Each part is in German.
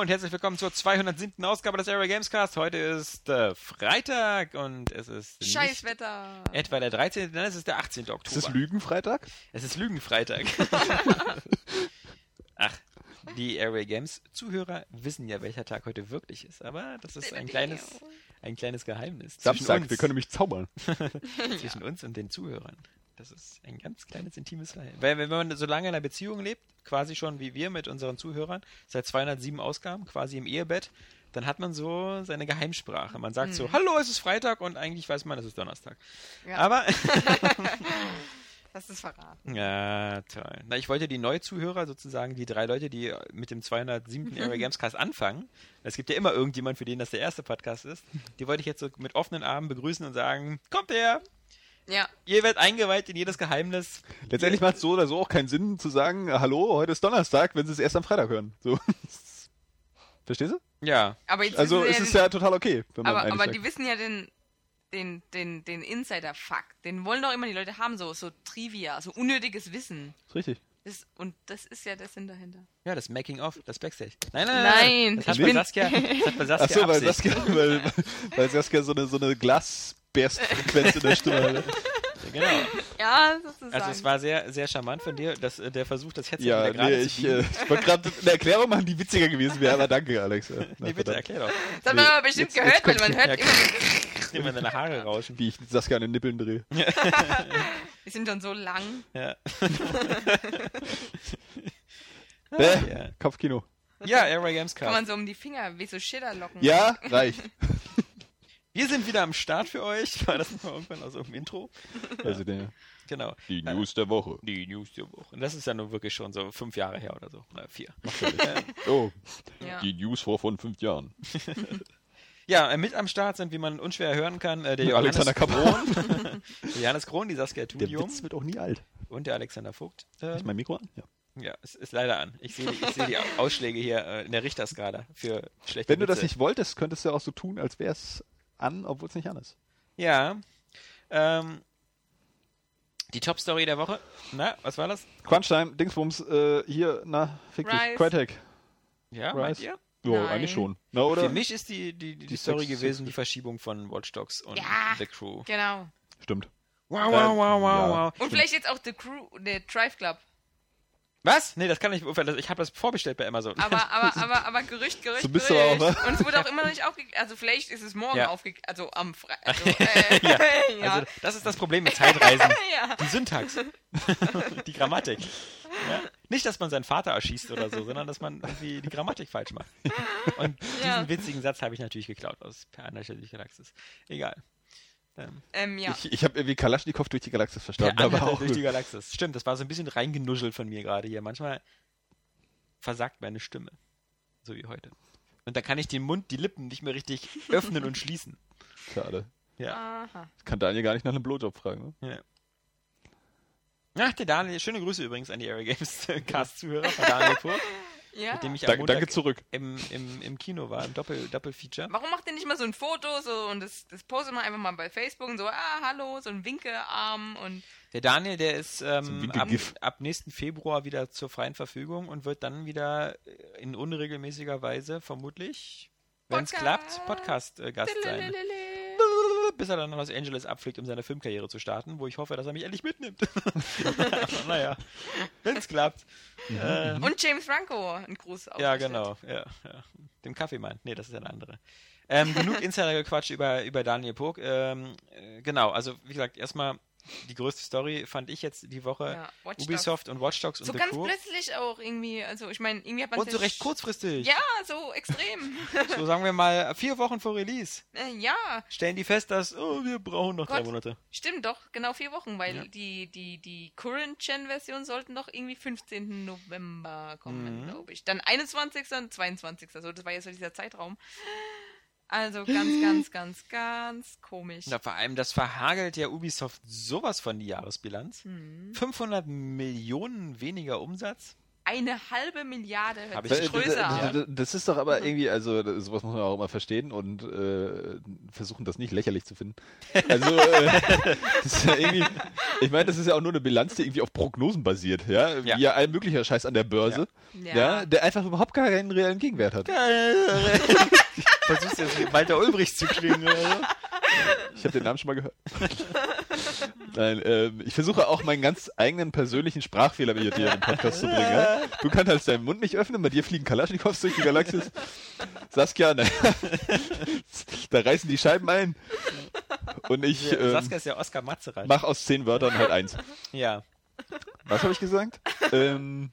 Hallo und herzlich willkommen zur 207. Ausgabe des Area Gamescast. Heute ist äh, Freitag und es ist Scheißwetter. etwa der 13., nein, es ist der 18. Oktober. Ist es Lügenfreitag? Es ist Lügenfreitag. Ach, die Area Games Zuhörer wissen ja, welcher Tag heute wirklich ist, aber das ist ein kleines, ein kleines Geheimnis zwischen Samstag, uns, wir können nämlich zaubern. zwischen uns und den Zuhörern. Das ist ein ganz kleines intimes Geheimnis. Weil wenn man so lange in einer Beziehung lebt, quasi schon wie wir mit unseren Zuhörern, seit 207 Ausgaben, quasi im Ehebett, dann hat man so seine Geheimsprache. Man sagt so, hallo, es ist Freitag und eigentlich weiß man, es ist Donnerstag. Ja. Aber Das ist verraten. Ja, toll. Na, ich wollte die Neuzuhörer sozusagen, die drei Leute, die mit dem 207. Area Gamescast anfangen. Es gibt ja immer irgendjemand, für den das der erste Podcast ist. Die wollte ich jetzt so mit offenen Armen begrüßen und sagen, kommt her, Ja. ihr werdet eingeweiht in jedes Geheimnis. Letztendlich macht es so oder so auch keinen Sinn zu sagen, hallo, heute ist Donnerstag, wenn sie es erst am Freitag hören. So. Verstehst du? Ja, Aber jetzt Also es sie ist ja total okay, wenn man aber, aber sagt. die wissen ja den, den, den, den Insider-Fakt. Den wollen doch immer die Leute haben, so, so Trivia, so unnötiges Wissen. ist richtig. Das, und das ist ja der Sinn dahinter. ja, das Making of, das Backstage. Nein, nein, Nein, Das hat bin- Saskia, das hat bei Saskia Achso, weil. Saskia, weil, weil Saskia so eine, so eine Glasberstfrequenz in der Stimme. Genau. Ja, sozusagen. Also es war sehr, sehr charmant von dir, dass äh, der Versuch, das Headset Ja, wieder gerade nee, zu ich, äh, ich wollte gerade eine Erklärung machen, die witziger gewesen wäre, aber danke, Alex. Na, Nee, bitte, erklär doch. das hat man nee, aber bestimmt jetzt- jetzt gehört, weil kommt- man hört ja, immer, Immer deine Haare rauschen. Wie ich Saskia an den Nippeln drehe. die sind schon so lang. Ja. Bäh, ja. Kopfkino. Ja, Area Games Kann man so um die Finger wie so Schillerlocken. Ja, reicht. Wir sind wieder am Start für euch. War das nicht mal irgendwann aus dem Intro? Also der, Genau. die News der Woche. Die News der Woche. Und das ist ja nun wirklich schon so fünf Jahre her oder so. Oder vier. Oh, Ja. die News vor von fünf Jahren. Ja, äh, mit am Start sind, wie man unschwer hören kann, äh, der Johannes Alexander. Kron, der Johannes Kron, die Saskia Der Tudium Witz wird auch nie alt. und der Alexander Vogt. Äh, Ist mein Mikro an? Ja. ja, es ist leider an. Ich sehe die, ich sehe die Ausschläge hier äh, in der Richterskala für schlechte Wenn du das Witze. nicht wolltest, könntest du auch so tun, als wäre es an, obwohl es nicht an ist. Ja. Ähm, die Top-Story der Woche. Na, was war das? Crunchtime, Dingsbums, äh, hier, na, fick dich. Crytek. Ja, Rise. meint ihr? Ja, Nein. eigentlich schon. Na, oder? Für mich ist die, die, die, Die Story Six- gewesen, Six- die Verschiebung von Watch Dogs und Ja. The Crew. Genau. Stimmt. Wow, wow, wow, wow, ja. wow. Und vielleicht jetzt auch The Crew, der Drive Club. Was? Nee, das kann ich nicht. Ich habe das vorbestellt bei Amazon. Aber, aber, aber, aber Gerücht, Gerücht, So bist Gerücht. du auch, ne? Und es wurde auch immer noch nicht aufgeklärt. Also vielleicht ist es morgen Ja. aufgeklärt. Also am Freitag. Also, äh, ja. ja. Also, das ist das Problem mit Zeitreisen. ja. Die Syntax. die Grammatik. Ja? Nicht, dass man seinen Vater erschießt oder so, sondern dass man irgendwie die Grammatik falsch macht. Und diesen witzigen Satz habe ich natürlich geklaut aus Per Anhalter Galaxis. Egal. Ähm, Ähm, ja. Ich, ich habe irgendwie Kalaschnikow durch die Galaxis verstanden, aber Anhalter auch durch die. Galaxis. Stimmt, das war so ein bisschen reingenuschelt von mir gerade hier. Manchmal versagt meine Stimme. So wie heute. Und dann kann ich den Mund, die Lippen nicht mehr richtig öffnen und schließen. Schade. Ja. Aha. Kann Daniel gar nicht nach einem Blowjob fragen, ne? Ja. Ach, der Daniel, schöne Grüße übrigens an die Area Games Cast-Zuhörer von Daniel Vogt, Ja. mit dem ich am Montag danke zurück. im, im, im Kino war, im Doppel, Doppelfeature. Warum macht ihr nicht mal so ein Foto so und das, das postet man einfach mal bei Facebook und so, ah, hallo, so ein Winkearm und Der Daniel, der ist ähm, ab, ab nächsten Februar wieder zur freien Verfügung und wird dann wieder in unregelmäßiger Weise vermutlich, wenn es klappt, Podcast-Gast sein. Bis er dann nach Los Angeles abfliegt, um seine Filmkarriere zu starten, wo ich hoffe, dass er mich endlich mitnimmt. naja, wenn es klappt. Äh, Und James Franco, ein Gruß Ja, genau. Ja, ja. Dem Kaffeemann. Nee, das ist ja eine andere. Ähm, genug Insider-Gequatsch über, über Daniel Pog. Ähm, äh, genau, also wie gesagt, erstmal die größte Story fand ich jetzt die Woche. Ja. Ubisoft und Watch Dogs So und The ganz Crew. plötzlich auch irgendwie, also ich meine, irgendwie hat man Und so recht kurzfristig. Ja, so extrem. So sagen wir mal vier Wochen vor Release. Äh, ja, Stellen die fest, dass oh, wir brauchen noch drei Gott. Monate. stimmt doch, genau vier Wochen, weil Ja. die, die, die Current-Gen-Version sollten doch irgendwie 15. November kommen, Mhm. glaube ich. Dann 21. und 22. So, das war jetzt so dieser Zeitraum. Also ganz, ganz, ganz, ganz komisch. Na, vor allem, das verhagelt ja Ubisoft sowas von die Jahresbilanz. Hm. 500 Millionen weniger Umsatz. Eine halbe Milliarde hört sich größer an. das, ist doch aber irgendwie, also das- sowas muss man auch immer verstehen und äh, versuchen, das nicht lächerlich zu finden. Also, äh, das ist ja irgendwie, ich meine, das ist ja auch nur eine Bilanz, die irgendwie auf Prognosen basiert, ja, Ja. wie ja all möglicher Scheiß an der Börse, ja. Ja. der einfach überhaupt keinen reellen Gegenwert hat. Versuchst jetzt wie Walter Ulbricht zu klingen oder? Ich habe den Namen schon mal gehört. Nein, ähm, ich versuche auch meinen ganz eigenen persönlichen Sprachfehler mit dir im Podcast zu bringen. Ja? Du kannst halt deinen Mund nicht öffnen, bei dir fliegen Kalaschnikows durch die Galaxis. Saskia, na, da reißen die Scheiben ein. Und ich ähm, Saskia ist ja Oskar Matzerath. mach aus zehn Wörtern halt eins. Ja. Was habe ich gesagt? ähm,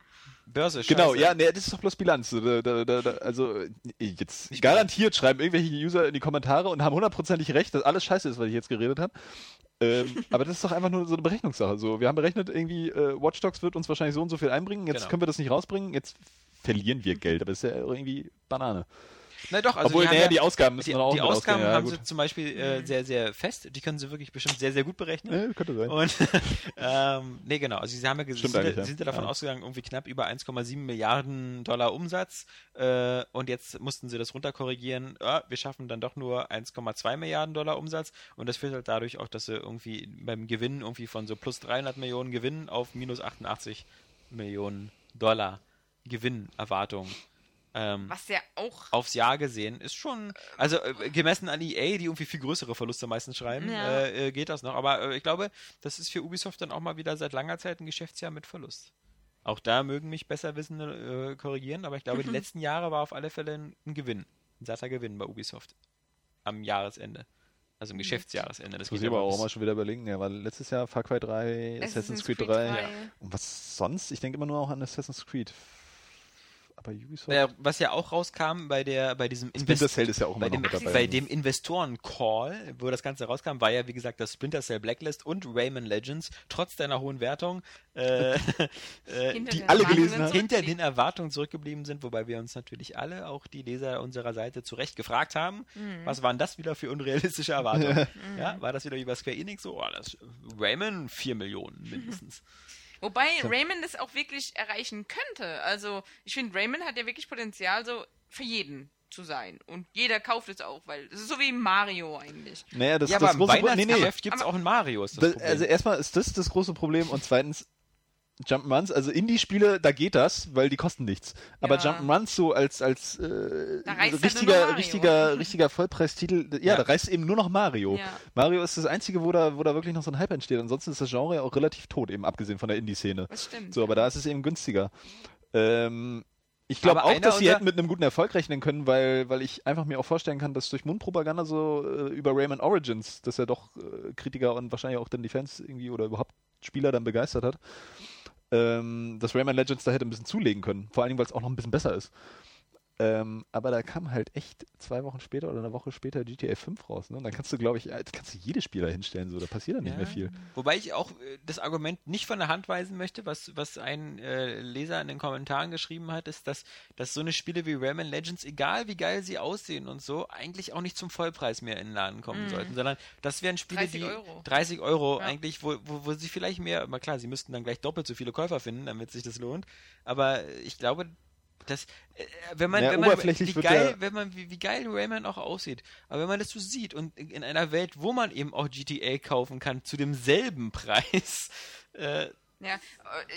Börse, genau, scheiße. ja, nee, das ist doch bloß Bilanz. Da, da, da, also äh, jetzt Nicht garantiert schreiben irgendwelche User in die Kommentare und haben hundertprozentig recht, dass alles scheiße ist, was ich jetzt geredet habe. ähm, aber das ist doch einfach nur so eine Berechnungssache. So, wir haben berechnet, irgendwie äh, Watch Dogs wird uns wahrscheinlich so und so viel einbringen. Jetzt Genau. können wir das nicht rausbringen. Jetzt verlieren wir Geld. Aber das ist ja irgendwie Banane. Na doch, also Obwohl, die haben naja, ja, die Ausgaben müssen die, wir auch die Ausgaben. Ja, haben gut. sie zum Beispiel äh, sehr, sehr fest. Die können sie wirklich bestimmt sehr, sehr gut berechnen. Ja, könnte sein. Und ähm, nee, genau. Also sie haben ja ges- Stimmt sind, ja, sind ja davon Ja. ausgegangen, irgendwie knapp über 1,7 Milliarden Dollar Umsatz. Äh, und jetzt mussten sie das runterkorrigieren. Ja, wir schaffen dann doch nur 1,2 Milliarden Dollar Umsatz. Und das führt halt dadurch auch, dass sie irgendwie beim Gewinn irgendwie von so plus 300 Millionen Gewinn auf minus 88 Millionen Dollar Gewinnerwartung. Ähm, Was ja auch. aufs Jahr gesehen ist schon, also äh, gemessen an EA, die irgendwie viel größere Verluste meistens schreiben, Ja. äh, äh, geht das noch. Aber äh, ich glaube, das ist für Ubisoft dann auch mal wieder seit langer Zeit ein Geschäftsjahr mit Verlust. Auch da mögen mich besser Wissende äh, korrigieren, aber ich glaube, die letzten Jahre war auf alle Fälle ein, ein Gewinn, ein satter Gewinn bei Ubisoft am Jahresende. Also im Geschäftsjahresende. Das muss ich aber ja auch mal schon wieder überlegen. Ja, war letztes Jahr Far Cry 3, Assassin's, Creed 3. Und was sonst? Ich denke immer nur auch an Assassin's Creed. Aber Ubisoft. Naja, was ja auch rauskam bei der, bei diesem Splinter Cell ist ja auch immer bei noch dem, mit dabei. bei dem Investoren-Call, wo das Ganze rauskam, war ja wie gesagt das Splinter Cell Blacklist und Rayman Legends trotz deiner hohen Wertung äh, äh, Hinter die den alle Erwartungen gelesen hat. hinter den Erwartungen zurückgeblieben sind, wobei wir uns natürlich alle, auch die Leser unserer Seite, zu Recht gefragt haben, Mhm. was waren das wieder für unrealistische Erwartungen? ja, war das wieder wie bei Square Enix so, oh, das Rayman 4 Millionen mindestens. Wobei Rayman das auch wirklich erreichen könnte. Also, ich finde, Rayman hat ja wirklich Potenzial, so für jeden zu sein. Und jeder kauft es auch, weil es ist so wie Mario eigentlich. naja, das, ja, das aber große Pro- nee, nee. Gibt es Aber- auch ein Mario, ist das, Das, Problem. also erstmal ist das das große Problem und zweitens Jump'n'Runs, also Indie-Spiele, da geht das, weil die kosten nichts. Aber Ja. Jump'n'Runs so als als äh, richtiger richtiger richtiger Vollpreistitel, ja, Ja. da reißt eben nur noch Mario. Ja. Mario ist das einzige, wo da wo da wirklich noch so ein Hype entsteht. Ansonsten ist das Genre ja auch relativ tot, eben abgesehen von der Indie-Szene. Das stimmt. So, aber da ist es eben günstiger. Ähm, ich glaube auch, dass sie hätten mit einem guten Erfolg rechnen können, weil, weil ich einfach mir auch vorstellen kann, dass durch Mundpropaganda so äh, über Rayman Origins, dass er doch äh, Kritiker und wahrscheinlich auch dann die Fans irgendwie oder überhaupt Spieler dann begeistert hat, ähm, dass Rayman Legends da hätte ein bisschen zulegen können. Vor allen Dingen, weil es auch noch ein bisschen besser ist. Ähm, aber da kam halt echt zwei Wochen später oder eine Woche später GTA 5 raus. Ne? Und dann kannst du, glaube ich, äh, kannst du jede Spieler hinstellen, so, da passiert dann nicht Ja. mehr viel. Wobei ich auch äh, das Argument nicht von der Hand weisen möchte, was, was ein äh, Leser in den Kommentaren geschrieben hat, ist, dass, dass so eine Spiele wie Rayman Legends, egal wie geil sie aussehen und so, eigentlich auch nicht zum Vollpreis mehr in den Laden kommen sollten, sondern das wären Spiele, 30 die Euro. 30 Euro Ja. eigentlich, wo, wo, wo sie vielleicht mehr, aber klar, sie müssten dann gleich doppelt so viele Käufer finden, damit sich das lohnt. Aber ich glaube, dass, äh, wenn man, Ja, wenn man, oberflächlich wie wird geil, der- wenn man, wie, wie geil Rayman auch aussieht, aber wenn man das so sieht und in einer Welt, wo man eben auch GTA kaufen kann, zu demselben Preis, äh, Ja, äh,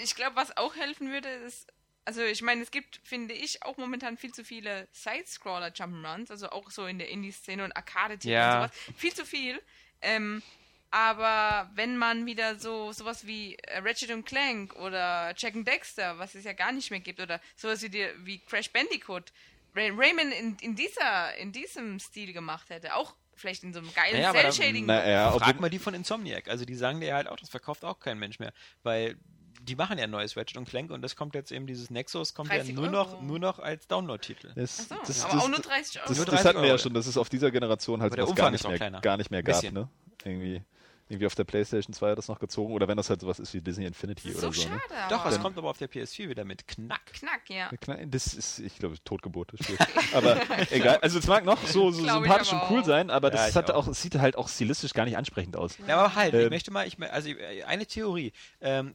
ich glaube, was auch helfen würde, ist, also ich meine, es gibt, finde ich, auch momentan viel zu viele Side-Scroller Jump'n'Runs, also auch so in der Indie-Szene und Arcade-Titel Ja. und sowas. Viel zu viel. Ähm, aber wenn man wieder so sowas wie äh, Ratchet und Clank oder Jack and Dexter, was es ja gar nicht mehr gibt, oder sowas wie, die, wie Crash Bandicoot, Ray Rayman in, in dieser, in diesem Stil gemacht hätte, auch vielleicht in so einem geilen Naja, Cell-Shading. Naja, frag mal die von Insomniac. Also die sagen dir halt auch, das verkauft auch kein Mensch mehr, weil die machen ja ein neues Ratchet und Clank und das kommt jetzt eben, dieses Nexus kommt ja 30 nur Euro. noch, nur noch als Download-Titel. das, Ach so, das, aber das, auch nur 30 Euro. Das, das 30 hatten wir ja schon, dass es auf dieser Generation halt gar nicht, ist mehr, gar nicht mehr gab. Ne? Irgendwie, irgendwie auf der PlayStation 2 hat das noch gezogen oder wenn das halt sowas ist wie Disney Infinity oder so so. Ne? schade. Doch, aber. es kommt aber auf der PS4 wieder mit Knack. Knack, ja. Das ist, ich glaube, Totgeburt, aber egal. Also es mag noch so, so sympathisch und cool auch. sein, aber Ja, das hat auch. auch, es sieht halt auch stilistisch gar nicht ansprechend aus. Ja, aber halt, ich Ähm. möchte mal, ich, also äh, eine Theorie. Ähm,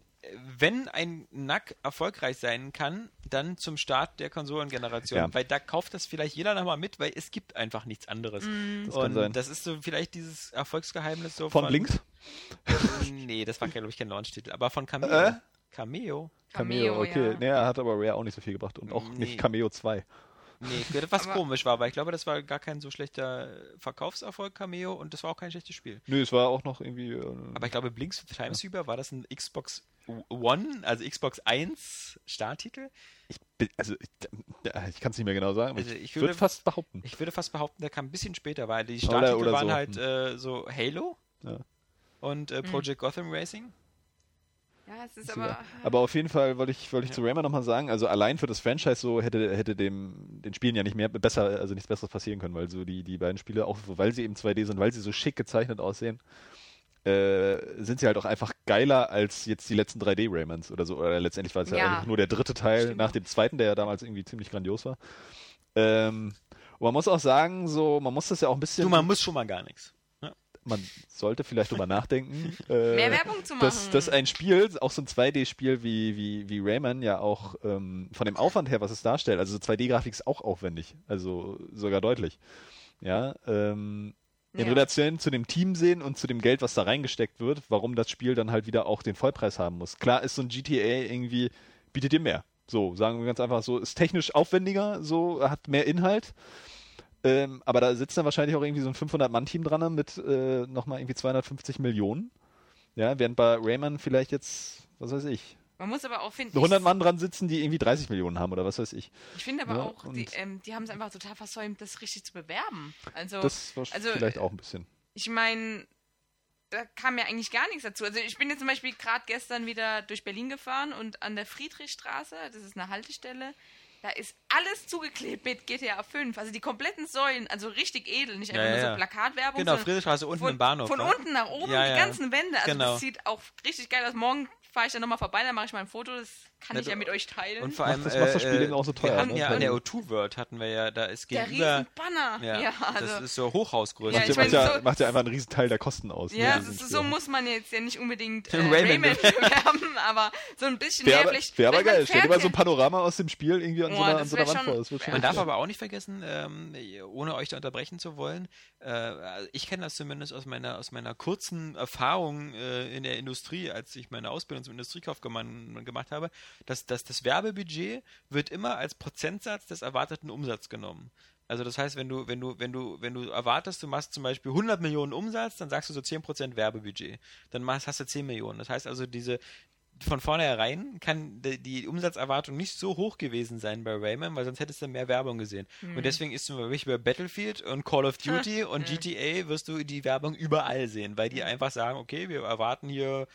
wenn ein NAC erfolgreich sein kann, dann zum Start der Konsolengeneration, Ja. weil da kauft das vielleicht jeder nochmal mit, weil es gibt einfach nichts anderes. Das kann Und sein. das ist so vielleicht dieses Erfolgsgeheimnis so Von links? Nee, das war glaube ich kein Launch-Titel, aber von Cameo. Äh? Cameo? Cameo, okay. ja. Nee, er hat aber Rare auch nicht so viel gebracht und auch Nee. nicht Cameo 2. Nee, was Aber- komisch war, weil ich glaube, das war gar kein so schlechter Verkaufserfolg, Cameo, und das war auch kein schlechtes Spiel. Nö, es war auch noch irgendwie. Äh, Aber ich glaube, Blinks Timesweeper, war das ein Xbox One, also Xbox 1 Starttitel? ich, bin- also ich, ja, ich kann es nicht mehr genau sagen, aber Also ich, ich würde würde- fast behaupten. Ich würde fast behaupten, der kam ein bisschen später, weil die Oder- Starttitel oder waren so. halt äh, so Halo Ja. und Hm. äh, Project Gotham Racing. Ja, es ist Aber, aber. aber auf jeden Fall wollte ich, wollte ich Ja. zu Rayman nochmal sagen, also allein für das Franchise so hätte, hätte dem, den Spielen ja nicht mehr besser, also nichts Besseres passieren können, weil so die, die beiden Spiele, auch weil sie eben 2D sind, weil sie so schick gezeichnet aussehen, äh, sind sie halt auch einfach geiler als jetzt die letzten 3D Raymans oder so. Oder letztendlich war es ja, Ja. eigentlich nur der dritte Teil Stimmt. nach dem zweiten, der ja damals irgendwie ziemlich grandios war. Ähm, und man muss auch sagen, so, man muss das ja auch ein bisschen. Du, man muss schon mal gar nichts. Man sollte vielleicht drüber nachdenken. Äh, Mehr Werbung zu dass, machen. dass ein Spiel, auch so ein 2D-Spiel wie, wie, wie Rayman, ja auch ähm, von dem Aufwand her, was es darstellt, also 2D-Grafik ist auch aufwendig, also sogar deutlich. Ja, ähm, in Ja. Relation zu dem Team sehen und zu dem Geld, was da reingesteckt wird, warum das Spiel dann halt wieder auch den Vollpreis haben muss. Klar ist so ein GTA irgendwie, bietet dir mehr. So, sagen wir ganz einfach so, ist technisch aufwendiger, so, hat mehr Inhalt. Ähm, aber da sitzt dann wahrscheinlich auch irgendwie so ein 500-Mann-Team dran mit äh, nochmal irgendwie 250 Millionen. Ja, während bei Rayman vielleicht jetzt, was weiß ich, Man muss aber auch finden. 100 Mann dran sitzen, die irgendwie 30 Millionen haben oder was weiß ich. Ich finde aber Ja, auch, die, ähm, die haben es einfach total versäumt, das richtig zu bewerben. Also, Das war also, vielleicht auch ein bisschen. ich meine, da kam ja eigentlich gar nichts dazu. Also ich bin jetzt zum Beispiel gerade gestern wieder durch Berlin gefahren und an der Friedrichstraße, das ist eine Haltestelle, da ist alles zugeklebt mit GTA 5. Also die kompletten Säulen, also richtig edel, nicht einfach Ja, nur ja. so Plakatwerbung. Genau, Friedrichstraße unten von, im Bahnhof. Von wa? unten nach oben, Ja, die ganzen Wände. Also Genau. das sieht auch richtig geil aus. Morgen fahre ich da nochmal vorbei, dann mache ich mal ein Foto, das kann Ja, ich ja mit euch teilen. Und vor allem, das- macht das Spiel äh, eben auch so teuer, Wir hatten ne? ja an der O2 World hatten wir ja, da ist der gegenüber. riesen Banner. Ja, Ja, das also, ist so Hochhausgröße. Ja, macht, ja, macht, mein, ja, so- macht ja einfach einen riesen Teil der Kosten aus. ne, Ja, diesem so, so muss man jetzt ja nicht unbedingt äh, Rayman bewerben, aber so ein bisschen Wäre aber, wär aber vielleicht mal geil. Stell dir mal so ein Panorama aus dem Spiel irgendwie an so Boah, einer, an das so einer Wand vor. Das wird schon Man darf aber auch nicht vergessen, ähm, ohne euch da unterbrechen zu wollen, äh, ich kenne das zumindest aus meiner, aus meiner kurzen Erfahrung äh, in der Industrie, als ich meine Ausbildung zum Industriekaufmann gemacht habe, dass, dass das Werbebudget wird immer als Prozentsatz des erwarteten Umsatzes genommen. Also das heißt, wenn du, wenn du, wenn du, wenn du erwartest, du machst zum Beispiel 100 Millionen Umsatz, dann sagst du so 10% Werbebudget. Dann machst, hast du 10 Millionen. Das heißt also, diese, von vornherein kann die, die Umsatzerwartung nicht so hoch gewesen sein bei Rayman, weil sonst hättest du mehr Werbung gesehen. Und deswegen ist zum Beispiel bei Battlefield und Call of Duty und GTA wirst du die Werbung überall sehen, weil die einfach sagen, okay, wir erwarten hier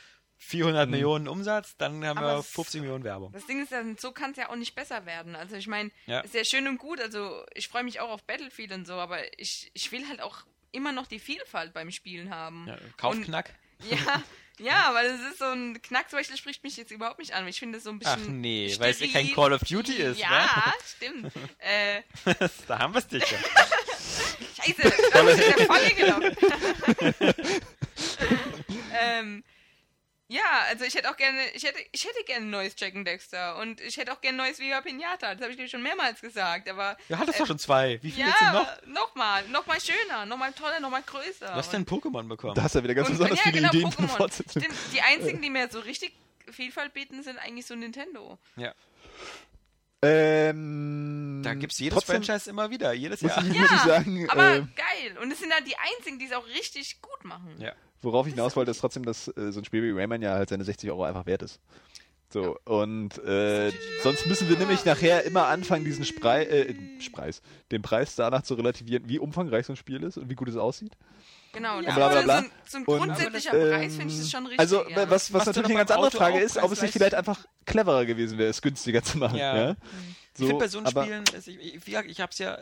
400 Millionen Umsatz, dann haben Aber wir es- 50 Millionen Werbung. Das Ding ist, ja, so kann es ja auch nicht besser werden. Also ich meine, Ja. ist ja schön und gut, also ich freue mich auch auf Battlefield und so, aber ich, ich will halt auch immer noch die Vielfalt beim Spielen haben. Ja, Kaufknack. Ja, ja, weil das ist so ein Knack, zum Beispiel spricht mich jetzt überhaupt nicht an. Ich finde es so ein Ach bisschen. nee, weil es ja kein steril. Call of Duty ist, Ja, ne? stimmt. Äh, da haben wir es dich. scheiße, da ist der Falle gelaufen. ähm, ja, also ich hätte auch gerne, ich hätte, ich hätte gerne ein neues Jack and Dexter und ich hätte auch gerne ein neues Viva Pinata. Das habe ich dir schon mehrmals gesagt, aber Du hattest doch schon zwei. Wie viele ja, sind noch? nochmal, nochmal schöner, nochmal toller, nochmal größer. Du hast ja ein Pokémon bekommen. Da hast du ja wieder ganz und, besonders und, ja, viele genau, Ideen Pokémon. Fortsetzung. Stimmt, die einzigen, die mir so richtig Vielfalt bieten, sind eigentlich so Nintendo. ja. Ähm, Da gibt es jedes trotzdem Franchise immer wieder, jedes Muss Jahr. ich, Ja, muss ich sagen, aber äh, geil. Und es sind halt die einzigen, die es auch richtig gut machen. Ja. Worauf ich hinaus wollte, ist trotzdem, dass äh, so ein Spiel wie Rayman ja halt seine 60 Euro einfach wert ist. So, und äh, sonst müssen wir nämlich nachher immer anfangen, diesen Sprei, äh, Spreis, den Preis danach zu relativieren, wie umfangreich so ein Spiel ist und wie gut es aussieht. Genau, Ja, das bla, bla, ist bla. so ein, so ein Und, grundsätzlicher ähm, Preis, finde ich das schon richtig. Also, ja. was, was natürlich eine ganz andere Auto Frage ist, ob es nicht vielleicht einfach cleverer gewesen wäre, es günstiger zu machen. Ja. Ja. Ich finde bei so So, einem Spielen, ich, ich, wie gesagt, ich habe es ja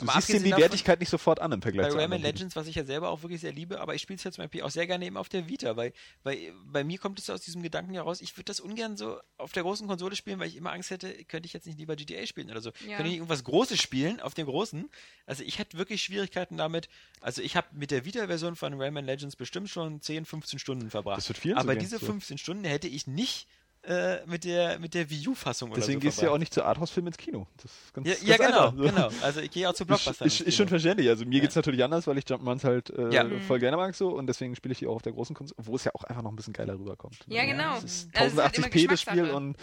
Du Aber siehst ihm die Wertigkeit nicht sofort an im Vergleich bei zu Rayman anderen. Legends, was ich ja selber auch wirklich sehr liebe, aber ich spiele es ja zum Beispiel auch sehr gerne eben auf der Vita, weil, weil bei mir kommt es aus diesem Gedanken heraus, ich würde das ungern so auf der großen Konsole spielen, weil ich immer Angst hätte, könnte ich jetzt nicht lieber GTA spielen oder so. Ja. Könnte ich irgendwas Großes spielen auf dem Großen? Also ich hätte wirklich Schwierigkeiten damit. Also ich habe mit der Vita-Version von Rayman Legends bestimmt schon 10, 15 Stunden verbracht. Das wird vielen so aber gehen, diese so. 15 Stunden hätte ich nicht äh, mit der mit der Wii U-Fassung oder Deswegen so gehst du ja auch nicht zu Arthouse-Filmen ins Kino. Das ist ganz, Ja, ganz ja genau, einfach. So. genau. Also ich gehe auch zu Blockbuster. ist, ist schon verständlich. Also mir geht's natürlich anders, weil ich Jumpmans halt äh, Ja. voll gerne mag so und deswegen spiele ich die auch auf der großen Konsole, wo es ja auch einfach noch ein bisschen geiler rüberkommt. Ja, genau. Es ist Also es ist halt immer 1080p das Spiel und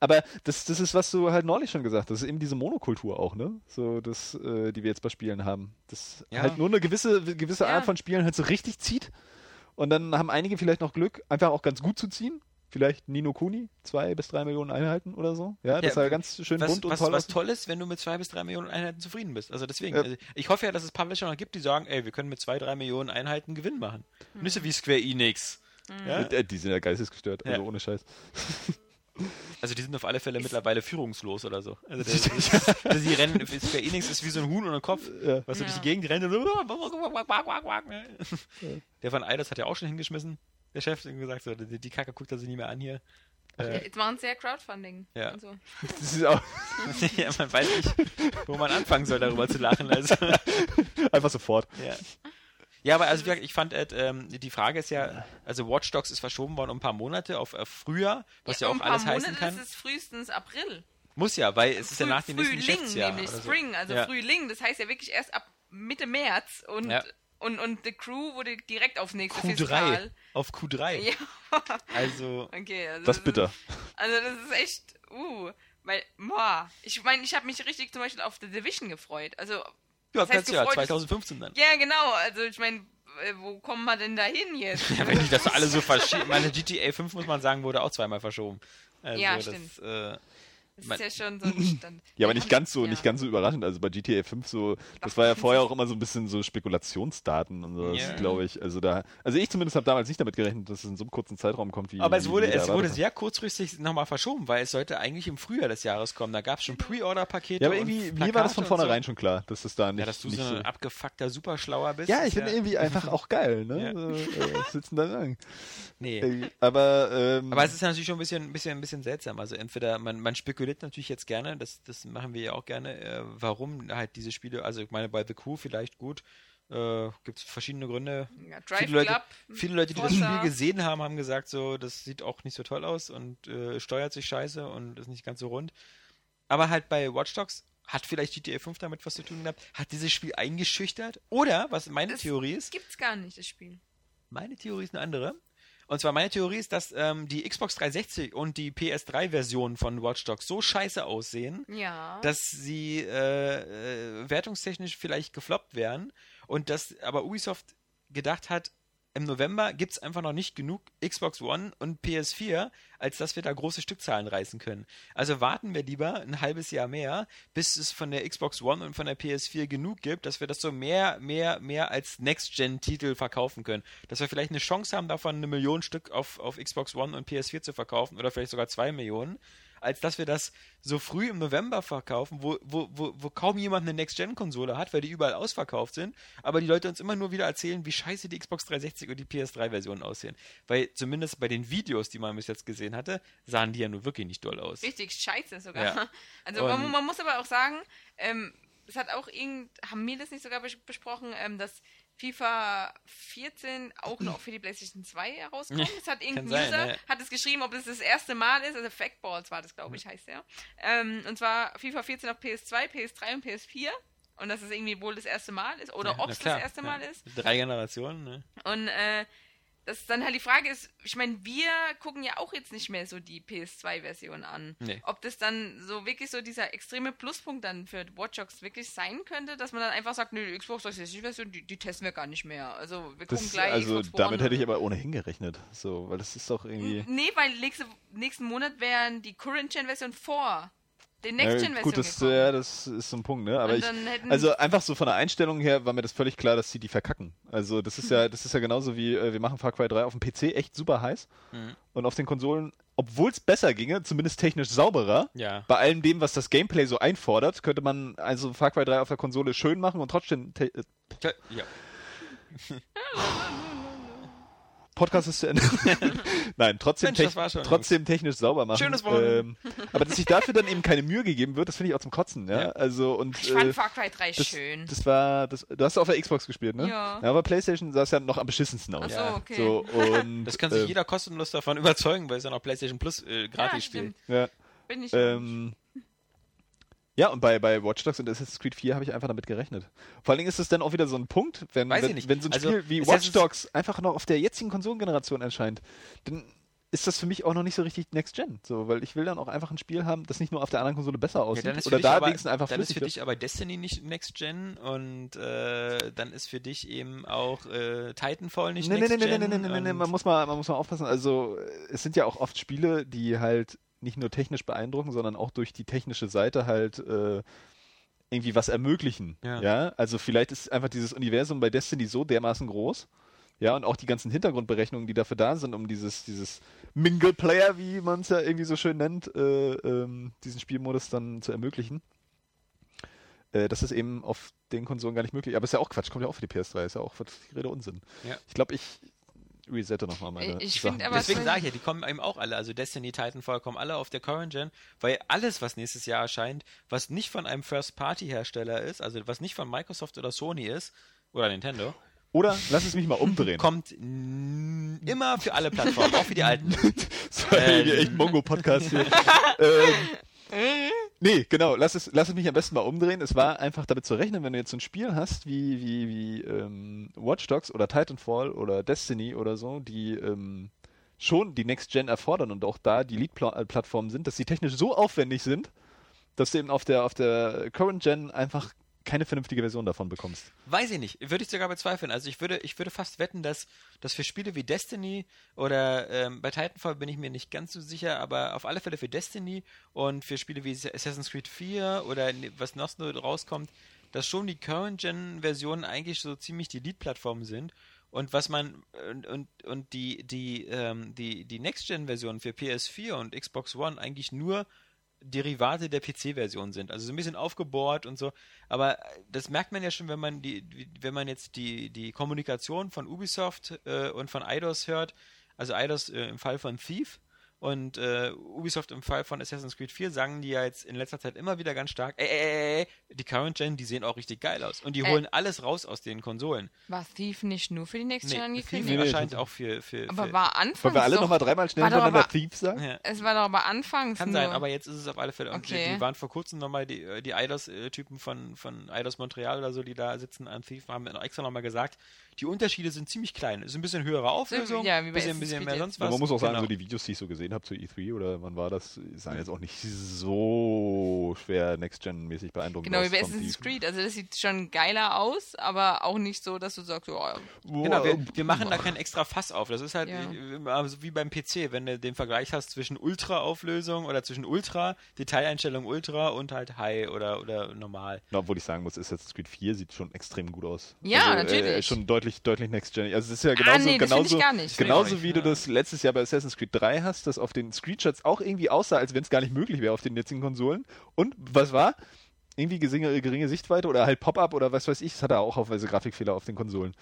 aber das, das ist, was du halt neulich schon gesagt hast, das ist eben diese Monokultur auch, ne? So, das, äh, die wir jetzt bei Spielen haben. Das Ja. halt nur eine gewisse, gewisse Ja. Art von Spielen halt so richtig zieht. Und dann haben einige vielleicht noch Glück, einfach auch ganz gut zu ziehen. Vielleicht Nino Kuni, zwei bis drei Millionen Einheiten oder so. Ja, das Ja, war ganz schön was, bunt und was, toll. was aus. toll ist, wenn du mit zwei bis drei Millionen Einheiten zufrieden bist. Also deswegen, Ja. also ich hoffe ja, dass es Publisher noch gibt, die sagen, ey, wir können mit zwei, drei Millionen Einheiten Gewinn machen. Nicht so wie Square Enix. Ja? Äh, Die sind ja geistesgestört, also Ja. ohne Scheiß. Also die sind auf alle Fälle mittlerweile führungslos oder so. Also, also die rennen, Square Enix ist wie so ein Huhn ohne Kopf, Ja. was so durch Ja. die Gegend rennt und so. Der von Eidos hat ja auch schon hingeschmissen, der Chef, gesagt, so, die, die Kacke guckt er sich nicht mehr an hier. Äh, Jetzt machen sie ja Crowdfunding. Ja. Und so. Das ist auch ja, man weiß nicht, wo man anfangen soll, darüber zu lachen. Also. einfach sofort. Ja. Ja, aber also wie gesagt, ich fand, äh, ähm, die Frage ist ja, also Watch Dogs ist verschoben worden um ein paar Monate auf äh, Frühjahr, was ja, um auch ein paar alles heißen Monate kann. ist es frühestens April. Muss ja, weil es ist ja Früh- nach dem nächsten Frühling, Geschäftsjahr. nämlich oder so. Spring, also Ja. Frühling. Das heißt ja wirklich erst ab Mitte März und, Ja. Und, und The Crew wurde direkt auf nächste Q3. Fiskal. Auf Q3. Ja, Also, okay. Also Das ist bitter. Ist, also das ist echt, uh, weil, boah, ich meine, ich habe mich richtig zum Beispiel auf The Division gefreut. Also, ja, das heißt kannst du ja, gefreut, 2015 dann. ja genau, also ich meine, äh, wo kommen wir denn da hin jetzt? Ja, wenn die das alle so verschieben. Meine GTA 5, muss man sagen, wurde auch zweimal verschoben. Also, Ja, das, stimmt. Äh, Das ist ja schon so ein Stand. Ja, aber nicht ganz so, Ja. nicht ganz so überraschend. Also bei GTA 5 so, das war ja vorher auch immer so ein bisschen so Spekulationsdaten und so, Ja. glaube ich. Also da, also ich zumindest habe damals nicht damit gerechnet, dass es in so einem kurzen Zeitraum kommt wie. aber es wurde, es wurde sehr kurzfristig nochmal verschoben, weil es sollte eigentlich im Frühjahr des Jahres kommen. Da gab es schon Pre-Order-Pakete. Ja, aber und irgendwie, mir war das von vornherein so. schon klar, dass das da nicht, Ja, dass du nicht so so. ein abgefuckter Superschlauer bist. Ja, ich finde irgendwie einfach auch geil, ne? Ja. So, äh, denn da sagen? Nee. Aber, ähm, Aber es ist natürlich schon ein bisschen, ein bisschen, ein bisschen seltsam. Also entweder man, man spekuliert natürlich jetzt gerne, das, das machen wir ja auch gerne, äh, warum halt diese Spiele, also ich meine bei The Crew vielleicht gut, äh, gibt es verschiedene Gründe. Ja, Drive Viele Leute, Club, viele Leute, die das Forza. Spiel gesehen haben, haben gesagt, so, das sieht auch nicht so toll aus und äh, steuert sich scheiße und ist nicht ganz so rund. Aber halt bei Watch Dogs hat vielleicht GTA 5 damit was zu tun gehabt, hat dieses Spiel eingeschüchtert oder, was meine Das Theorie ist, gibt's gar nicht, das Spiel. meine Theorie ist eine andere. Und zwar meine Theorie ist, dass ähm, die Xbox 360 und die PS3-Version von Watch Dogs so scheiße aussehen, Ja. dass sie äh, äh, wertungstechnisch vielleicht gefloppt wären und dass aber Ubisoft gedacht hat, im November gibt es einfach noch nicht genug Xbox One und PS4, als dass wir da große Stückzahlen reißen können. Also warten wir lieber ein halbes Jahr mehr, bis es von der Xbox One und von der PS4 genug gibt, dass wir das so mehr, mehr, mehr als Next-Gen-Titel verkaufen können. Dass wir vielleicht eine Chance haben, davon eine Million Stück auf, auf Xbox One und PS4 zu verkaufen oder vielleicht sogar zwei Millionen als dass wir das so früh im November verkaufen, wo, wo, wo, wo kaum jemand eine Next-Gen-Konsole hat, weil die überall ausverkauft sind, aber die Leute uns immer nur wieder erzählen, wie scheiße die Xbox 360 und die PS3-Versionen aussehen. Weil zumindest bei den Videos, die man bis jetzt gesehen hatte, sahen die ja nur wirklich nicht doll aus. Richtig scheiße sogar. Ja. Also man, man muss aber auch sagen, ähm, es hat auch irgend, haben wir das nicht sogar bes besprochen, ähm, dass FIFA 14 auch noch für die PlayStation 2 herauskommt. Ja, Es hat irgendein sein, User, ja. hat es geschrieben, ob es das erste Mal ist, also Factballs war das, glaube ich, heißt der. Ähm, und zwar FIFA 14 auf PS2, PS3 und PS4. Und dass es irgendwie wohl das erste Mal ist, oder Ja, ob es das erste Mal ja. ist. Drei Generationen, ne? Und äh, dass dann halt die Frage ist, ich meine, wir gucken ja auch jetzt nicht mehr so die PS2-Version an. Nee. Ob das dann so wirklich so dieser extreme Pluspunkt dann für Watch Dogs wirklich sein könnte, dass man dann einfach sagt, nö, die Xbox 360-Version, die, die testen wir gar nicht mehr. Also wir gucken das, gleich also damit hätte ich aber ohnehin gerechnet. So, weil das ist doch irgendwie. Nee, weil nächste, nächsten Monat wären die Current-Gen-Version vor die Ja, Next-Gen-Version gut, das, gekommen. ja, das ist so ein Punkt, ne? Aber ich, also einfach so von der Einstellung her war mir das völlig klar, dass sie die verkacken. Also das ist ja, das ist ja genauso wie äh, wir machen Far Cry 3 auf dem PC echt super heiß Mhm. und auf den Konsolen, obwohl es besser ginge, zumindest technisch sauberer. Ja. Bei allem dem, was das Gameplay so einfordert, könnte man also Far Cry 3 auf der Konsole schön machen und trotzdem äh, Ja. Podcast ist zu Ende. Nein, trotzdem, Mensch, tech- trotzdem technisch sauber machen. Schönes Wochenende. ähm, aber dass sich dafür dann eben keine Mühe gegeben wird, das finde ich auch zum Kotzen, ja. Ja. Also und Ich fand äh, Far Cry 3 das, schön. das war, das, du hast auf der Xbox gespielt, ne? Ja. aber PlayStation sah es ja noch am beschissensten aus. Ach so, Ja. okay. So, und, Das kann sich äh, jeder kostenlos davon überzeugen, weil es ja noch PlayStation Plus äh, gratis ja, spielt. Ja, Bin ich ähm, ja, und bei, bei Watch Dogs und Assassin's Creed 4 habe ich einfach damit gerechnet. Vor allen Dingen ist es dann auch wieder so ein Punkt, wenn, Weiß wenn, wenn so ein Also, Spiel wie Watch Dogs einfach noch auf der jetzigen Konsolengeneration erscheint, dann ist das für mich auch noch nicht so richtig Next Gen. So, weil ich will dann auch einfach ein Spiel haben, das nicht nur auf der anderen Konsole besser Ja, aussieht für oder da aber, wenigstens einfach dann ist für dich aber Destiny nicht Next Gen und äh, dann ist für dich eben auch äh, Titanfall nicht Nee, nee, Next nee, nee, Gen. nee, nee, nee, nee, nee, und- man muss mal, man muss mal aufpassen. Also, es sind ja auch oft Spiele, die halt nicht nur technisch beeindrucken, sondern auch durch die technische Seite halt äh, irgendwie was ermöglichen. Ja. ja. Also, vielleicht ist einfach dieses Universum bei Destiny so dermaßen groß. Ja, und auch die ganzen Hintergrundberechnungen, die dafür da sind, um dieses, dieses Mingle-Player, wie man es ja irgendwie so schön nennt, äh, ähm, diesen Spielmodus dann zu ermöglichen. Äh, das ist eben auf den Konsolen gar nicht möglich. Aber ist ja auch Quatsch, kommt ja auch für die PS3, ist ja auch völlig Rede Unsinn. Ja. Ich glaube, ich resette nochmal meine. Ich Sachen. aber- Deswegen sage ich ja, die kommen eben auch alle, also Destiny, Titanfall kommen alle auf der Current Gen, weil alles, was nächstes Jahr erscheint, was nicht von einem First-Party-Hersteller ist, also was nicht von Microsoft oder Sony ist, oder Nintendo, Oder lass es mich mal umdrehen. kommt immer für alle Plattformen, auch für die alten. Das war Äh, irgendwie echt Mongo-Podcast hier. ähm, nee, genau, lass es, lass es mich am besten mal umdrehen. Es war einfach damit zu rechnen, wenn du jetzt so ein Spiel hast wie, wie, wie ähm, Watch Dogs oder Titanfall oder Destiny oder so, die ähm, schon die Next Gen erfordern und auch da die Lead-Plattformen sind, dass sie technisch so aufwendig sind, dass du eben auf der, auf der Current Gen einfach keine vernünftige Version davon bekommst. Weiß ich nicht, würde ich sogar bezweifeln. Also ich würde, ich würde fast wetten, dass, dass für Spiele wie Destiny oder ähm, bei Titanfall bin ich mir nicht ganz so sicher, aber auf alle Fälle für Destiny und für Spiele wie Assassin's Creed 4 oder ne- was noch so rauskommt, dass schon die Current-Gen-Versionen eigentlich so ziemlich die Lead-Plattformen sind. Und was man und, und, und die, die, ähm, die, die Next-Gen-Versionen für PS4 und Xbox One eigentlich nur Derivate der PC-Version sind. Also so ein bisschen aufgebohrt und so. Aber das merkt man ja schon, wenn man die, wenn man jetzt die, die Kommunikation von Ubisoft äh, und von Eidos hört. Also Eidos äh, im Fall von Thief und äh, Ubisoft im Fall von Assassin's Creed 4 sagen die ja jetzt in letzter Zeit immer wieder ganz stark, ey, ey, ey, ey, die Current Gen, die sehen auch richtig geil aus. Und die Äh. holen alles raus aus den Konsolen. War Thief nicht nur für die Next Gen Nee, angekündigt? Nee, das- auch für, für, aber für war anfangs Wollen wir alle nochmal dreimal schnell hintereinander aber- Thief sagen? ja. Es war doch aber anfangs Kann nur. sein, aber jetzt ist es auf alle Fälle. Und Okay. die, die waren vor kurzem nochmal, die, äh, die Eidos-Typen von, von Eidos Montreal oder so, die da sitzen an Thief, haben extra nochmal gesagt, die Unterschiede sind ziemlich klein. Es ist ein bisschen höhere Auflösung, ja, wie bei bisschen, bisschen mehr jetzt. sonst was. man muss auch sagen, Genau. so die Videos, die ich so gesehen habe zu E3 oder wann war das, sahen jetzt auch nicht so schwer Next-Gen-mäßig beeindruckend Genau, aus. wie bei Assassin's. Creed. Also das sieht schon geiler aus, aber auch nicht so, dass du sagst, oh, Genau, wir, wir machen da kein extra Fass auf. Das ist halt Ja. äh, also wie beim PC, wenn du den Vergleich hast zwischen Ultra-Auflösung oder zwischen Ultra, Detaileinstellung Ultra und halt High oder, oder normal. Na, obwohl ich sagen muss, Assassin's Creed 4 sieht schon extrem gut aus. Ja, also, Äh, natürlich. schon deutlich, deutlich Next Gen. Also es ist ja genauso, ah, nee, genauso, ich gar nicht. genauso wie ja. du das letztes Jahr bei Assassin's Creed 3 hast, das auf den Screenshots auch irgendwie aussah, als wenn es gar nicht möglich wäre auf den jetzigen Konsolen. Und was war? Irgendwie geringe, geringe Sichtweite oder halt Pop-Up oder was weiß ich, das hat er auch haufenweise Grafikfehler auf den Konsolen.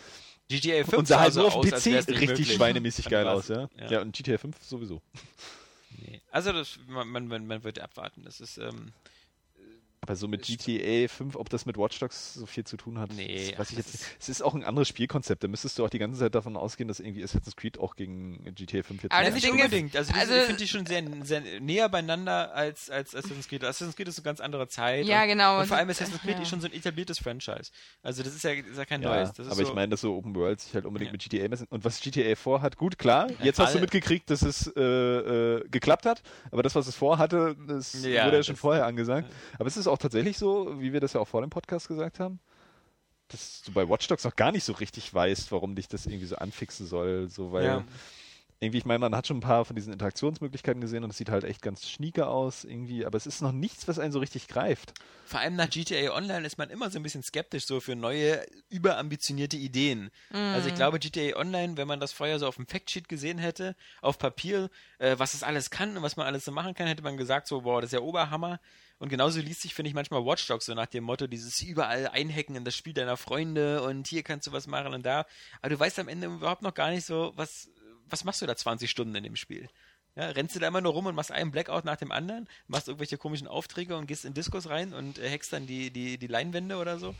GTA 5 Und sah halt so so auf dem PC richtig möglich. schweinemäßig geil aus, ja? ja. Ja, und GTA 5 sowieso. Nee. Also das, man, man, man man wird abwarten. Das ist, ähm, Aber so mit GTA 5, ob das mit Watch Dogs so viel zu tun hat, Nee, das weiß ich jetzt. Es ist auch ein anderes Spielkonzept. Da müsstest du auch die ganze Zeit davon ausgehen, dass irgendwie Assassin's Creed auch gegen GTA 5 jetzt das nicht unbedingt. Also, also- also ich finde die schon sehr, sehr näher beieinander als, als Assassin's Creed. Assassin's Creed ist eine ganz andere Zeit. Ja, und, genau. Und vor allem Assassin's Creed ja. ist schon so ein etabliertes Franchise. Also das ist ja, ist ja kein Ja, neues. Das ist aber so, ich meine, dass so Open World sich halt unbedingt Ja. mit GTA messen. Und was GTA vorhat, gut, klar, jetzt hast du mitgekriegt, dass es äh, äh, geklappt hat, aber das, was es vorhatte, das Ja, wurde ja schon das- vorher angesagt. Aber es ist auch tatsächlich so, wie wir das ja auch vor dem Podcast gesagt haben, dass du bei Watch Dogs noch gar nicht so richtig weißt, warum dich das irgendwie so anfixen soll, so weil ja. irgendwie, ich meine, man hat schon ein paar von diesen Interaktionsmöglichkeiten gesehen und es sieht halt echt ganz schnieke aus irgendwie, aber es ist noch nichts, was einen so richtig greift. Vor allem nach GTA Online ist man immer so ein bisschen skeptisch so für neue, überambitionierte Ideen. Also ich glaube, GTA Online, wenn man das vorher so auf dem Factsheet gesehen hätte, auf Papier, äh, was es alles kann und was man alles so machen kann, hätte man gesagt so, boah, das ist ja Oberhammer. Und genauso liest sich, finde ich, manchmal Watch Dogs so nach dem Motto, dieses überall einhacken in das Spiel deiner Freunde und hier kannst du was machen und da. Aber du weißt am Ende überhaupt noch gar nicht so, was, was machst du da 20 Stunden in dem Spiel? Ja, rennst du da immer nur rum und machst einen Blackout nach dem anderen, machst irgendwelche komischen Aufträge und gehst in Diskos rein und äh, hackst dann die, die, die Leinwände oder so?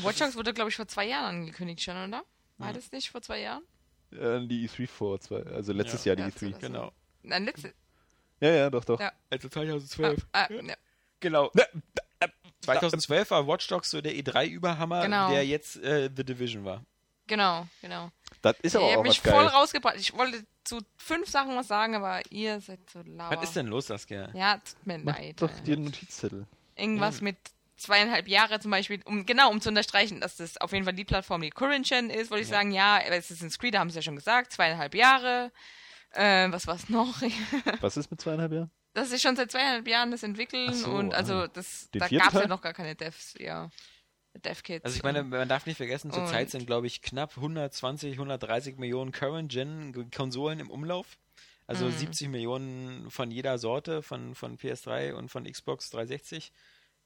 Watch Dogs wurde, glaube ich, vor zwei Jahren angekündigt schon, oder? War Mhm. das nicht vor zwei Jahren? Äh, die E3 vor zwei, also letztes Ja. Jahr die Ja, E3. so- Genau. Nein, letzte. Ja, ja, doch, doch. Ja. Also Ah, 2012. ah, ja. Genau. Ne, 2012 war Watch Dogs so der E3-Überhammer, Genau. der jetzt äh, The Division war. Genau, genau. Das ist aber ihr auch habt mich was voll geil. rausgebracht. Ich wollte zu fünf Sachen was sagen, aber ihr seid so lauer. Was ist denn los, Saskia? Ja, tut mir Mach leid. doch äh. dir einen Notizzettel. Irgendwas Ja. mit zweieinhalb Jahre zum Beispiel, um genau um zu unterstreichen, dass das auf jeden Fall die Plattform, die Current Gen ist, wollte ich Ja. sagen, ja, Assassin's Creed, da haben sie ja schon gesagt, zweieinhalb Jahre. Äh, was war's noch? Was ist mit zweieinhalb Jahren? Das ist schon seit zweieinhalb Jahren das Entwickeln so, und also ah. das Den da vierten gab's ja noch gar keine Devs, ja. Dev-Kits. Also ich meine, man darf nicht vergessen, zurzeit sind, glaube ich, knapp 120, 130 Millionen Current-Gen-Konsolen im Umlauf. Also Mhm. 70 Millionen von jeder Sorte, von, von PS3 und von Xbox 360.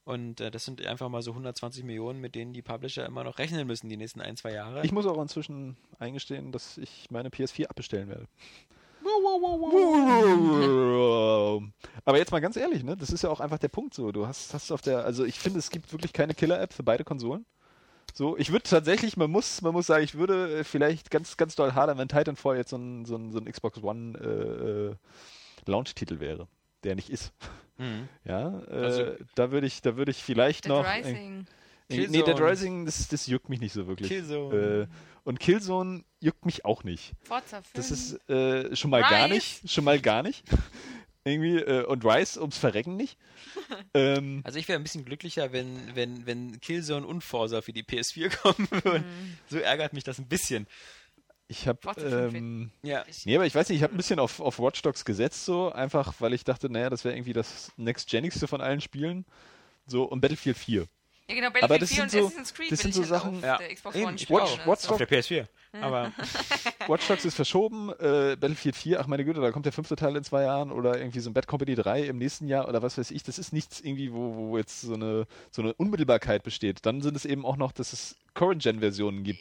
Und äh, das sind einfach mal so 120 Millionen, mit denen die Publisher immer noch rechnen müssen die nächsten ein, zwei Jahre. Ich muss auch inzwischen eingestehen, dass ich meine PS4 abbestellen werde. Aber jetzt mal ganz ehrlich, ne? Das ist ja auch einfach der Punkt so. Du hast, hast auf der, also ich finde, es gibt wirklich keine Killer-App für beide Konsolen. So, ich würde tatsächlich, man muss, man muss sagen, ich würde äh, vielleicht ganz, ganz doll hadern, wenn Titanfall jetzt so ein, so ein, so ein Xbox One äh, äh, Launch-Titel wäre, der nicht ist. Mhm. Ja, äh, Also- da würde ich, da würde ich vielleicht Dead noch. Rising. Nee, nee, Dead. Rising, das, das juckt mich nicht so wirklich. Killzone. Und Killzone juckt mich auch nicht. Forza 5. Das ist äh, schon mal gar Rise. nicht. Schon mal gar nicht. Irgendwie, äh, und Rise ums Verrecken nicht. ähm, Also ich wäre ein bisschen glücklicher, wenn, wenn, wenn Killzone und Forza für die PS4 kommen würden. Mhm. So ärgert mich das ein bisschen. ich habe. Forza 5 Ähm, Ja. nee, aber ich weiß nicht, ich habe ein bisschen auf, auf Watch Dogs gesetzt, so einfach, weil ich dachte, naja, das wäre irgendwie das Next-Genigste von allen Spielen. So, und Battlefield 4. Ja, genau, Aber Battlefield das 4 sind und so- Assassin's Creed das sind ich so halt Sachen- auf Ja. der Xbox Eben, One spielen. Watch- also. Watch Auf der PS4. Aber Watch Dogs ist verschoben, äh, Battlefield 4, ach meine Güte, da kommt der fünfte Teil in zwei Jahren oder irgendwie so ein Bad Company 3 im nächsten Jahr oder was weiß ich. Das ist nichts irgendwie, wo, wo jetzt so eine, so eine Unmittelbarkeit besteht. Dann sind es eben auch noch, dass es Current-Gen-Versionen gibt.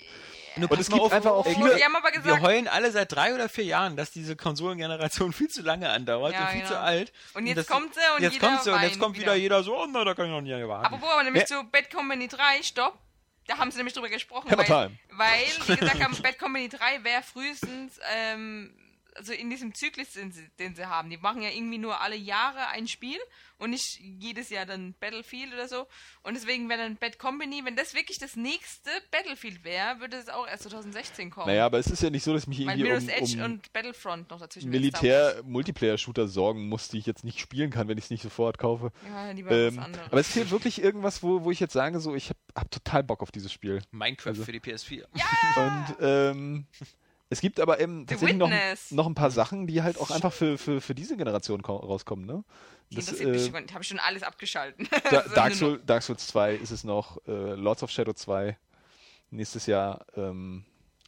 Nur Und es gibt auf, einfach auch viele- aber Wir gesagt, heulen alle seit drei oder vier Jahren, dass diese Konsolengeneration viel zu lange andauert Ja, und viel genau. zu alt. Und jetzt das- kommt sie und jetzt jeder kommt sie und jetzt kommt wieder, wieder. jeder so, oh na, da kann ich noch nicht warten. Aber nämlich Ja. zu Bad Company 3, stopp. Da haben sie nämlich drüber gesprochen. Hammer weil, Time. weil, wie gesagt haben, Bad Company 3 wäre frühestens, ähm, also in diesem Zyklus, den sie, den sie haben. Die machen ja irgendwie nur alle Jahre ein Spiel und nicht jedes Jahr dann Battlefield oder so. Und deswegen wäre dann Bad Company, wenn das wirklich das nächste Battlefield wäre, würde es auch erst 2016 kommen. Naja, aber es ist ja nicht so, dass ich mich weil irgendwie Mirror's um, Edge um und Battlefront noch dazwischen. Militär-Multiplayer-Shooter sorgen muss, die ich jetzt nicht spielen kann, wenn ich es nicht sofort kaufe. Ja, lieber Ähm, was anderes. aber es fehlt wirklich irgendwas, wo, wo ich jetzt sage, so, ich habe hab total Bock auf dieses Spiel. Minecraft Also- für die PS4. Und ähm, es gibt aber eben tatsächlich noch, noch ein paar Sachen, die halt auch einfach für, für, für diese Generation ko- rauskommen. Ne? Das, mich äh, schon. Habe ich schon alles abgeschalten. Da, Dark, Soul, Dark Souls 2 ist es noch, äh, Lords of Shadow 2 nächstes Jahr ähm,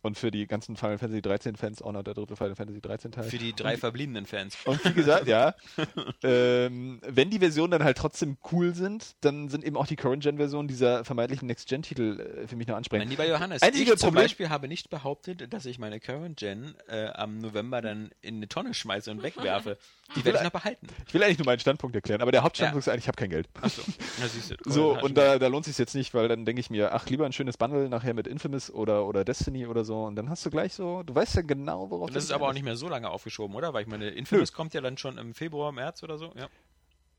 und für die ganzen Final Fantasy 13 Fans auch noch der dritte Final Fantasy 13 Teil. Für die drei verbliebenen Fans. Und wie gesagt, ja, ähm, wenn die Versionen dann halt trotzdem cool sind, dann sind eben auch die Current-Gen-Versionen dieser vermeintlichen Next-Gen-Titel äh, für mich noch ansprechend. lieber Johannes, Einzige ich zum Problem- Beispiel habe nicht behauptet, dass ich meine Current Gen äh, am November dann in eine Tonne schmeiße und wegwerfe. Die werde ich noch behalten. Ich will eigentlich nur meinen Standpunkt erklären, aber der Hauptstandpunkt ist eigentlich, ich habe kein Geld. Achso, na siehst du. So, und da, da lohnt sich jetzt nicht, weil dann denke ich mir, ach, lieber ein schönes Bundle nachher mit Infamous oder, oder Destiny oder so und dann hast du gleich so, du weißt ja genau, worauf Und das ist aber auch nicht mehr so lange aufgeschoben, oder? Weil ich meine, Infamous kommt ja dann schon im Februar, März oder so. Ja.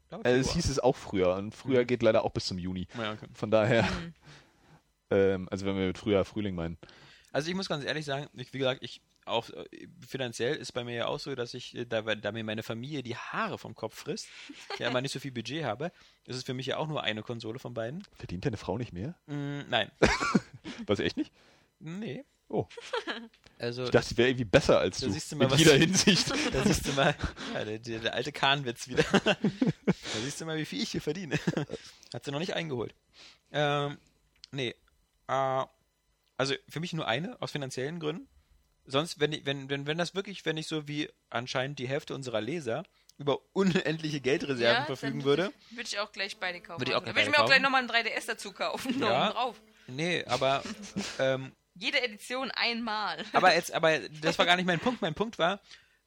Glaube, Äh, es hieß es auch früher und früher geht leider auch bis zum Juni. Ja, okay. Von daher, Mhm. ähm, also wenn wir mit Frühjahr, Frühling meinen. Also ich muss ganz ehrlich sagen, ich, wie gesagt, ich auch äh, finanziell ist bei mir ja auch so, dass ich, äh, da, da mir meine Familie die Haare vom Kopf frisst, ja immer nicht so viel Budget habe, ist es für mich ja auch nur eine Konsole von beiden. Verdient deine Frau nicht mehr? Mm, nein, Was, echt nicht? nee. Oh, Also, ich dachte, ich wäre irgendwie besser als Da du. siehst du mal, in was- jeder Hinsicht. da siehst du mal, ja, der, der, der alte Kahnwitz wieder. da siehst du mal, wie viel ich hier verdiene. Hat sie noch nicht eingeholt. Ähm, nee. Äh, also für mich nur eine, aus finanziellen Gründen. Sonst, wenn, ich- wenn, wenn, wenn das wirklich, wenn ich so wie anscheinend die Hälfte unserer Leser über unendliche Geldreserven verfügen dann würde. Würde ich auch gleich beide kaufen. Würde ich auch Dann gleich würde ich mir auch beide gleich nochmal ein 3DS dazu kaufen. Ja. Ja. drauf. Nee, aber ähm, Jede Edition einmal. Aber jetzt, aber das war gar nicht mein Punkt. Mein Punkt war,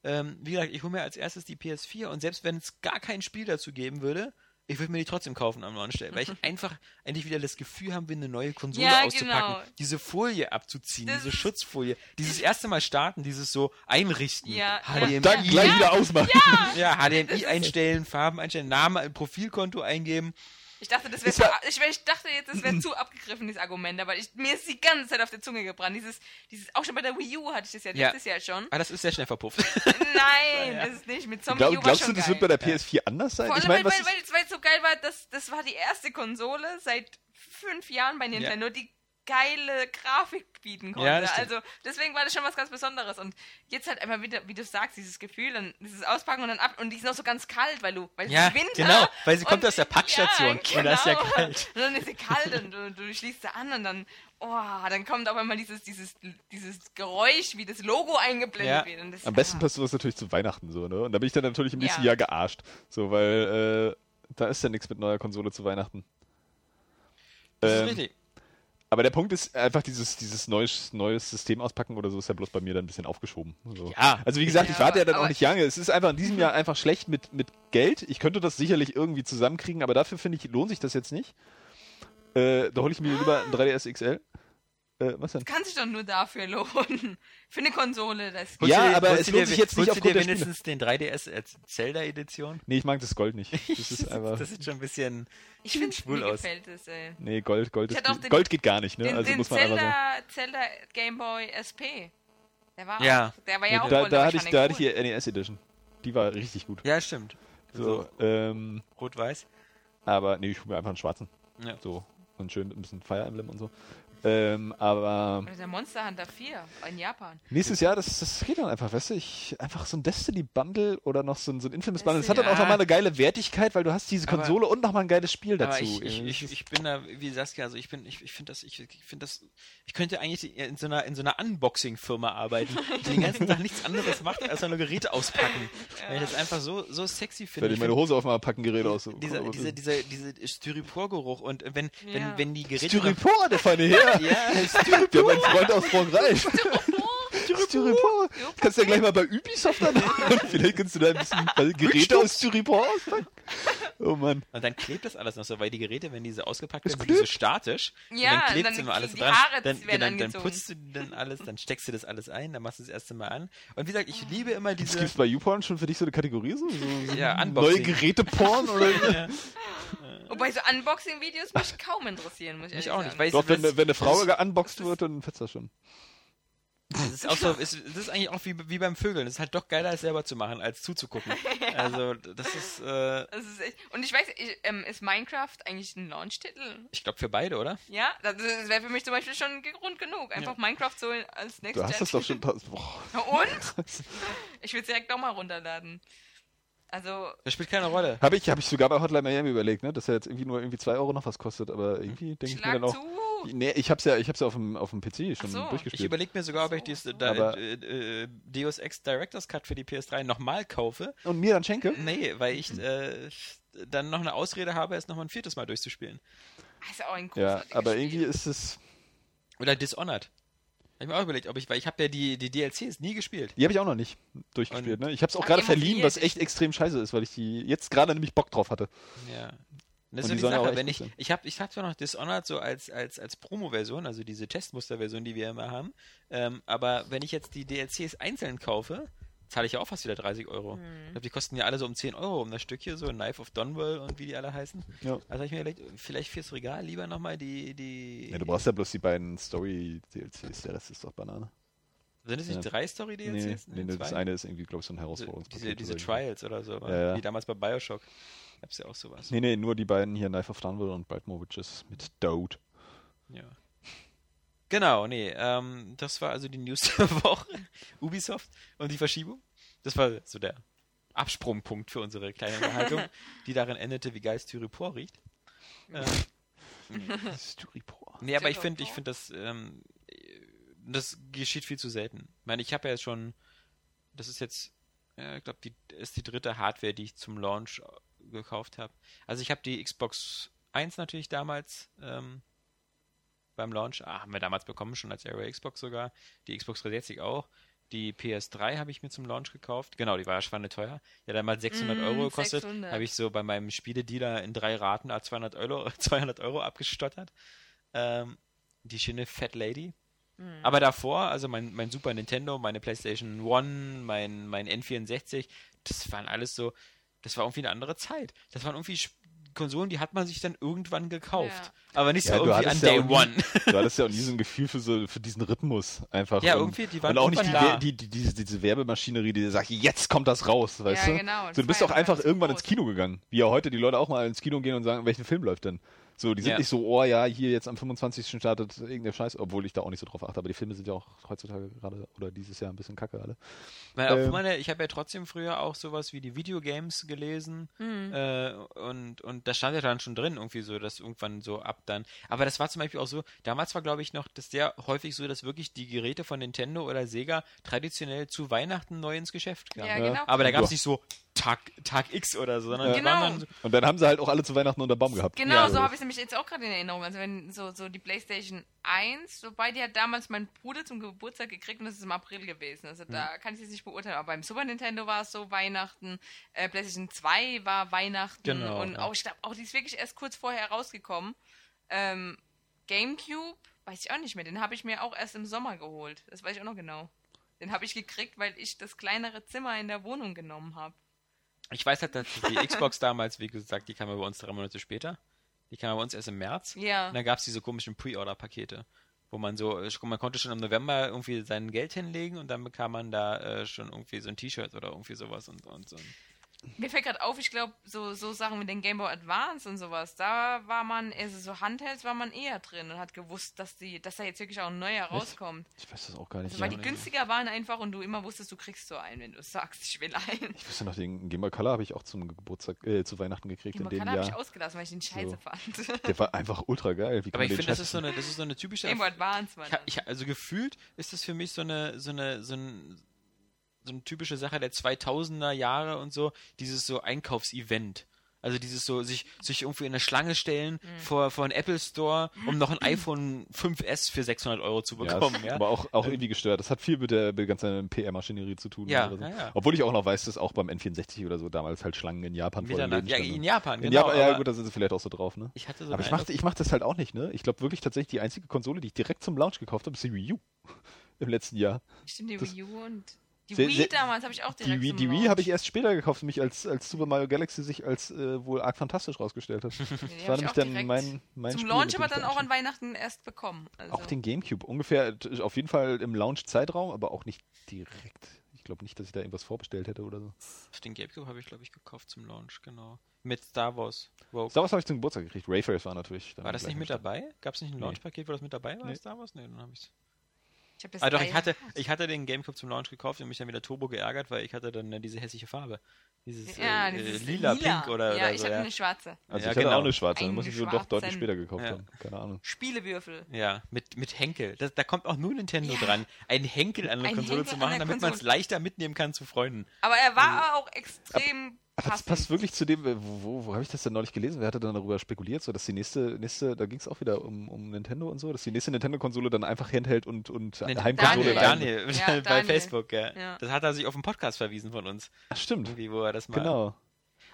ähm, wie gesagt, ich hole mir als erstes die PS4 und selbst wenn es gar kein Spiel dazu geben würde, ich würde mir die trotzdem kaufen am neuen Stelle, weil ich einfach endlich wieder das Gefühl haben will, eine neue Konsole Ja, auszupacken, genau. diese Folie abzuziehen, Das diese Schutzfolie, dieses erste Mal starten, dieses so einrichten, Ja, HDMI, Dann gleich wieder ausmachen. ja, HDMI einstellen, Farben einstellen, Name, Profilkonto eingeben. Ich dachte, das wäre ja- ich, ich dachte jetzt, das wäre zu abgegriffen, dieses Argument, aber ich, mir ist die ganze Zeit auf der Zunge gebrannt. Dieses, dieses, auch schon bei der Wii U hatte ich das ja Ja. letztes Jahr schon. Ah, das ist sehr schnell verpufft. Nein, Ja. das ist nicht. Mit Zombie Glaub, U glaubst du, das geil. wird bei der PS4 anders sein? Vor allem, ich weil, weil, weil, weil es so geil war, das, das war die erste Konsole seit fünf Jahren bei Nintendo, die geile Grafik bieten konnte. Ja, das also deswegen war das schon was ganz Besonderes. Und jetzt halt einfach wieder, wie du sagst, dieses Gefühl, dann dieses Auspacken und dann ab und die ist noch so ganz kalt, weil du, weil es Ja, ist Winter. genau, weil sie kommt aus der Packstation Ja, und da ist ja genau. kalt. Und dann ist sie kalt und du, du schließt sie an und dann, oh, dann kommt auf einmal dieses, dieses, dieses Geräusch, wie das Logo eingeblendet Ja. wird. Und das, Am besten ah, passt sowas natürlich zu Weihnachten so, ne? Und da bin ich dann natürlich im nächsten Ja. Jahr gearscht. So, weil äh, da ist ja nichts mit neuer Konsole zu Weihnachten. Das ist Ähm, richtig. Aber der Punkt ist einfach dieses, dieses neues, neues System auspacken oder so ist ja bloß bei mir dann ein bisschen aufgeschoben. So. Ja. Also wie gesagt, Ja, ich warte ja dann auch nicht lange. Es ist einfach in diesem Jahr einfach schlecht mit, mit Geld. Ich könnte das sicherlich irgendwie zusammenkriegen, aber dafür finde ich, lohnt sich das jetzt nicht. Äh, da hole ich mir lieber ein 3DS XL. Äh, was denn? kann sich doch nur dafür lohnen. Für eine Konsole. Das Ja, Holst dir- aber es lohnt dir- sich jetzt nicht aufgrund dir wenigstens den 3DS als Zelda-Edition? Nee, ich mag das Gold nicht. Das ist einfach. Das sieht schon ein bisschen Ich finde, schwul mir aus. gefällt es, ey. Nee, Gold, Gold, ist, den- Gold geht gar nicht, ne? Den, also den muss man sagen. Zelda, Zelda Game Boy SP. Der war Ja. auch, der war Nee, ja auch da, da, hatte ich, da hatte ich die NES Edition. Die war richtig gut. Ja, stimmt. So, ähm, Rot-Weiß. aber nee, ich hole mir einfach einen schwarzen. Ja. So. Und schön ein bisschen Fire Emblem und so. Ähm, aber Oder der Monster Hunter 4 in Japan. nächstes Jahr, das, das geht dann einfach, weißt du, ich, einfach so ein Destiny-Bundle oder noch so ein, so ein Infamous Bundle. Das hat dann auch Ja. nochmal eine geile Wertigkeit, weil du hast diese Aber- Konsole und nochmal ein geiles Spiel dazu. Aber ich, ich, ich, ich bin da, wie Saskia, also ich bin, ich, ich finde das, ich, ich finde das, ich könnte eigentlich in so einer, in so einer Unboxing-Firma arbeiten, die den ganzen Tag nichts anderes macht, als nur Geräte auspacken. Weil ich das einfach so, so sexy finde. Wenn ich meine Hose aufmache, packen Gerät aus. Dieser, dieser, dieser, dieser Styropor-Geruch und wenn, Ja. wenn, wenn die Geräte. Styropor, der feine Herr. Ja, haben einen Freund aus Frankreich. Styropor. Kannst du ja gleich mal bei Ubisoft an. Vielleicht kannst du da ein bisschen Geräte aus Styropor auspacken. Oh Mann. Und dann klebt das alles noch so, weil die Geräte, wenn diese ausgepackt Es werden, sind die so statisch. Ja, und dann klebt dann sie immer alles die dran. Haare dann, werden genau, dann angezogen. putzt du dann alles, dann steckst du das alles ein, dann machst du das erste Mal an. Und wie gesagt, ich liebe immer Gibt diese. es bei YouPorn schon für dich so eine Kategorie? So, so, Ja, neue Unboxing. Geräte-Porn? Oder? Ja, Wobei so Unboxing-Videos mich kaum interessieren, muss ich mich auch nicht. sagen. Weil Doch, wenn, das, eine- wenn eine Frau unboxed wird, dann fetzt das schon. Das ist auch so, ist, das ist eigentlich auch wie, wie beim Vögeln. Das ist halt doch geiler, es selber zu machen, als zuzugucken. Also, das ist, äh, Das ist echt, und ich weiß, ich, ähm, ist Minecraft eigentlich ein Launch-Titel? ich glaube, für beide, oder? Ja, das, das wäre für mich zum Beispiel schon Grund genug. Einfach Minecraft so als Next Du hast das doch schon. Boah. Und? Ich will es direkt nochmal runterladen. Also, Das spielt keine Rolle. Habe ich, hab ich sogar bei Hotline Miami überlegt, ne? dass er jetzt irgendwie nur irgendwie 2 Euro noch was kostet, aber irgendwie denke ich mir dann auch. zu. Nee, ich hab's ja, ich hab's ja auf dem, auf dem PC schon so. Ich durchgespielt. überlege mir sogar, ob ich dieses da, äh, äh, Deus Ex Director's Cut für die PS3 nochmal kaufe. Und mir dann schenke? Nee, weil ich äh, dann noch eine Ausrede habe, es nochmal ein viertes Mal durchzuspielen. Das ist auch ein Ja, aber Spiel. irgendwie ist es. Oder Dishonored. Ich mir auch überlegt, ob ich, weil ich habe ja die, die DLCs nie gespielt. Die habe ich auch noch nicht durchgespielt, Und- ne? Ich hab's auch Ach, gerade verliehen, was echt extrem scheiße ist, weil ich die jetzt gerade nämlich Bock drauf hatte. Ja. Das ist so die die auch Sache, wenn ich, ich habe ich hab zwar noch Dishonored so als, als, als Promo-Version, also diese Testmuster-Version, die wir immer haben, ähm, aber wenn ich jetzt die DLCs einzeln kaufe, zahle ich ja auch fast wieder 30 Euro. Mhm. Ich glaube, die kosten ja alle so um 10 Euro um das Stück hier, so Knife of Donwell und wie die alle heißen. Ja. Also habe ich mir überlegt, vielleicht fürs Regal lieber nochmal die, die... Ja, du brauchst ja bloß die beiden Story-DLCs, der Rest ist doch Banane. Sind es nicht Ja. drei Story-DLCs? Nee, nee, das eine ist irgendwie, glaube ich, so ein diese, Herausforderungspaket. diese, diese. Trials oder so, Ja, ja. wie damals bei Bioshock. Gab's ja auch sowas. Nee, nee, nur die beiden hier, Knife of Dunwell und Baltimore Witches mit Dode. Ja. Genau, nee, ähm, das war also die News der Woche. Ubisoft und die Verschiebung. Das war so der Absprungpunkt für unsere kleine Unterhaltung, die darin endete, wie geil Styropor riecht. Ähm, Styropor. nee, aber ich finde, ich finde das, ähm, das geschieht viel zu selten. Ich meine, ich habe ja jetzt schon, das ist jetzt, äh, ich glaube, die ist die dritte Hardware, die ich zum Launch äh, gekauft habe. Also ich habe die Xbox 1 natürlich damals ähm, beim Launch, ah, haben wir damals bekommen, schon als Area Xbox sogar. Die Xbox 360 auch. Die PS3 habe ich mir zum Launch gekauft. Genau, die war ja schweineteuer. Die hat damals 600 Mm, Euro gekostet. 600. Habe ich so bei meinem Spieledealer in drei Raten à 200 Euro, 200 Euro abgestottert. Ähm, die schöne Fat Lady. Mhm. Aber davor, also mein, mein Super Nintendo, meine PlayStation One, mein, mein N64, das waren alles so, das war irgendwie eine andere Zeit. Das waren irgendwie Sp- Konsolen, die hat man sich dann irgendwann gekauft. Aber nicht so Ja, irgendwie an ja Day auch nie- One. Du hattest ja auch nie so ein Gefühl für, so, für diesen Rhythmus einfach. Ja, und, irgendwie, die waren Und auch nicht die, da. Die, die, diese, diese Werbemaschinerie, die sagt, jetzt kommt das raus, weißt Ja, du? genau, So, du bist ja einfach irgendwann groß. ins Kino gegangen. Wie ja heute die Leute auch mal ins Kino gehen und sagen, welchen Film läuft denn? So, die sind Ja. nicht so, oh ja, hier jetzt am 25. startet irgendein Scheiß, obwohl ich da auch nicht so drauf achte, aber die Filme sind ja auch heutzutage gerade oder dieses Jahr ein bisschen kacke alle. Weil auch Ähm. meine, ich habe ja trotzdem früher auch sowas wie die Videogames gelesen Hm. äh, und, und da stand ja dann schon drin irgendwie so, dass irgendwann so ab dann. Aber das war zum Beispiel auch so, damals war glaube ich noch das sehr häufig so, dass wirklich die Geräte von Nintendo oder Sega traditionell zu Weihnachten neu ins Geschäft kamen. Ja, Ja. genau. Aber da gab es Ja. nicht so Tag, Tag X oder so, sondern Genau. dann Und dann haben sie halt auch alle zu Weihnachten unter Baum gehabt. Genau, Ja. so habe ich es nämlich jetzt auch gerade in Erinnerung. Also wenn so, so die PlayStation 1, wobei die hat damals mein Bruder zum Geburtstag gekriegt und das ist im April gewesen. Also da kann ich jetzt nicht beurteilen. Aber beim Super Nintendo war es so Weihnachten, äh, PlayStation 2 war Weihnachten Genau, und ja. auch, ich glaube, auch die ist wirklich erst kurz vorher rausgekommen. Ähm, Gamecube, weiß ich auch nicht mehr, den habe ich mir auch erst im Sommer geholt. Das weiß ich auch noch genau. Den habe ich gekriegt, weil ich das kleinere Zimmer in der Wohnung genommen habe. Ich weiß halt, dass die Xbox damals, wie gesagt, die kam ja bei uns drei Monate später. Die kam bei uns erst im März. Ja. Und dann gab es diese komischen Pre-Order-Pakete, wo man so, äh, man konnte schon im November irgendwie sein Geld hinlegen und dann bekam man da äh, schon irgendwie so ein T-Shirt oder irgendwie sowas und, und so. ein- Mir fällt gerade auf, ich glaube, so, so Sachen mit den Game Boy Advance und sowas, da war man, also so Handhelds war man eher drin und hat gewusst, dass die, dass da jetzt wirklich auch ein neuer rauskommt. Ich weiß das auch gar nicht. Also weil die Ja. günstiger waren einfach und du immer wusstest, du kriegst so einen, wenn du sagst, ich will einen. Ich wüsste noch, den Game Boy Color habe ich auch zum Geburtstag, äh, zu Weihnachten gekriegt Game in Boy dem Color habe ich ausgelassen, weil ich den scheiße So. fand. Der war einfach ultra geil. Wie kann Aber man ich finde, das ist so eine, das ist so eine typische Game Boy Advance war Ich, ich, also gefühlt ist das für mich so eine, so eine, so ein, so eine typische Sache der 2000er Jahre und so, dieses so Einkaufsevent. Also dieses so, sich, sich irgendwie in eine Schlange stellen Mhm. vor, vor einen Apple Store, um noch ein iPhone 5S für 600 Euro zu Ja, bekommen, ist ja. aber auch, auch irgendwie gestört. Das hat viel mit der, mit der ganzen PR-Maschinerie zu tun. Ja, oder so. ja, ja. Obwohl ich auch noch weiß, dass auch beim N64 oder so damals halt Schlangen in Japan vor den Ja, in Japan, In genau. Japan, ja aber gut, da sind sie vielleicht auch so drauf, ne? ich hatte so Aber ich mach, ich mach das halt auch nicht, ne? Ich glaube wirklich tatsächlich die einzige Konsole, die ich direkt zum Launch gekauft habe, ist die Wii U. Im letzten Jahr. Stimmt, die das- Wii U und die Sehr- Wii sehr- damals habe ich auch Die direkt Wii, zum die Wii habe ich erst später gekauft, nämlich als, als Super Mario Galaxy sich als äh, wohl arg fantastisch rausgestellt hat. Die Das war ich nämlich dann mein, mein Zum Spiel, Launch aber ich dann da auch an. Weihnachten erst bekommen. Also. Auch den Gamecube. Ungefähr, auf jeden Fall im Launch-Zeitraum, aber auch nicht direkt. Ich glaube nicht, dass ich da irgendwas vorbestellt hätte oder so. Den Gamecube habe ich, glaube ich, gekauft zum Launch, genau. Mit Star Wars. Rogue. Star Wars habe ich zum Geburtstag gekriegt. Rayface war natürlich. War das nicht mit dabei? Gab es nicht ein Nee. Launchpaket, wo das mit dabei war, Nee. Star Wars? Nee, dann habe ich's. Ich hab das Ah doch, ich hatte, ich hatte den Gamecube zum Launch gekauft und mich dann wieder turbo geärgert, weil ich hatte dann äh, diese hässliche Farbe. Dieses, ja, äh, dieses äh, lila, pink oder, Ja, oder ich so. hatte Ja. eine schwarze. Also Ja, ich hatte genau. auch eine schwarze, dann muss ich so doch deutlich später gekauft Ja. haben. Keine Ahnung. Spielewürfel. ja, mit, mit Henkel. Das, da kommt auch nur Nintendo dran, einen Henkel an eine Ein Konsole Henkel zu machen, der damit man es leichter mitnehmen kann zu Freunden. Aber er war auch extrem Aber das passt wirklich zu dem, äh, wo, wo, wo habe ich das denn neulich gelesen? Wer hatte dann darüber spekuliert, so dass die nächste, nächste da ging es auch wieder um, um Nintendo und so, dass die nächste Nintendo-Konsole dann einfach Handheld und, und Nee, Heimkonsole Daniel, Daniel, Ja, bei Daniel. Facebook, ja. Ja. Das hat er sich auf den Podcast verwiesen von uns. Ach, stimmt, Irgendwie, wo er das mal. genau.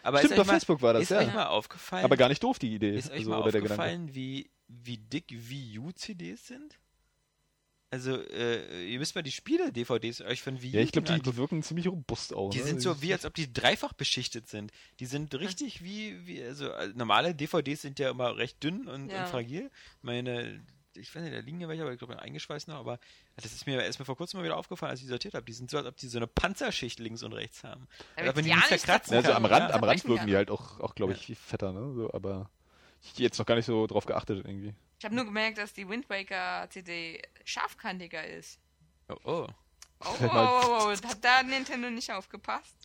Aber Stimmt, ist auf mal, Facebook war das, ist ja. euch mal aufgefallen, Aber gar nicht doof, die Idee. ist euch also, mal oder der Gedanke. aufgefallen, wie, wie dick Wii U-CDs sind? Also, äh, ihr müsst mal die Spiele-DVDs euch von Wii U Ja, ich glaube, die, die wirken ziemlich robust auch. Die ne? sind so wie, als ob die dreifach beschichtet sind. Die sind richtig wie, wie also äh, normale DVDs sind ja immer recht dünn und, Ja. und fragil. Meine, ich weiß nicht, da liegen ja welche, aber ich glaube, eingeschweißt noch, aber das ist mir erst mal vor kurzem mal wieder aufgefallen, als ich die sortiert habe. Die sind so, als ob die so eine Panzerschicht links und rechts haben. Ob man die ja nicht zerkratzen Ja, also am Rand, ja. am Rand wirken die halt auch, auch glaube ich, fetter, ne? So, aber ich hab jetzt noch gar nicht so drauf geachtet irgendwie. Ich habe nur gemerkt, dass die Wind Waker CD scharfkantiger ist. Oh, oh. Oh, oh, oh, oh, hat da Nintendo nicht aufgepasst?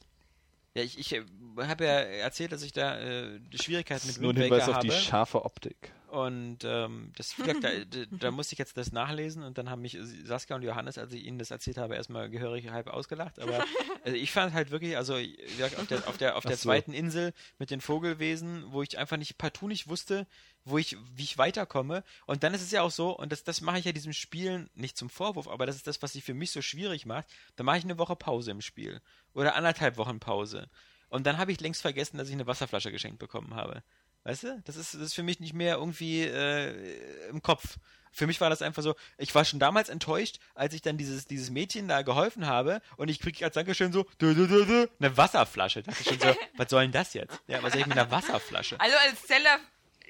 Ja, ich, ich habe ja erzählt, dass ich da äh, Schwierigkeiten mit Nur ein Wind Hinweis Waker auf die habe. scharfe Optik. Und ähm, das, da, da, da musste ich jetzt das nachlesen und dann haben mich Saskia und Johannes, als ich ihnen das erzählt habe, erstmal gehörig halb ausgelacht. Aber also ich fand halt wirklich, also auf der, auf der, auf der so. zweiten Insel mit den Vogelwesen, wo ich einfach nicht partout nicht wusste, wo ich, wie ich weiterkomme. Und dann ist es ja auch so, und das, das mache ich ja diesem Spielen nicht zum Vorwurf, aber das ist das, was sich für mich so schwierig macht. Da mache ich eine Woche Pause im Spiel. Oder anderthalb Wochen Pause. Und dann habe ich längst vergessen, dass ich eine Wasserflasche geschenkt bekommen habe. Weißt du? Das ist, das ist für mich nicht mehr irgendwie äh, im Kopf. Für mich war das einfach so, ich war schon damals enttäuscht, als ich dann dieses, dieses Mädchen da geholfen habe und ich kriege als Dankeschön so dü, dü, dü, dü, eine Wasserflasche. Da dachte ich schon so, was soll denn das jetzt? Ja, was soll ich mit einer Wasserflasche? Also als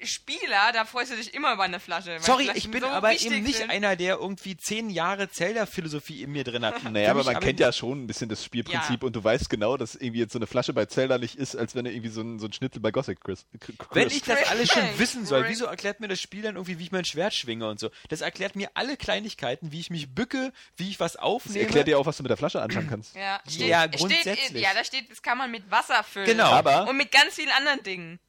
Zelda-Spieler, da freust du dich immer über eine Flasche. Sorry, ich bin so aber eben nicht sind. einer, der irgendwie zehn Jahre Zelda-Philosophie in mir drin hat. Naja, aber man kennt ja schon ein bisschen das Spielprinzip Ja. und du weißt genau, dass irgendwie jetzt so eine Flasche bei Zelda nicht ist, als wenn er irgendwie so ein, so ein Schnitzel bei Gothic Chris. Chris. Wenn ich das alles schon wissen soll, wieso erklärt mir das Spiel dann irgendwie, wie ich mein Schwert schwinge und so? Das erklärt mir alle Kleinigkeiten, wie ich mich bücke, wie ich was das aufnehme. erklärt dir auch, was du mit der Flasche anfangen kannst. Ja, steht, Ja, steht, grundsätzlich. ja, da steht, das kann man mit Wasser füllen. Genau. Aber- Und mit ganz vielen anderen Dingen.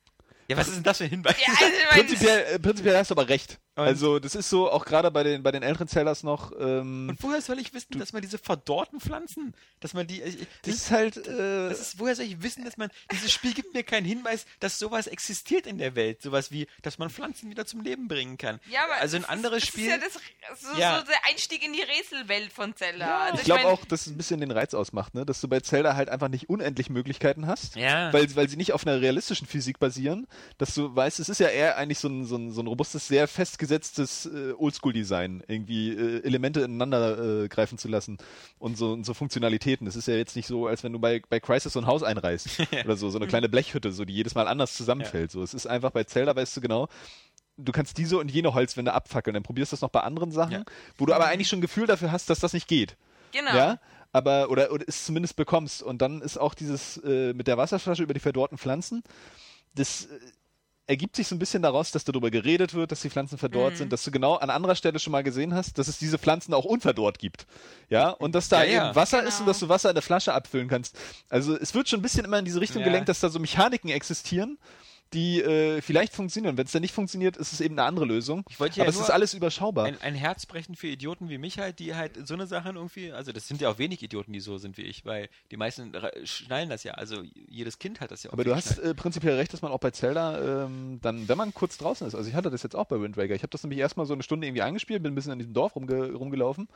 Ja, was ist denn das für ein Hinweis? Ja, also Prinzipiell, äh, prinzipiell hast du aber recht. Und- also das ist so, auch gerade bei den, bei den älteren Zeldas noch, ähm, Und woher soll ich wissen, dass man diese verdorrten Pflanzen, dass man die, ich, ich- das ist halt, äh, das ist, woher soll ich wissen, dass man, dieses Spiel gibt mir keinen Hinweis, dass sowas existiert in der Welt, sowas wie, dass man Pflanzen wieder zum Leben bringen kann. ja, aber also ein das anderes ist, Spiel, Das ist ja das, so, Ja. so der Einstieg in die Rätselwelt von Zelda. Ja, also ich glaube auch, dass es ein bisschen den Reiz ausmacht, ne? dass du bei Zelda halt einfach nicht unendlich Möglichkeiten hast, Ja. weil, weil sie nicht auf einer realistischen Physik basieren, dass du weißt, es ist ja eher eigentlich so ein, so ein, so ein robustes, sehr festgesetztes äh, Oldschool-Design, irgendwie äh, Elemente ineinander äh, greifen zu lassen und so, und so Funktionalitäten. Das ist ja jetzt nicht so, als wenn du bei, bei Crisis so ein Haus einreißt oder so, so eine kleine Blechhütte, so die jedes Mal anders zusammenfällt. So, es ist einfach bei Zelda, weißt du genau, du kannst diese und jene Holzwände abfackeln, dann probierst du das noch bei anderen Sachen, Ja. wo du aber eigentlich schon ein Gefühl dafür hast, dass das nicht geht. genau. Ja, aber oder, oder es zumindest bekommst. Und dann ist auch dieses äh, mit der Wasserflasche über die verdorrten Pflanzen, das äh, ergibt sich so ein bisschen daraus, dass darüber geredet wird, dass die Pflanzen verdorrt sind, dass du genau an anderer Stelle schon mal gesehen hast, dass es diese Pflanzen auch unverdorrt gibt. Ja, und dass da Ja, ja. eben Wasser ist Genau. und dass du Wasser in der Flasche abfüllen kannst. Also es wird schon ein bisschen immer in diese Richtung Ja. gelenkt, dass da so Mechaniken existieren, die äh, vielleicht funktionieren. Wenn es dann nicht funktioniert, ist es eben eine andere Lösung. Ich wollte ja Aber es ist alles überschaubar. ein, ein Herzbrechen für Idioten wie mich halt, die halt so eine Sachen irgendwie, also das sind ja auch wenig Idioten, die so sind wie ich, weil die meisten schnallen das ja, also jedes Kind hat das ja auch. Aber du hast äh, prinzipiell recht, dass man auch bei Zelda ähm, dann, wenn man kurz draußen ist, also ich hatte das jetzt auch bei Wind Waker, ich habe das nämlich erstmal so eine Stunde irgendwie eingespielt, bin ein bisschen in diesem Dorf rumge rumgelaufen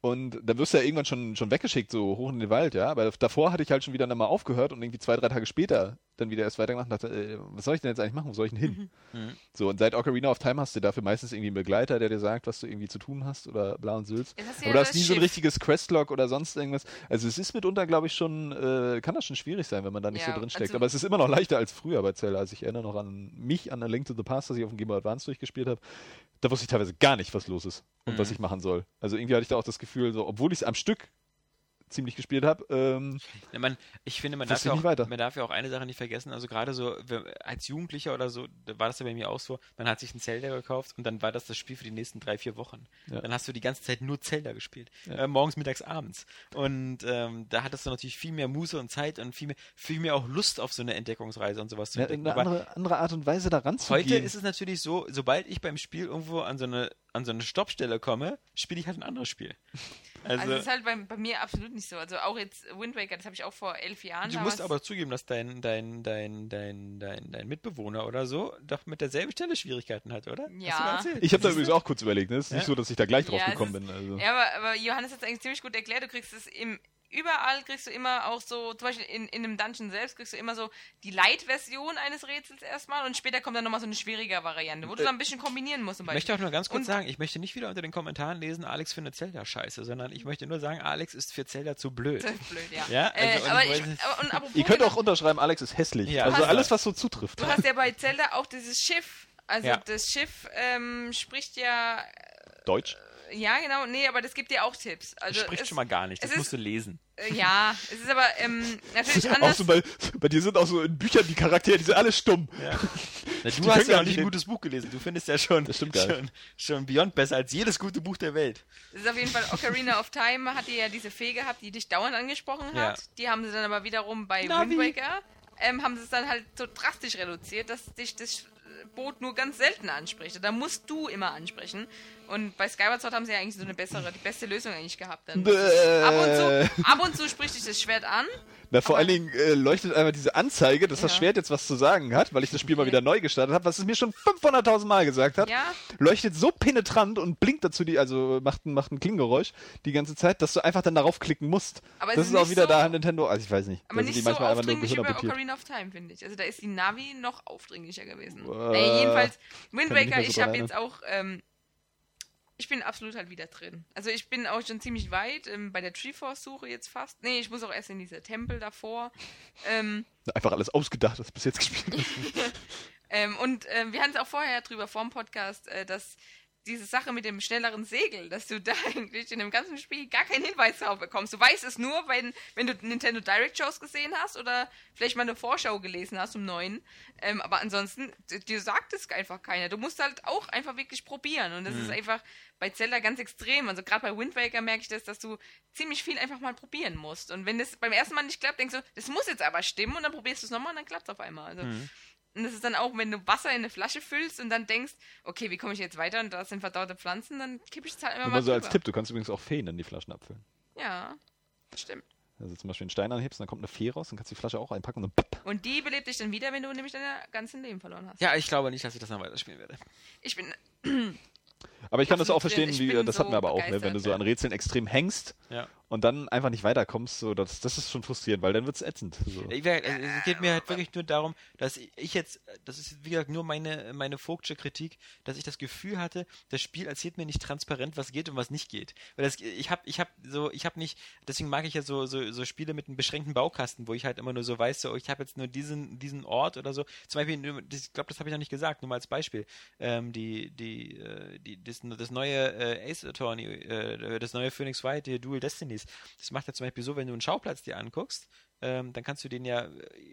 und dann wirst du ja irgendwann schon, schon weggeschickt, so hoch in den Wald, ja, aber davor hatte ich halt schon wieder mal aufgehört und irgendwie zwei, drei Tage später dann wieder erst weitergemacht und dachte, äh, was soll ich denn jetzt eigentlich machen, wo soll ich denn hin? Mhm. So, und seit Ocarina of Time hast du dafür meistens irgendwie einen Begleiter, der dir sagt, was du irgendwie zu tun hast oder bla und Sülz. Ja du hast das nie so ein richtiges Questlog oder sonst irgendwas. Also es ist mitunter, glaube ich, schon, äh, kann das schon schwierig sein, wenn man da nicht Ja, so drin steckt. also- Aber es ist immer noch leichter als früher bei Zelda. Also ich erinnere noch an mich, an A Link to the Past, das ich auf dem Game Boy Advance durchgespielt habe. Da wusste ich teilweise gar nicht, was los ist und Mhm. was ich machen soll. Also irgendwie hatte ich da auch das Gefühl, so, obwohl ich es am Stück ziemlich gespielt habe, ähm, Ja, man, ich finde, man darf, ja auch, man darf ja auch eine Sache nicht vergessen. Also gerade so als Jugendlicher oder so, da war das ja bei mir auch so, man hat sich ein Zelda gekauft und dann war das das Spiel für die nächsten drei, vier Wochen. Ja. Dann hast du die ganze Zeit nur Zelda gespielt. Ja. Äh, morgens, mittags, abends. Und ähm, da hattest du natürlich viel mehr Muße und Zeit und viel mehr, viel mehr auch Lust auf so eine Entdeckungsreise und sowas zu ja, entdecken. eine andere, andere Art und Weise da ranzugehen. Heute ist es natürlich so, sobald ich beim Spiel irgendwo an so eine, an so eine Stoppstelle komme, spiele ich halt ein anderes Spiel. Also, Also, das ist halt bei, bei mir absolut nicht so. Also auch jetzt Wind Waker, das habe ich auch vor elf Jahren. Du musst aber zugeben, dass dein, dein, dein, dein, dein, dein Mitbewohner oder so doch mit derselben Stelle Schwierigkeiten hat, oder? Ja. Ich habe da übrigens auch kurz überlegt, ne? Es ist nicht Ja. so, dass ich da gleich drauf Ja, gekommen ist- bin. Also. Ja, aber, aber Johannes hat es eigentlich ziemlich gut erklärt. Du kriegst es im überall kriegst du immer auch so, zum Beispiel in, in einem Dungeon selbst kriegst du immer so die Light-Version eines Rätsels erstmal und später kommt dann nochmal so eine schwierige Variante, wo du Äh, dann ein bisschen kombinieren musst zum Ich möchte auch nur ganz kurz Und- sagen, ich möchte nicht wieder unter den Kommentaren lesen, Alex findet Zelda scheiße, sondern ich möchte nur sagen, Alex ist für Zelda zu blöd. Ist blöd, ja. Ja, also, äh, aber ich aber, und apropos Ihr könnt mit- auch unterschreiben, Alex ist hässlich. Ja. also alles, was so zutrifft. Du hast ja bei Zelda auch dieses Schiff. Also Ja. das Schiff ähm, spricht ja Deutsch. Ja, genau, nee, aber das gibt dir auch Tipps. Also das spricht es, schon mal gar nicht, das ist- musst du lesen. Ja, es ist aber ähm, natürlich Auch anders. so bei, bei dir sind auch so in Büchern die Charaktere, die sind alle stumm. Ja. Na, Die du hast ja auch nicht ein gutes Buch gelesen. Du findest ja schon, schon, schon Beyond besser als jedes gute Buch der Welt. Das ist auf jeden Fall Ocarina of Time hatte ja diese Fee gehabt, die dich dauernd angesprochen hat. Ja. Die haben sie dann aber wiederum bei Navi. Wind Waker ähm, haben sie es dann halt so drastisch reduziert, dass dich das Boot nur ganz selten anspricht. Da musst du immer ansprechen. Und bei Skyward Sword haben sie ja eigentlich so eine bessere, die beste Lösung eigentlich gehabt. Dann Bäh. ab, und zu, ab und zu spricht dich das Schwert an. Na, vor allen Dingen äh, leuchtet einmal diese Anzeige, dass das Ja. Schwert jetzt was zu sagen hat, weil ich das Spiel mal wieder neu gestartet habe, was es mir schon 500.000 Mal gesagt hat. Ja. Leuchtet so penetrant und blinkt dazu, die, also macht, ein- macht ein Klinggeräusch die ganze Zeit, dass du einfach dann darauf klicken musst. Aber das ist ist auch wieder so- da Nintendo, also ich weiß nicht. Aber nicht die so manchmal aufdringlich über gehirnabonniert. Ocarina of Time, finde ich. Also da ist die Navi noch aufdringlicher gewesen. Äh, naja, jedenfalls, Wind Waker, mehr so ich habe jetzt auch, ähm, ich bin absolut halt wieder drin. Also ich bin auch schon ziemlich weit ähm, bei der Treeforce-Suche jetzt fast. Nee, ich muss auch erst in diese Tempel davor. Ähm, Einfach alles ausgedacht, was bis jetzt gespielt ist. ähm, und ähm, wir hatten es auch vorher drüber vor dem Podcast, äh, dass diese Sache mit dem schnelleren Segel, dass du da eigentlich in dem ganzen Spiel gar keinen Hinweis drauf bekommst. Du weißt es nur, wenn, wenn du Nintendo Direct Shows gesehen hast oder vielleicht mal eine Vorschau gelesen hast um neuen. Ähm, aber ansonsten, dir sagt es einfach keiner. Du musst halt auch einfach wirklich probieren. Und das ist einfach bei Zelda ganz extrem. Also gerade bei Wind Waker merke ich das, dass du ziemlich viel einfach mal probieren musst. Und wenn das beim ersten Mal nicht klappt, denkst du, das muss jetzt aber stimmen und dann probierst du es nochmal und dann klappt es auf einmal. Also und das ist dann auch, wenn du Wasser in eine Flasche füllst und dann denkst, okay, wie komme ich jetzt weiter und da sind verdorrte Pflanzen, dann kippe ich es halt einfach Nur mal so als drüber. Tipp, du kannst übrigens auch Feen in die Flaschen abfüllen. Ja, stimmt. Also zum Beispiel einen Stein anhebst, dann kommt eine Fee raus, dann kannst du die Flasche auch einpacken und dann. Und die belebt dich dann wieder, wenn du nämlich dein ganzen Leben verloren hast. Ja, ich glaube nicht, dass ich das noch weiterspielen werde. Ich bin, Aber ich kann das auch verstehen, wie, das so hatten wir aber auch, ne? wenn du so an Rätseln extrem hängst Ja. und dann einfach nicht weiterkommst, so, das, das ist schon frustrierend, weil dann wird's ätzend. So. Ich also, es geht mir halt wirklich nur darum, dass ich jetzt, das ist wie gesagt nur meine, meine Vogtsche Kritik, dass ich das Gefühl hatte, das Spiel erzählt mir nicht transparent, was geht und was nicht geht. Weil das, ich habe ich hab so, ich habe nicht, deswegen mag ich ja so, so, so Spiele mit einem beschränkten Baukasten, wo ich halt immer nur so weiß, so, ich habe jetzt nur diesen, diesen Ort oder so. Zum Beispiel, ich glaube, das habe ich noch nicht gesagt, nur mal als Beispiel. Ähm, die, die, äh, die, das, das neue äh, Ace Attorney, äh, das neue Phoenix Wright, die Dual Destinies, das macht ja zum Beispiel so, wenn du einen Schauplatz dir anguckst, ähm, dann kannst du den ja äh,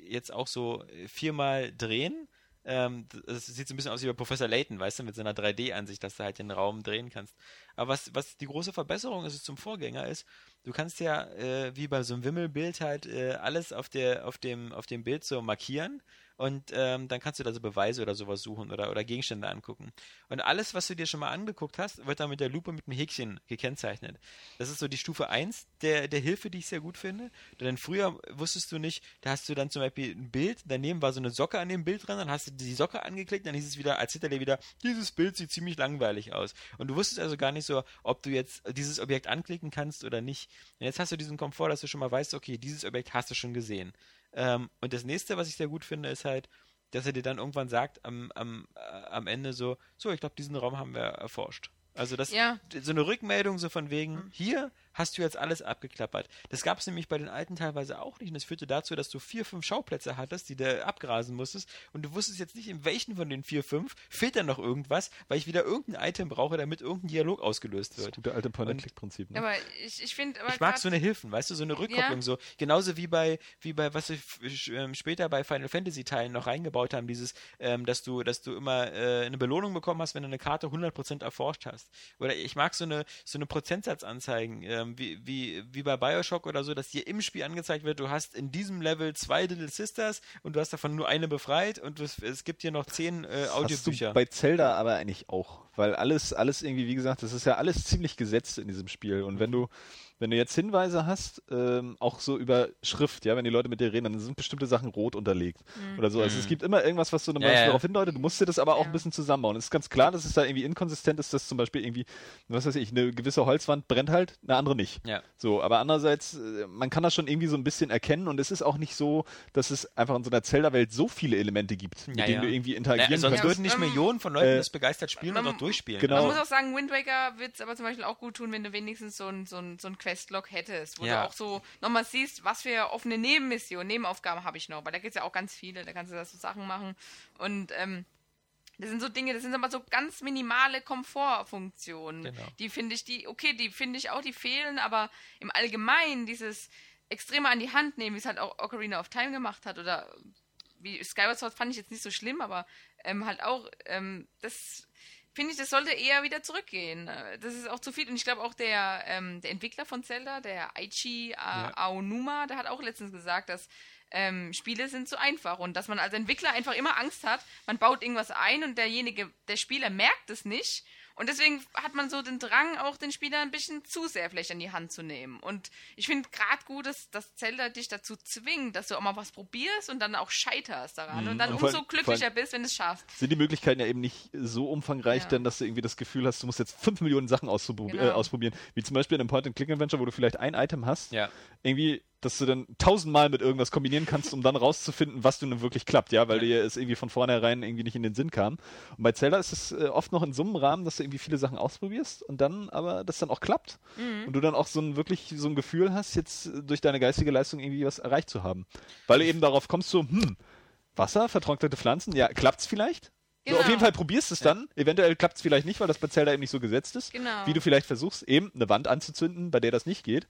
jetzt auch so äh, viermal drehen. Ähm, das sieht so ein bisschen aus wie bei Professor Layton, weißt du, mit so einer 3D-Ansicht, dass du halt den Raum drehen kannst. Aber was, was die große Verbesserung ist zum Vorgänger ist, du kannst ja äh, wie bei so einem Wimmelbild halt äh, alles auf der, auf dem, auf dem Bild so markieren und ähm, dann kannst du da so Beweise oder sowas suchen oder, oder Gegenstände angucken. Und alles, was du dir schon mal angeguckt hast, wird dann mit der Lupe mit einem Häkchen gekennzeichnet. Das ist so die Stufe 1 der, der Hilfe, die ich sehr gut finde. Denn früher wusstest du nicht, da hast du dann zum Beispiel ein Bild, daneben war so eine Socke an dem Bild dran, dann hast du die Socke angeklickt, dann hieß es wieder als Hinterleer wieder, dieses Bild sieht ziemlich langweilig aus. Und du wusstest also gar nicht so, ob du jetzt dieses Objekt anklicken kannst oder nicht. Und jetzt hast du diesen Komfort, dass du schon mal weißt, okay, dieses Objekt hast du schon gesehen. Ähm, und das nächste, was ich sehr gut finde, ist halt, dass er dir dann irgendwann sagt am, am, äh, am Ende so, so, ich glaube, diesen Raum haben wir erforscht. Also das Ja. so eine Rückmeldung so von wegen, hier hast du jetzt alles abgeklappert. Das gab es nämlich bei den alten teilweise auch nicht und das führte dazu, dass du vier, fünf Schauplätze hattest, die du abgrasen musstest und du wusstest jetzt nicht, in welchen von den vier, fünf fehlt da noch irgendwas, weil ich wieder irgendein Item brauche, damit irgendein Dialog ausgelöst Das wird. gute alte Point-and-Click-Prinzip. Ne? aber ich, ich finde, aber Ich mag so eine Hilfen, weißt du, so eine Rückkopplung, Ja. so genauso wie bei, wie bei, was sch- ähm, später bei Final Fantasy Teilen noch reingebaut haben, dieses, ähm, dass du, dass du immer äh, eine Belohnung bekommen hast, wenn du eine Karte 100% erforscht hast. Oder ich mag so eine, so eine Prozentsatzanzeigen, ähm, wie, wie, wie bei Bioshock oder so, dass dir im Spiel angezeigt wird, du hast in diesem Level zwei Little Sisters und du hast davon nur eine befreit und es, es gibt hier noch zehn äh, Hast Audiobücher. du bei Zelda aber eigentlich auch, weil alles, alles irgendwie, wie gesagt, das ist ja alles ziemlich gesetzt in diesem Spiel. Und wenn du, wenn du jetzt Hinweise hast, ähm, auch so über Schrift, ja, wenn die Leute mit dir reden, dann sind bestimmte Sachen rot unterlegt oder so. Also es gibt immer irgendwas, was so Ja, ja. darauf hindeutet. Du musst dir das aber auch Ja. ein bisschen zusammenbauen. Es ist ganz klar, dass es da irgendwie inkonsistent ist, dass zum Beispiel irgendwie, was weiß ich, eine gewisse Holzwand brennt halt, eine andere nicht. Ja. So, aber andererseits, äh, man kann das schon irgendwie so ein bisschen erkennen und es ist auch nicht so, dass es einfach in so einer Zelda-Welt so viele Elemente gibt, mit Ja, denen ja. du irgendwie Ja, interagieren sonst kannst. würden nicht Ähm, Millionen von Leuten äh, das begeistert spielen und man- auch durchspielen. Genau. Man muss auch sagen, Wind Waker wird es aber zum Beispiel auch gut tun, wenn du wenigstens so ein, so ein, so ein Questlog hättest, wo Ja. du auch so nochmal siehst, was für offene Nebenmissionen, Nebenaufgaben habe ich noch, weil da gibt es ja auch ganz viele, da kannst du da so Sachen machen. Und ähm, Das sind so Dinge, das sind aber so ganz minimale Komfortfunktionen. Genau. Die finde ich, die, okay, die finde ich auch, die fehlen, aber im Allgemeinen dieses extreme an die Hand nehmen, wie es halt auch Ocarina of Time gemacht hat oder wie Skyward Sword fand ich jetzt nicht so schlimm, aber ähm, halt auch, ähm, das finde ich, das sollte eher wieder zurückgehen. Äh, Das ist auch zu viel. Und ich glaube auch der, ähm, der Entwickler von Zelda, der Aichi A- Ja. Aonuma, der hat auch letztens gesagt, dass ähm, Spiele sind zu einfach und dass man als Entwickler einfach immer Angst hat, man baut irgendwas ein und derjenige, der Spieler merkt es nicht. Und deswegen hat man so den Drang, auch den Spieler ein bisschen zu sehr vielleicht an die Hand zu nehmen. Und ich finde gerade gut, dass, dass Zelda dich dazu zwingt, dass du auch mal was probierst und dann auch scheiterst daran. Mhm. Und dann Und umso allem- glücklicher bist, wenn du es schaffst. Sind die Möglichkeiten ja eben nicht so umfangreich, Ja. denn dass du irgendwie das Gefühl hast, du musst jetzt fünf Millionen Sachen auszuprob- Genau. äh, ausprobieren. Wie zum Beispiel in einem Point-and-Click-Adventure, wo du vielleicht ein Item hast, Ja. irgendwie, dass du dann tausendmal mit irgendwas kombinieren kannst, um dann rauszufinden, was du nun wirklich klappt, ja, weil Ja. dir es irgendwie von vornherein irgendwie nicht in den Sinn kam. Und bei Zelda ist es äh, oft noch in so einem Rahmen, dass du irgendwie viele Sachen ausprobierst und dann aber das dann auch klappt Mhm. und du dann auch so ein wirklich so ein Gefühl hast, jetzt äh, durch deine geistige Leistung irgendwie was erreicht zu haben. Weil du eben darauf kommst, so, hm, Wasser, vertrocknete Pflanzen, ja, klappt's vielleicht? So, auf Genau. jeden Fall probierst es dann. Eventuell klappt es vielleicht nicht, weil das bei Zelda eben nicht so gesetzt ist. Genau. Wie du vielleicht versuchst, eben eine Wand anzuzünden, bei der das nicht geht.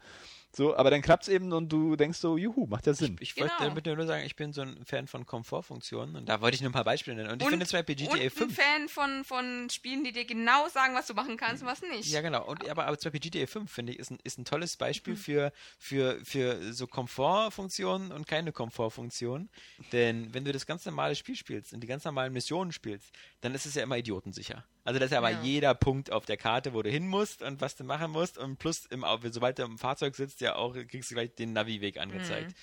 So, aber dann klappt es eben und du denkst so, juhu, macht ja Sinn. Ich wollte Genau. damit nur sagen, ich bin so ein Fan von Komfortfunktionen und da wollte ich nur ein paar Beispiele nennen. Und ich finde zum Beispiel GTA und ein 5. Fan von, von Spielen, die dir genau sagen, was du machen kannst und was nicht. Ja, genau. Und, aber, aber zum Beispiel GTA 5, finde ich, ist ein, ist ein tolles Mhm. Beispiel für, für, für so Komfortfunktionen und keine Komfortfunktionen. Denn wenn du das ganz normale Spiel spielst und die ganz normalen Missionen spielst, dann ist es ja immer idiotensicher. Also da ist ja aber jeder Punkt auf der Karte, wo du hin musst und was du machen musst. Und plus, im, sobald du im Fahrzeug sitzt, ja auch, kriegst du gleich den Navi-Weg angezeigt.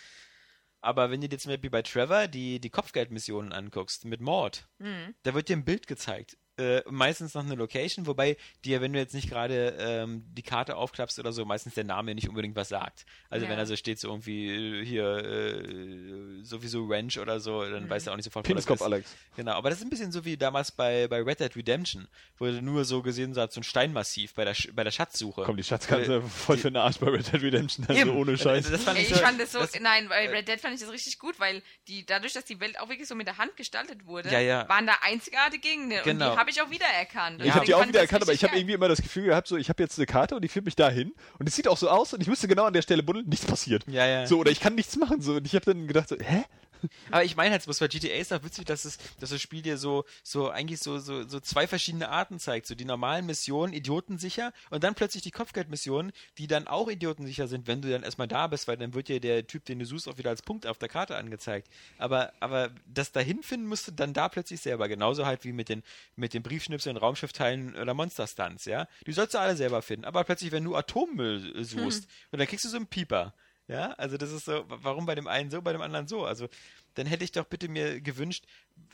Aber wenn du dir zum Beispiel bei Trevor die, die Kopfgeldmissionen anguckst, mit Mord, Mhm. da wird dir ein Bild gezeigt. Äh, meistens noch eine Location, wobei dir, wenn du jetzt nicht gerade ähm, die Karte aufklappst oder so, meistens der Name nicht unbedingt was sagt. Also Ja. wenn da so steht, so irgendwie äh, hier äh, sowieso Ranch oder so, dann Mhm. weißt du auch nicht sofort, wo das Pinskopf, ist. Alex. Genau, aber das ist ein bisschen so wie damals bei, bei Red Dead Redemption, wo du nur so gesehen hast, so ein Steinmassiv bei der, Sch bei der Schatzsuche. Komm, die Schatzkarte voll für den Arsch bei Red Dead Redemption, also Eben. ohne Scheiß. Das fand ich, ich so, fand das so, das- nein, bei Red Dead fand ich das richtig gut, weil die, dadurch, dass die Welt auch wirklich so mit der Hand gestaltet wurde, Ja, ja. waren da einzigartige Gegenden Genau. Habe ich auch wiedererkannt. ich habe die auch fand wieder das erkannt, aber ich habe irgendwie immer das Gefühl gehabt, so ich habe jetzt eine Karte und die führt mich dahin und es sieht auch so aus und ich müsste genau an der Stelle buddeln, nichts passiert. Ja, ja. So, oder ich kann nichts machen. So, und ich habe dann gedacht, so, hä? Aber ich meine halt, bloß bei GTA ist auch witzig, dass, es, dass das Spiel dir so, so eigentlich so, so, so zwei verschiedene Arten zeigt. So die normalen Missionen, idiotensicher, und dann plötzlich die Kopfgeldmissionen, die dann auch idiotensicher sind, wenn du dann erstmal da bist, weil dann wird dir der Typ, den du suchst, auch wieder als Punkt auf der Karte angezeigt. Aber, aber das dahin finden musst du dann da plötzlich selber. Genauso halt wie mit den, mit den Briefschnipseln, Raumschiffteilen oder Monster-Stunts, ja. Die sollst du alle selber finden. Aber plötzlich, wenn du Atommüll suchst, und dann kriegst du so einen Pieper. Ja, also das ist so, wa- warum bei dem einen so, bei dem anderen so? Also, dann hätte ich doch bitte mir gewünscht,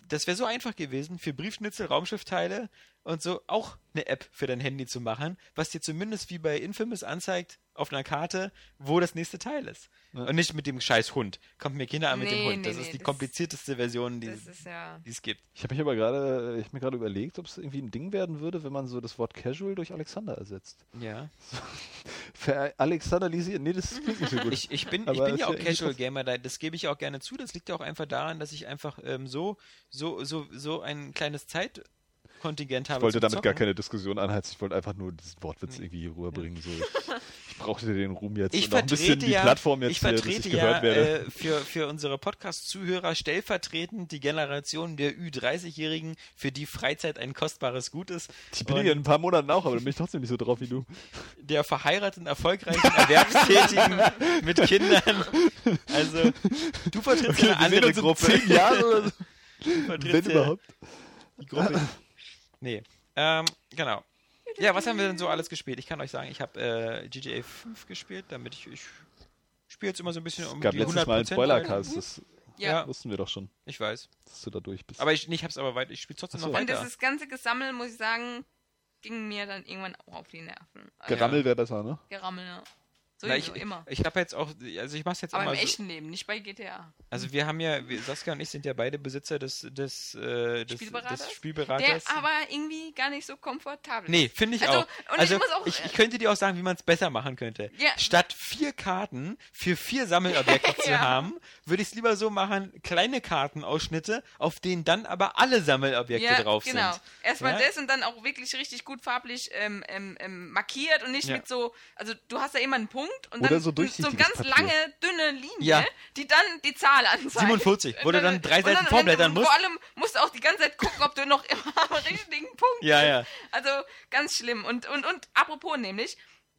das wäre so einfach gewesen, für Briefschnitzel, Raumschiffteile und so auch eine App für dein Handy zu machen, was dir zumindest wie bei Infamous anzeigt auf einer Karte, wo das nächste Teil ist. Ja. Und nicht mit dem scheiß Hund. Kommt mir Kinder an mit dem Hund. nee, Das nee, ist die das- komplizierteste Version, die ist ja. die es gibt. Ich habe mich aber gerade, ich hab mir gerade überlegt, ob es irgendwie ein Ding werden würde, wenn man so das Wort Casual durch Alexander ersetzt. Ja. Für Alexander Lisi, nee, das klingt nicht so gut. Ich, ich bin, ich bin ja auch Casual Gamer, da- das gebe ich auch gerne zu. Das liegt ja auch einfach daran, dass ich einfach ähm, so, so, so, so ein kleines Zeitkontingent habe. Ich wollte damit gar Zocken. keine Diskussion anheizen. Ich wollte einfach nur diesen Wortwitz Nee. irgendwie hier rüberbringen. So. Ich, brauchte den Ruhm jetzt Ich auch ein bisschen vertrete die ja, Plattform jetzt, ich vertrete ich ja äh, für, für unsere Podcast-Zuhörer stellvertretend die Generation der Ü30-Jährigen, für die Freizeit ein kostbares Gut ist. ich bin ja in ein paar Monaten auch, aber dann bin ich trotzdem nicht so drauf wie du. der verheirateten, erfolgreichen, Erwerbstätigen mit Kindern. Also, du vertrittst Okay, eine andere Gruppe. zehn Jahren oder so. Wenn ja überhaupt. Die Gruppe. Nee. Ähm, genau. Ja, was haben wir denn so alles gespielt? Ich kann euch sagen, ich habe äh, GTA 5 gespielt, damit ich, ich spiele jetzt immer so ein bisschen um Es gab die letztes 100% Mal einen. Spoilercast, das Ja. Wussten wir doch schon, Ich weiß. dass du da durch bist. Aber ich, nee, ich hab's aber weit, ich spiele trotzdem so. noch Und weiter. dieses ganze Gesammel, muss ich sagen, ging mir dann irgendwann auch auf die Nerven. Also, Gerammel wäre besser, ne? Gerammel, ja. Na, Sowieso, ich immer. ich habe jetzt auch, also ich mache jetzt Aber immer im so, echten Leben, nicht bei GTA. Also wir haben ja, wir, Saskia und ich sind ja beide Besitzer des, des, äh, des, Spielberaters? des Der Spielberaters. aber irgendwie gar nicht so komfortabel Nee, ist. finde ich Also, auch. also ich auch, ich, ich könnte dir auch sagen, wie man es besser machen könnte. Ja. Statt vier Karten für vier Sammelobjekte zu Ja. haben, würde ich es lieber so machen, kleine Kartenausschnitte, auf denen dann aber alle Sammelobjekte ja, drauf genau. sind. Erstmal Ja? das und dann auch wirklich richtig gut farblich ähm, ähm, ähm, markiert und nicht Ja. mit so, also du hast da immer einen Punkt und Oder dann so so ganz Papier. lange, dünne Linie, Ja. die dann die Zahl anzeigt. 47, wo du dann drei Seiten wenn vorblättern musst. Vor allem musst du auch die ganze Zeit gucken, ob du noch immer am richtigen Punkt Ja, bist. ja. Also ganz schlimm. Und, und, und apropos nämlich,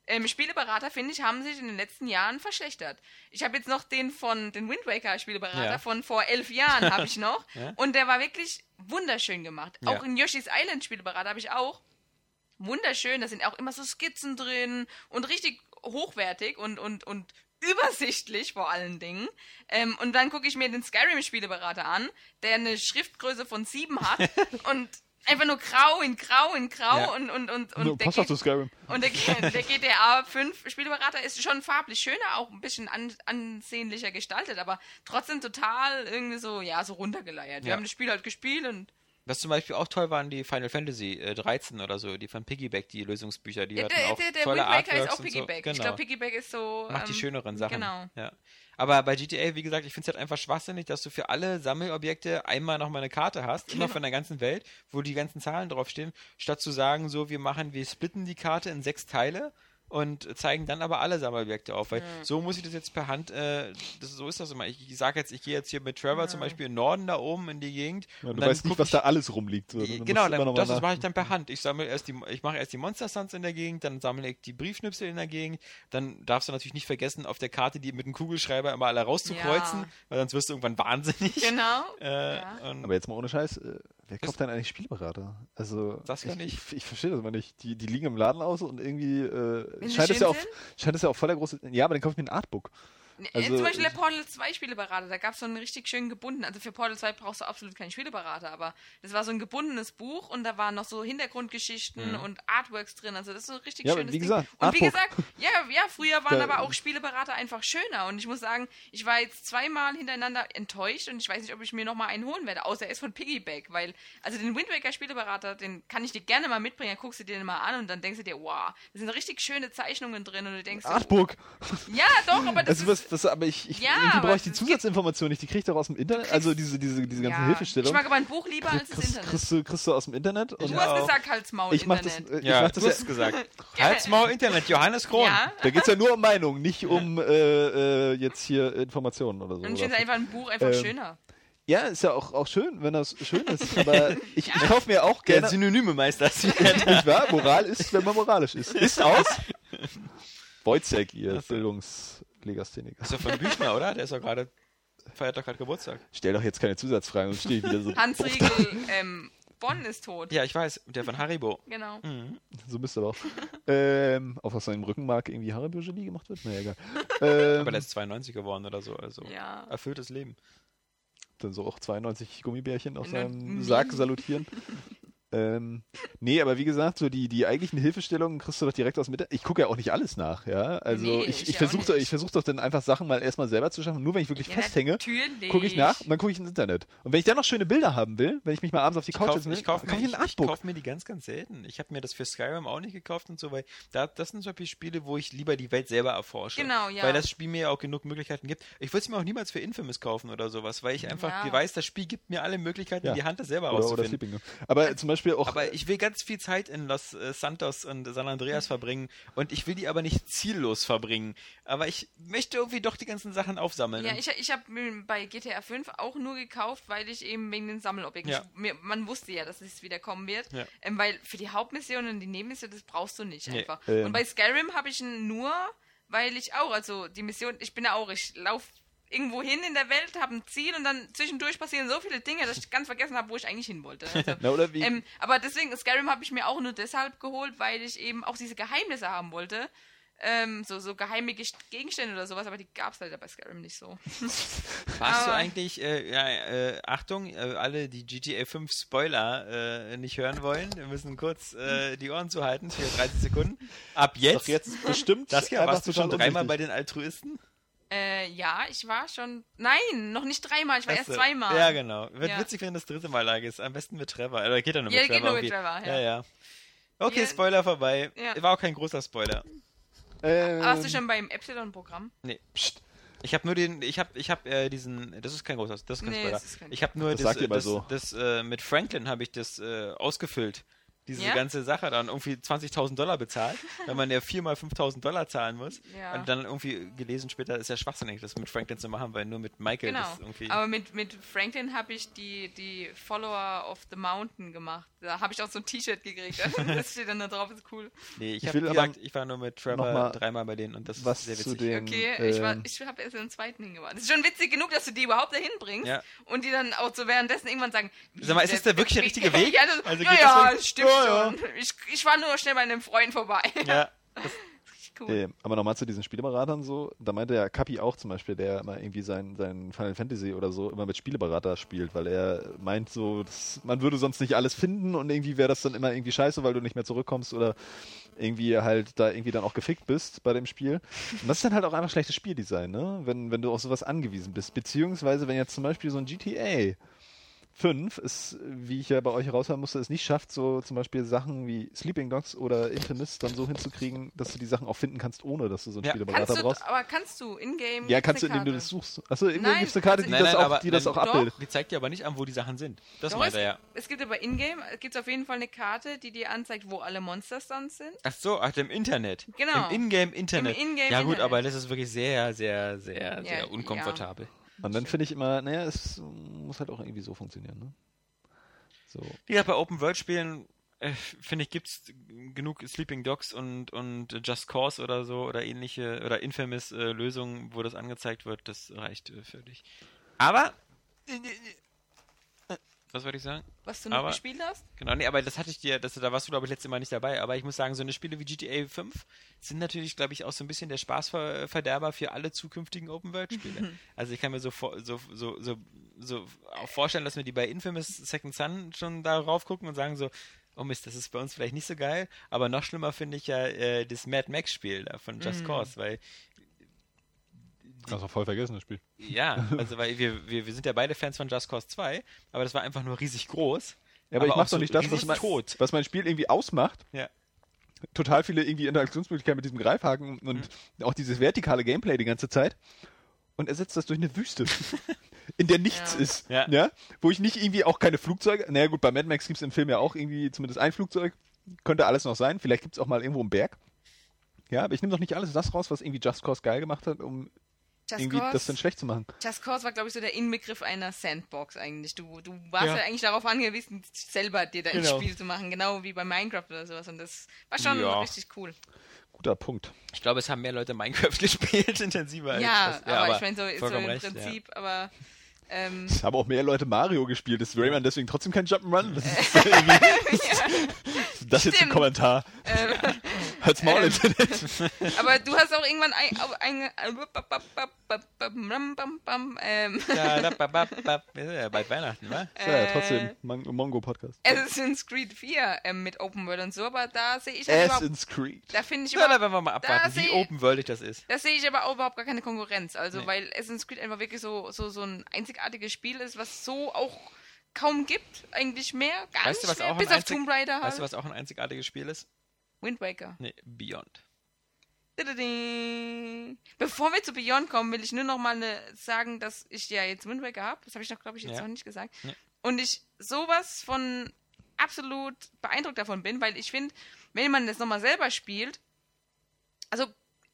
ähm, Spieleberater, finde ich, haben sich in den letzten Jahren verschlechtert. Ich habe jetzt noch den von den Wind Waker Spieleberater Ja. von vor elf Jahren habe ich noch. Ja. Und der war wirklich wunderschön gemacht. Ja. Auch in Yoshi's Island Spieleberater habe ich auch. Wunderschön, da sind auch immer so Skizzen drin und richtig hochwertig und, und, und übersichtlich vor allen Dingen. Ähm, und dann gucke ich mir den Skyrim-Spieleberater an, der eine Schriftgröße von 7 hat und einfach nur grau in grau in grau Ja. und, und, und, und No, der geht- zu Skyrim. und der, der GTA 5 Spielberater ist schon farblich schöner, auch ein bisschen an, ansehnlicher gestaltet, aber trotzdem total irgendwie so, ja, so runtergeleiert. Wir Ja. haben das Spiel halt gespielt und Was zum Beispiel auch toll waren, die Final Fantasy äh, 13 oder so, die von Piggyback, die Lösungsbücher, die der, hatten der, auch der, der tolle Wind Waker ist Artworks auch und so. Piggyback. Genau. Ich glaube, Piggyback ist so. Macht die ähm, schöneren Sachen. Genau. Ja. Aber bei GTA, wie gesagt, ich finde es halt einfach schwachsinnig, dass du für alle Sammelobjekte einmal nochmal eine Karte hast, immer von der ganzen Welt, wo die ganzen Zahlen draufstehen, statt zu sagen, so, wir machen, wir splitten die Karte in sechs Teile und zeigen dann aber alle Sammelobjekte auf. Weil so muss ich das jetzt per Hand, äh, das, so ist das immer. Ich, ich sage jetzt, ich gehe jetzt hier mit Trevor zum Beispiel im Norden da oben in die Gegend. Ja, und du dann weißt nicht, was ich- da alles rumliegt. So. Genau, dann, das, das mache ich dann per Hand. Ich sammle erst die, ich mache erst die Monster Stunts in der Gegend, dann sammle ich die Briefschnipsel in der Gegend. Dann darfst du natürlich nicht vergessen, auf der Karte die mit dem Kugelschreiber immer alle rauszukreuzen, Ja. weil sonst wirst du irgendwann wahnsinnig. Genau. Äh, Ja. und Aber jetzt mal ohne Scheiß, äh, wer kauft denn eigentlich Spielberater? Also, Das kann ich, ich. ich, ich verstehe das immer nicht. Die, die liegen im Laden aus und irgendwie äh, scheint, es ja auch, sind? scheint es ja auch voll der große. Ja, aber dann kaufe ich mir ein Artbook. Also, Also, Zum Beispiel der Portal 2 Spieleberater, da gab es so einen richtig schön gebunden. Also für Portal 2 brauchst du absolut keinen Spieleberater, aber das war so ein gebundenes Buch und da waren noch so Hintergrundgeschichten und Artworks drin. Also das ist so ein richtig Mhm. Ja, schönes wie Ding. gesagt, und wie Artbook. gesagt, ja, ja, früher waren Da- aber auch Spieleberater einfach schöner. Und ich muss sagen, ich war jetzt zweimal hintereinander enttäuscht und ich weiß nicht, ob ich mir nochmal einen holen werde, außer er ist von Piggyback, weil, also den Wind Waker Spieleberater, den kann ich dir gerne mal mitbringen, dann guckst du dir den mal an und dann denkst du dir, wow, da sind richtig schöne Zeichnungen drin und du denkst, Artbook! ja, doch, aber das Also, ist, das, aber ich, ich Ja, irgendwie brauche ich die Zusatzinformation nicht. Die kriege ich doch aus dem Internet. Also diese, diese, diese ganzen ja, Hilfestellungen. Ich mag aber ein Buch lieber als das Internet. kriegst, du, kriegst du aus dem Internet. Und du hast auch. gesagt, Hals, Maul, ich mach das, Internet. äh, ja, ich mach das du ja, hast gesagt. Halsmaul Internet, Johannes Kron. ja, Da geht es ja nur um Meinung, nicht um äh, äh, jetzt hier Informationen oder so. und ich finde einfach ein Buch einfach Ähm, schöner. Ja, ist ja auch, auch schön, wenn das schön ist. Aber ich, ich kaufe mir auch Der gerne. Synonyme Meister. Nicht wahr? Moral ist, wenn man moralisch ist. Ist aus. Wojciech, ihr Bildungslegastheniker. ist doch von Büchner, oder? Der ist doch gerade, feiert doch gerade Geburtstag. Stell doch jetzt keine Zusatzfragen und stehe ich wieder so. Hans Riegel, ähm, Bonn ist tot. Ja, ich weiß. Der von Haribo. Genau. Mhm. So müsste aber auch. Ähm, auf aus seinem Rückenmark irgendwie Haribo-Gelee gemacht wird? Naja, egal. Ähm, Aber der ist 92 geworden oder so. Also Ja. erfülltes Leben. dann so auch 92 Gummibärchen auf seinem Sarg salutieren. Ähm, nee, aber wie gesagt, so die, die eigentlichen Hilfestellungen kriegst du doch direkt aus dem Internet. Ich gucke ja auch nicht alles nach, ja. Also Nee, ich, ich ich versuche doch, ich versuch doch dann einfach Sachen mal erstmal selber zu schaffen. Nur wenn ich wirklich Ja, festhänge, gucke ich nach und dann gucke ich ins Internet. Und wenn ich dann noch schöne Bilder haben will, wenn ich mich mal abends auf die Ich Couch kaufe will, ich kauf mir, kaufe ich ein ich kauf mir die ganz, ganz selten. Ich habe mir das für Skyrim auch nicht gekauft und so, weil da, das sind zum Beispiel Spiele, wo ich lieber die Welt selber erforsche. Genau, ja. Weil das Spiel mir ja auch genug Möglichkeiten gibt. Ich würde es mir auch niemals für Infamous kaufen oder sowas, weil ich einfach Ja. weiß, das Spiel gibt mir alle Möglichkeiten, Ja. in die Hand das selber Oder, oder rauszufinden. Sleeping. Dogs. Aber zum Beispiel auch. Aber ich will ganz viel Zeit in Los äh, Santos und San Andreas verbringen und ich will die aber nicht ziellos verbringen. Aber ich möchte irgendwie doch die ganzen Sachen aufsammeln. Ja, ich, ich habe bei GTA 5 auch nur gekauft, weil ich eben wegen den Sammelobjekten. Ja. Ich, mir, man wusste ja, dass es wieder kommen wird. Ja. Ähm, weil für die Hauptmission und die Nebenmission, das brauchst du nicht Nee. einfach. Ähm. Und bei Skyrim habe ich ihn nur, weil ich auch, also die Mission, ich bin ja auch, ich laufe irgendwo hin in der Welt, habe ein Ziel und dann zwischendurch passieren so viele Dinge, dass ich ganz vergessen habe, wo ich eigentlich hin wollte. Also, Na, oder wie, ähm, aber deswegen, Skyrim habe ich mir auch nur deshalb geholt, weil ich eben auch diese Geheimnisse haben wollte. ähm, so, so geheime Gegenstände oder sowas, aber die gab es leider bei Skyrim nicht so. Warst du eigentlich, äh, ja, äh, Achtung, äh, alle, die GTA 5 Spoiler äh, nicht hören wollen, wir müssen kurz äh, die Ohren zuhalten für 30 Sekunden. Ab jetzt. Doch jetzt bestimmt. das ja, einfach warst du schon dreimal bei den Altruisten? Äh, ja, ich war schon. Nein, noch nicht dreimal, ich war erst Achso. zweimal. Ja, genau. Wird Ja. witzig, wenn das dritte Mal lag ist. Am besten mit Trevor. Oder geht er nur Ja, mit geht Trevor? nur mit. Trevor, ja. ja. ja. Okay, Ja. Spoiler vorbei. Ja. War auch kein großer Spoiler. Ähm, Warst du schon beim Epsilon-Programm? Nee. Psst. Ich habe nur den, ich habe, ich habe äh, diesen, das ist kein großer, das ist kein Nee, Spoiler. ist kein- ich habe nur Das das, das, so. das, äh, mit Franklin habe ich das äh, ausgefüllt. Diese Ja? ganze Sache dann irgendwie 20.000 Dollar bezahlt, weil man ja viermal 5.000 Dollar zahlen muss. Ja. Und dann irgendwie gelesen später, ist ja schwachsinnig, das mit Franklin zu machen, weil nur mit Michael Genau. das irgendwie. Aber mit, mit Franklin habe ich die, die Follower of the Mountain gemacht. Da habe ich auch so ein T-Shirt gekriegt. das steht dann da drauf, ist cool. nee, ich, Ich will gesagt, ich war nur mit Trevor dreimal bei denen und das was ist sehr zu witzig. den. Okay, ich, war- ähm, ich habe erst den zweiten hingebracht. Das ist schon witzig genug, dass du die überhaupt dahin bringst Ja. und die dann auch so währenddessen irgendwann sagen, Sag mal, ist das der wirklich der richtige Weg? ja, das, Also ja, geht ja, das stimmt Ja, ja. Ich, ich war nur schnell bei einem Freund vorbei. Ja. cool. äh, aber nochmal zu diesen Spieleberatern so, da meinte ja Kapi auch zum Beispiel, der immer irgendwie sein, sein Final Fantasy oder so immer mit Spieleberater spielt, weil er meint so, das, man würde sonst nicht alles finden und irgendwie wäre das dann immer irgendwie scheiße, weil du nicht mehr zurückkommst oder irgendwie halt da irgendwie dann auch gefickt bist bei dem Spiel. Und das ist dann halt auch einfach schlechtes Spieldesign, ne? Wenn, wenn du auf sowas angewiesen bist. Beziehungsweise, wenn jetzt zum Beispiel so ein GTA 5 es, wie ich ja bei euch heraushören musste, es nicht schafft, so zum Beispiel Sachen wie Sleeping Dogs oder Infamous dann so hinzukriegen, dass du die Sachen auch finden kannst, ohne dass du so einen Ja. Spieleberater brauchst. aber kannst du in-game? Ja, kannst du, indem du das suchst. Achso, Nein, gibt es eine Karte, die Nein, das nein, auch, aber- die das auch nein, doch. abbildet. Die zeigt dir aber nicht an, wo die Sachen sind. Das Doch, meint es, er ja. es gibt aber in-game, gibt es auf jeden Fall eine Karte, die dir anzeigt, wo alle Monsters dann sind. Ach so, ach, im Internet. Genau. Im Ingame-Internet. Im Ingame ja gut, Internet. aber das ist wirklich sehr, sehr, sehr, Ja, sehr unkomfortabel. Und dann finde ich immer, naja, es muss halt auch irgendwie so funktionieren, ne? So. Gesagt, bei Open-World-Spielen, äh, finde ich, gibt es genug Sleeping Dogs und, und Just Cause oder so oder ähnliche oder Infamous äh, Lösungen, wo das angezeigt wird. Das reicht äh, völlig. Aber, äh, äh, was wollte ich sagen? Was du noch Aber- gespielt hast? Genau, nee, aber das hatte ich dir, das, da warst du, glaube ich, letztes Mal nicht dabei. Aber ich muss sagen, so eine Spiele wie GTA 5 sind natürlich, glaube ich, auch so ein bisschen der Spaßverderber für alle zukünftigen Open-World-Spiele. also ich kann mir so, so, so, so, so auch vorstellen, dass wir die bei Infamous Second Son schon darauf gucken und sagen so, oh Mist, das ist bei uns vielleicht nicht so geil. Aber noch schlimmer finde ich ja äh, das Mad Max-Spiel da von Just Cause, weil Das war voll vergessen, das Spiel. ja, also weil wir, wir, wir sind ja beide Fans von Just Cause 2, aber das war einfach nur riesig groß. Ja, aber, ich auch mach so doch nicht das, was mein, tot. was mein Spiel irgendwie ausmacht. Ja. Total viele irgendwie Interaktionsmöglichkeiten mit diesem Greifhaken und auch dieses vertikale Gameplay die ganze Zeit. Und ersetzt das durch eine Wüste, in der nichts Ja. ist. Ja. Wo ich nicht irgendwie auch keine Flugzeuge. Naja, gut, bei Mad Max gibt es im Film ja auch irgendwie zumindest ein Flugzeug. Könnte alles noch sein. Vielleicht gibt es auch mal irgendwo einen Berg. Ja, aber ich nehme doch nicht alles das raus, was irgendwie Just Cause geil gemacht hat, um Just irgendwie Cause, das dann schlecht zu machen. Just Cause war, glaube ich, so der Inbegriff einer Sandbox eigentlich. Du, du warst Ja. ja. eigentlich darauf angewiesen, selber dir dein Genau. Spiel zu machen, genau wie bei Minecraft oder sowas. Und das war schon Ja. richtig cool. Guter Punkt. Ich glaube, es haben mehr Leute Minecraft gespielt, intensiver Ja, als das. aber, ich meine, so, so im recht, ja. Prinzip, aber ähm, Es haben auch mehr Leute Mario gespielt. Ist Rayman deswegen trotzdem kein Jump'n'Run? Das ist irgendwie, das jetzt ein. Kommentar. ähm, Halt's Maul, Internet. aber du hast auch irgendwann ein, ein, ein, ähm, wir sind ja bald Weihnachten, wa? Ja, ja, Äh, trotzdem. Mon- Mongo-Podcast. Assassin's Creed 4 ähm, mit Open World und so, aber da sehe ich halt überhaupt, Assassin's Creed. da finde ich Ja, da werden wir mal abwarten, wie open-worldig das ist. da sehe ich aber auch überhaupt gar keine Konkurrenz. Also, Nee. weil Assassin's Creed einfach wirklich so, so, so ein einzigartiges Spiel ist, was so auch kaum gibt. Eigentlich mehr, gar Weißt du, nicht was mehr. auch Bis auf einzig- Tomb Raider halt. Weißt du, was auch ein einzigartiges Spiel ist? Wind Waker. Nee, Beyond. Bevor wir zu Beyond kommen, will ich nur noch mal ne, sagen, dass ich ja jetzt Wind Waker habe. Das habe ich noch, glaube ich, jetzt Ja. noch nicht gesagt. Ja. Und ich sowas von absolut beeindruckt davon bin, weil ich finde, wenn man das nochmal selber spielt, also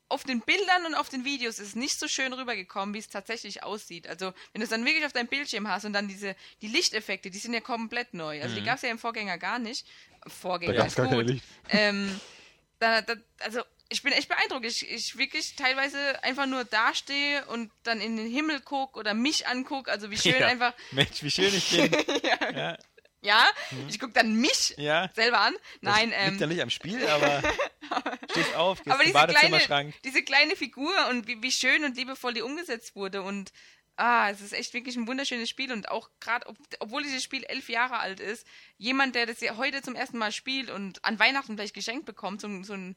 auf den Bildern und auf den Videos ist es nicht so schön rübergekommen, wie es tatsächlich aussieht. Also, wenn du es dann wirklich auf deinem Bildschirm hast und dann diese, die Lichteffekte, die sind ja komplett neu. Also, die gab es ja im Vorgänger gar nicht. Vorgänger Da gab's gar keine Licht. Ähm, da, da, also, ich bin echt beeindruckt. Ich, ich wirklich teilweise einfach nur dastehe und dann in den Himmel gucke oder mich angucke. Also, wie schön Ja. einfach. Mensch, wie schön ich bin. ja. Ja, ich gucke dann mich Ja. selber an. Nein, das ähm, liegt ja nicht am Spiel, aber stehst auf, gehst aber diese kleine, Badezimmerschrank. diese kleine Figur und wie, wie schön und liebevoll die umgesetzt wurde und ah, es ist echt wirklich ein wunderschönes Spiel und auch gerade, ob, obwohl dieses Spiel elf Jahre alt ist, jemand, der das ja heute zum ersten Mal spielt und an Weihnachten vielleicht geschenkt bekommt, so, ein- so ein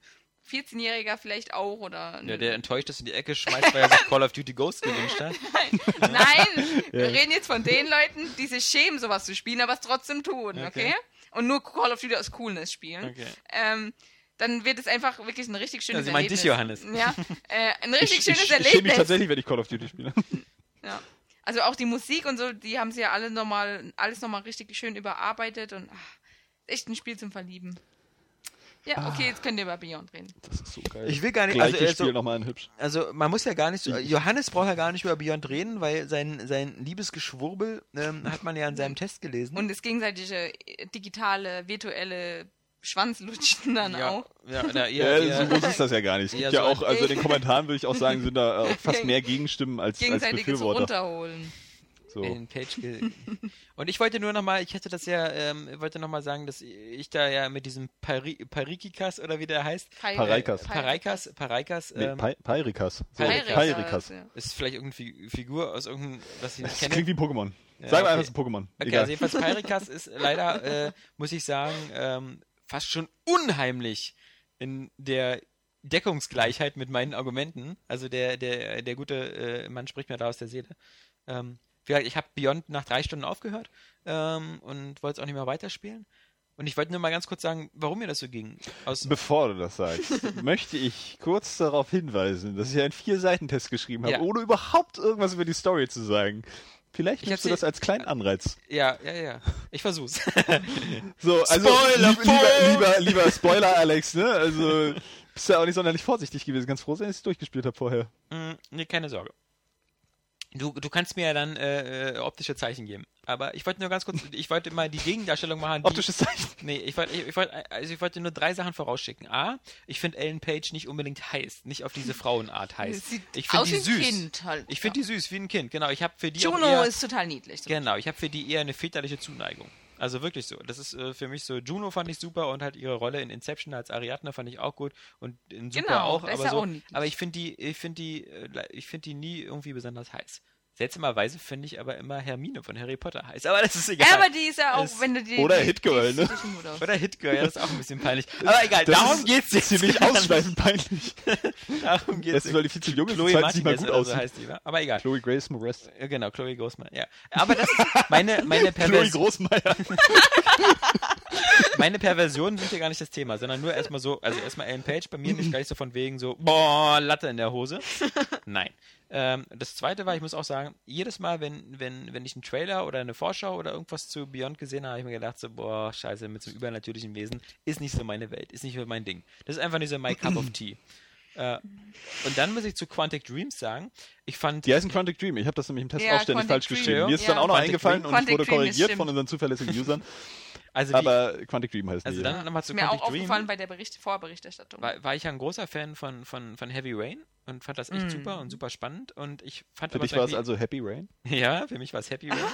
14-Jähriger vielleicht auch oder Ja, der enttäuscht ist in die Ecke schmeißt, weil er sich Call of Duty Ghost gewünscht hat. Nein, wir reden jetzt von den Leuten, die sich schämen, sowas zu spielen, aber es trotzdem tun, okay? Okay. Und nur Call of Duty aus Coolness spielen. Okay. Ähm, dann wird es einfach wirklich ein richtig schönes Ja, sie meint Erlebnis. dich, Johannes. Ja, äh, ein richtig ich, schönes ich, ich schäme mich Erlebnis. tatsächlich, wenn ich Call of Duty spiele. Ja. Also auch die Musik und so, die haben sie ja alle nochmal, alles nochmal richtig schön überarbeitet und ach, echt ein Spiel zum Verlieben. Ja, okay, jetzt könnt ihr über Beyond reden. Das ist so geil. Ich will gar nicht, Gleiches also, also, Spiel nochmal in hübsch. also man muss ja gar nicht, so, Johannes braucht ja gar nicht über Beyond reden, weil sein, sein Liebesgeschwurbel ähm, hat man ja in seinem Test gelesen. Und das gegenseitige äh, digitale, virtuelle Schwanzlutschen dann ja, auch. ja, na, Ja, eher, so eher, groß ist das ja gar nicht. Es eher gibt ja so auch, also in den Kommentaren würde ich auch sagen, sind da auch fast mehr Gegenstimmen als, als Befürworter. runterholen. So. in Page ge- Und ich wollte nur nochmal, ich hätte das ja, ähm, wollte nochmal sagen, dass ich da ja mit diesem Pari Parikikas oder wie der heißt, Paraikas. Paraikas, Paraikas, Nee, ähm, Pai- Pairikas. So, Pairikas. Pairikas. ja. ist vielleicht irgendeine Fi- Figur aus irgendeinem, was ich nicht Das kenne. klingt wie Pokémon. Ja, Sagen wir okay. einfach, es ist ein Pokémon. Okay, Egal. also jedenfalls Pyrikas ist leider, äh, muss ich sagen, ähm, fast schon unheimlich in der Deckungsgleichheit mit meinen Argumenten. Also der, der, der gute äh, Mann spricht mir da aus der Seele. Ähm, ich habe Beyond nach drei Stunden aufgehört ähm, und wollte es auch nicht mehr weiterspielen. Und ich wollte nur mal ganz kurz sagen, warum mir das so ging. Aus, Bevor du das sagst, möchte ich kurz darauf hinweisen, dass ich einen Vier-Seiten-Test geschrieben habe, Ja. ohne überhaupt irgendwas über die Story zu sagen. Vielleicht Ich nimmst du das als kleinen Anreiz. ja, ja, ja. Ich versuch's. So, also Spoiler, lieb, lieber, lieber, lieber Spoiler, Alex, ne? Also bist du ja auch nicht sonderlich vorsichtig gewesen. Ganz froh sein, dass ich es durchgespielt habe vorher. Mm, nee, keine Sorge. Du, du kannst mir ja dann äh, äh, optische Zeichen geben. Aber ich wollte nur ganz kurz, ich wollte mal die Gegendarstellung machen. Die, Optisches Zeichen. Nee, ich wollte, ich, ich wollte, also ich wollte nur drei Sachen vorausschicken. A, ich finde Ellen Page nicht unbedingt heiß, nicht auf diese Frauenart heiß. Sieht Ich finde aus die wie ein süß. Kind halt. Ich finde die süß, wie ein Kind, genau. Ich habe für die Juno eher, ist total niedlich. genau, ich habe für die eher eine väterliche Zuneigung. Also wirklich so. Das ist äh, für mich so. Juno fand ich super und halt ihre Rolle in Inception als Ariadne fand ich auch gut und in Super Genau, auch. Aber so. auch. Aber ich finde die, ich finde die, äh, ich finde die nie irgendwie besonders heiß. Seltsamerweise finde ich aber immer Hermine von Harry Potter heiß. Aber das ist egal. Ja, aber die ist ja auch, Es- wenn du die. Oder Hitgirl, ne? aus. Oder Hitgirl, ja, das ist auch ein bisschen peinlich. Aber egal, Das darum ist geht's jetzt. Ziemlich gar nicht. ausschweifend peinlich. Darum geht's. Erstens, weil die viel zu jung ist, Chloe zweitens nicht mal gut oder so heißt die, wa? Aber egal. Chloe Grace Moretz. Ja, Genau, Chloe Großmann, ja. Aber das ist meine, meine, Chloe Pervers Großmeier. meine Perversionen sind hier gar nicht das Thema, sondern nur erstmal so, also erstmal Ellen Page, bei mir nicht gleich so von wegen so, boah, Latte in der Hose. Nein. Ähm, das zweite war, ich muss auch sagen, jedes Mal, wenn, wenn, wenn ich einen Trailer oder eine Vorschau oder irgendwas zu Beyond gesehen habe, habe ich mir gedacht, so, boah, scheiße, mit so einem übernatürlichen Wesen, ist nicht so meine Welt, ist nicht so mein Ding. Das ist einfach nicht so my cup of tea. Äh, und dann muss ich zu Quantic Dreams sagen, ich fand Die heißen Quantic Dream. Ich habe das nämlich im Test Ja, auch ständig Quantic falsch Dream. geschrieben. Mir ist Ja. dann auch noch Quantic eingefallen Dream. und ich Quantic wurde Dream, korrigiert von unseren zuverlässigen Usern. also, die, Aber Quantic Dream heißt also die. dann ja. nochmal zu Ist mir Quantic auch Dream. aufgefallen bei der Bericht Vorberichterstattung. war, war ich ja ein großer Fan von, von, von Heavy Rain und fand das echt super und super spannend und ich fand Für aber dich war es also Happy Rain? ja, für mich war es Happy Rain.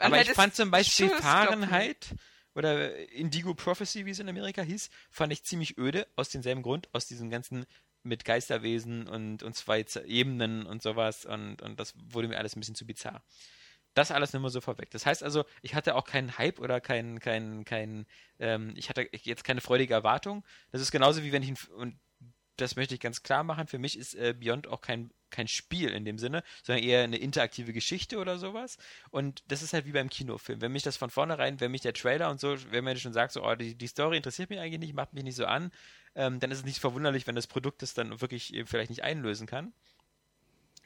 Aber ich fand zum Beispiel Fahrenheit oder Indigo Prophecy, wie es in Amerika hieß, fand ich ziemlich öde, aus demselben Grund, aus diesem ganzen mit Geisterwesen und, und zwei Ebenen und sowas und, und das wurde mir alles ein bisschen zu bizarr. Das alles nur mal so vorweg. Das heißt also, ich hatte auch keinen Hype oder keinen, keinen, keinen, ähm, ich hatte jetzt keine freudige Erwartung. Das ist genauso wie wenn ich, ein, und das möchte ich ganz klar machen, für mich ist äh, Beyond auch kein, kein Spiel in dem Sinne, sondern eher eine interaktive Geschichte oder sowas. Und das ist halt wie beim Kinofilm. Wenn mich das von vornherein, wenn mich der Trailer und so, wenn man schon sagt, so, oh, die, die Story interessiert mich eigentlich nicht, macht mich nicht so an, ähm, dann ist es nicht verwunderlich, wenn das Produkt das dann wirklich äh, vielleicht nicht einlösen kann.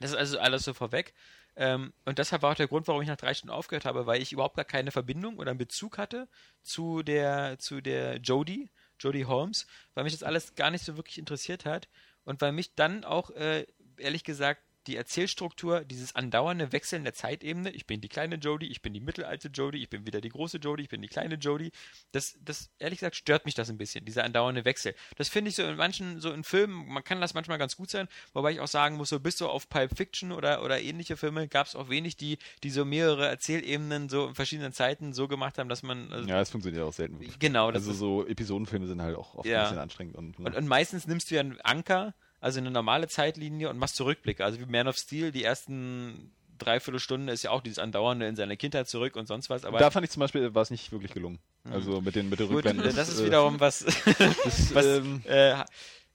Das ist also alles so vorweg. Ähm, und deshalb war auch der Grund, warum ich nach drei Stunden aufgehört habe, weil ich überhaupt gar keine Verbindung oder einen Bezug hatte zu der, zu der Jodie, Jodie Holmes, weil mich das alles gar nicht so wirklich interessiert hat und weil mich dann auch, äh, ehrlich gesagt, die Erzählstruktur, dieses andauernde Wechseln der Zeitebene. Ich bin die kleine Jodie, ich bin die mittelalte Jodie, ich bin wieder die große Jodie, ich bin die kleine Jodie. Das, das, ehrlich gesagt, stört mich das ein bisschen, dieser andauernde Wechsel. Das finde ich so in manchen, so in Filmen, man kann das manchmal ganz gut sein, wobei ich auch sagen muss, so bis so auf Pulp Fiction oder, oder ähnliche Filme gab es auch wenig, die, die so mehrere Erzählebenen so in verschiedenen Zeiten so gemacht haben, dass man. Also, ja, das funktioniert auch selten. Genau. also so Episodenfilme sind halt auch oft ja. ein bisschen anstrengend. Und, ne? und, und meistens nimmst du ja einen Anker, also eine normale Zeitlinie und machst Zurückblicke. Also wie Man of Steel, die ersten dreiviertel Stunde ist ja auch dieses Andauernde in seine Kindheit zurück und sonst was. Aber da fand ich zum Beispiel, war es nicht wirklich gelungen. Mhm. Also mit den, mit den Rückblenden. Das ist wiederum was, das, was ähm, äh,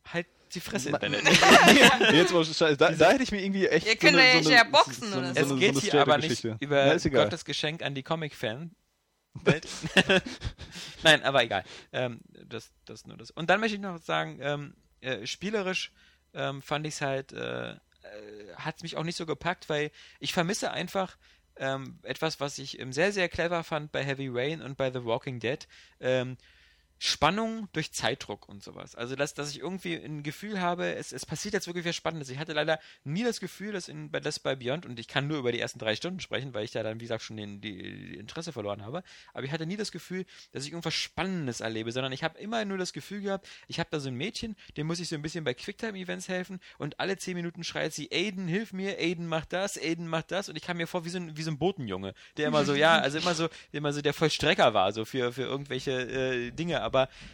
halt die Fresse Internet. Jetzt mal, da, da, hätte ich mir irgendwie echt. Ihr könnt so eine, so ja boxen so, oder so. Es so geht hier aber nicht über ja, Gottes Geschenk an die Comic-Fan. Nein, aber egal. Ähm, das, das nur das. Und dann möchte ich noch sagen, ähm, äh, spielerisch ähm, fand ich es halt, äh, äh, hat es mich auch nicht so gepackt, weil ich vermisse einfach ähm, etwas, was ich ähm, sehr, sehr clever fand bei Heavy Rain und bei The Walking Dead. Ähm, Spannung durch Zeitdruck und sowas. Also, dass, dass ich irgendwie ein Gefühl habe, es, es passiert jetzt wirklich was Spannendes. Ich hatte leider nie das Gefühl, dass, in, das bei Beyond, und ich kann nur über die ersten drei Stunden sprechen, weil ich da dann, wie gesagt, schon den, die, die Interesse verloren habe, aber ich hatte nie das Gefühl, dass ich irgendwas Spannendes erlebe, sondern ich habe immer nur das Gefühl gehabt, ich habe da so ein Mädchen, dem muss ich so ein bisschen bei Quicktime-Events helfen und alle zehn Minuten schreit sie, Aiden, hilf mir, Aiden macht das, Aiden macht das und ich kam mir vor wie so ein, wie so ein Botenjunge, der immer so, ja, also immer so, immer so der Vollstrecker war, so für, für irgendwelche äh, Dinge, aber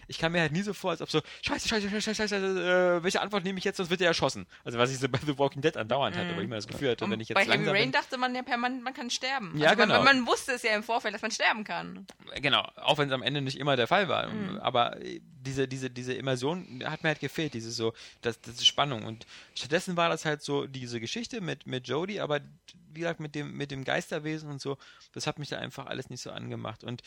ich kam mir halt nie so vor, als ob so, scheiße, scheiße, scheiße, scheiße, äh, welche Antwort nehme ich jetzt, sonst wird er erschossen. Also was ich so bei The Walking Dead andauernd hatte, wo ich immer das Gefühl hatte, Und wenn ich jetzt Bei Heavy Rain dachte man ja permanent, man kann sterben. Ja, also genau. Man, man, wusste es ja im Vorfeld, dass man sterben kann. Genau, auch wenn es am Ende nicht immer der Fall war. Mhm. Aber diese, diese, diese Immersion hat mir halt gefehlt, diese so, das, diese Spannung. Und stattdessen war das halt so diese Geschichte mit, mit Jodie, aber wie gesagt, mit dem, mit dem Geisterwesen und so, das hat mich da einfach alles nicht so angemacht. Und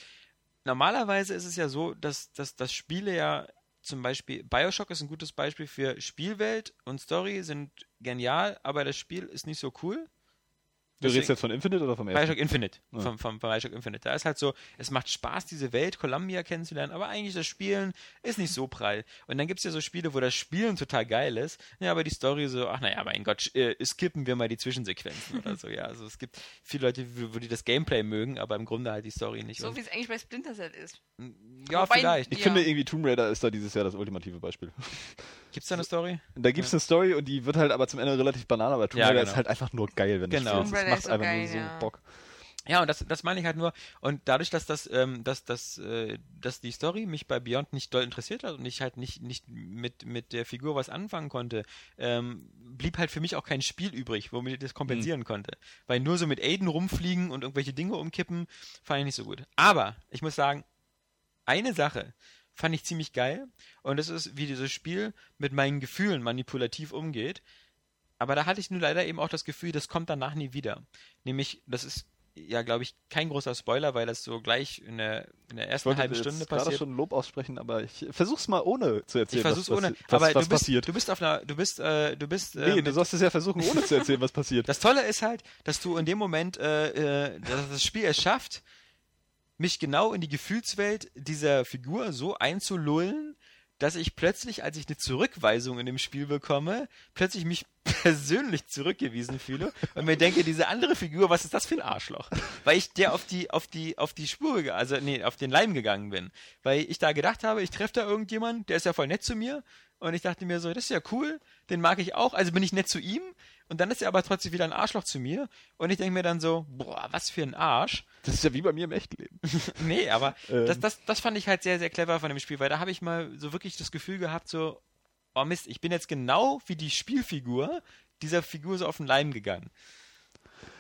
normalerweise ist es ja so, dass, dass, dass Spiele ja zum Beispiel, Bioshock ist ein gutes Beispiel für Spielwelt und Story sind genial, aber das Spiel ist nicht so cool. Du redest jetzt von Infinite oder vom ersten? Bioshock Infinite. Ja. Vom, vom, vom Bioshock Infinite. Da ist halt so, es macht Spaß, diese Welt, Columbia kennenzulernen, aber eigentlich das Spielen ist nicht so prall. Und dann gibt es ja so Spiele, wo das Spielen total geil ist, ja, aber die Story so, ach naja, mein Gott, äh, skippen wir mal die Zwischensequenzen oder so, ja. Also es gibt viele Leute, wo, die das Gameplay mögen, aber im Grunde halt die Story nicht. So wie es eigentlich bei Splinter Cell ist. Ja, Wobei, vielleicht. Ich ja. finde irgendwie Tomb Raider ist da dieses Jahr das ultimative Beispiel. Gibt es da eine Story? Da gibt es ja. eine Story und die wird halt aber zum Ende relativ banal, aber Tomb ja, Raider genau. ist halt einfach nur geil, wenn genau. du spielst. Das macht so einfach geil, nur so ja. Bock. Ja, und das, das meine ich halt nur. Und dadurch, dass das, ähm, dass, dass, äh, dass die Story mich bei Beyond nicht doll interessiert hat und ich halt nicht, nicht mit, mit der Figur was anfangen konnte, ähm, blieb halt für mich auch kein Spiel übrig, womit ich das kompensieren mhm. konnte. Weil nur so mit Aiden rumfliegen und irgendwelche Dinge umkippen, fand ich nicht so gut. Aber ich muss sagen, eine Sache, fand ich ziemlich geil. Und das ist, wie dieses Spiel mit meinen Gefühlen manipulativ umgeht. Aber da hatte ich nur leider eben auch das Gefühl, das kommt danach nie wieder. Nämlich, das ist ja, glaube ich, kein großer Spoiler, weil das so gleich in der, in der ersten halben Stunde passiert. Ich wollte schon Lob aussprechen, aber ich versuch's mal ohne zu erzählen. Ich versuch's was, ohne, was, aber was du bist, passiert. Du bist auf einer, du bist, äh, du bist. Äh, nee, du sollst es ja versuchen, ohne zu erzählen, was passiert. Das Tolle ist halt, dass du in dem Moment, äh, äh, dass das Spiel es schafft, mich genau in die Gefühlswelt dieser Figur so einzulullen, dass ich plötzlich, als ich eine Zurückweisung in dem Spiel bekomme, plötzlich mich persönlich zurückgewiesen fühle und mir denke, diese andere Figur, was ist das für ein Arschloch? Weil ich der auf die, auf die, auf die Spur, also nee, auf den Leim gegangen bin. Weil ich da gedacht habe, ich treffe da irgendjemanden, der ist ja voll nett zu mir. Und ich dachte mir so, das ist ja cool, den mag ich auch, also bin ich nett zu ihm. Und dann ist er aber trotzdem wieder ein Arschloch zu mir. Und ich denke mir dann so, boah, was für ein Arsch. Das ist ja wie bei mir im Echtleben. nee, aber ähm. das, das, das fand ich halt sehr, sehr clever von dem Spiel, weil da habe ich mal so wirklich das Gefühl gehabt, so, oh Mist, ich bin jetzt genau wie die Spielfigur dieser Figur so auf den Leim gegangen.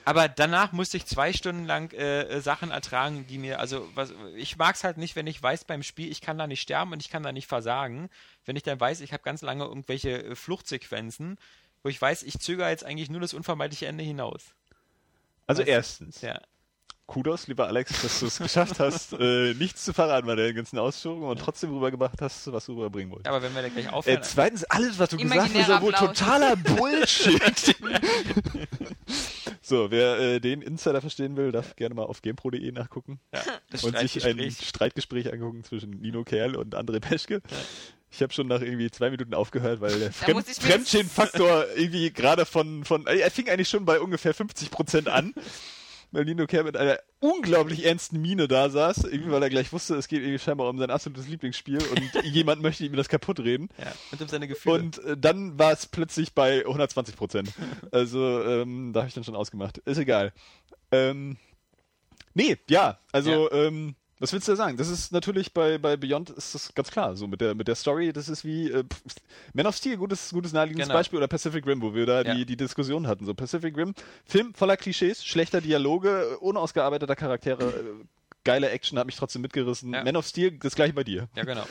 Aber danach musste ich zwei Stunden lang äh, äh Sachen ertragen, die mir, also was, ich mag es halt nicht, wenn ich weiß beim Spiel, ich kann da nicht sterben und ich kann da nicht versagen. Wenn ich dann weiß, ich habe ganz lange irgendwelche äh, Fluchtsequenzen, wo ich weiß, ich zögere jetzt eigentlich nur das unvermeidliche Ende hinaus. Also weißt erstens. Ja. Kudos, lieber Alex, dass du es geschafft hast, äh, nichts zu verraten bei deinen ganzen Ausführungen und trotzdem rübergebracht hast, was du rüberbringen wolltest. Aber wenn wir da gleich aufhören. Äh, zweitens, alles, was du gesagt hast, ist wohl totaler Bullshit. so, wer äh, den Insider verstehen will, darf gerne mal auf gamepro.de nachgucken ja, und sich ein Streitgespräch angucken zwischen Nino Kerl und André Peschke. Ja. Ich habe schon nach irgendwie zwei Minuten aufgehört, weil der Fremd Fremdschädenfaktor irgendwie gerade von, von, äh, er fing eigentlich schon bei ungefähr 50% an. Weil Nino Kerr mit einer unglaublich ernsten Miene da saß, irgendwie weil er gleich wusste, es geht irgendwie scheinbar um sein absolutes Lieblingsspiel und jemand möchte ihm das kaputt reden. Ja, und um seine Gefühle. Und äh, dann war es plötzlich bei 120 Prozent. Also ähm, da habe ich dann schon ausgemacht. Ist egal. Ähm, nee, ja, also ähm, was willst du da sagen? Das ist natürlich bei, bei Beyond ist das ganz klar. So mit der mit der Story, das ist wie äh, pff, Man of Steel, gutes, gutes naheliegendes Genau. Beispiel, oder Pacific Rim, wo wir da Ja. die, die Diskussion hatten. So Pacific Rim, Film voller Klischees, schlechter Dialoge, unausgearbeiteter Charaktere, äh, geile Action, hat mich trotzdem mitgerissen. Ja. Man of Steel, das gleiche bei dir. ja, genau.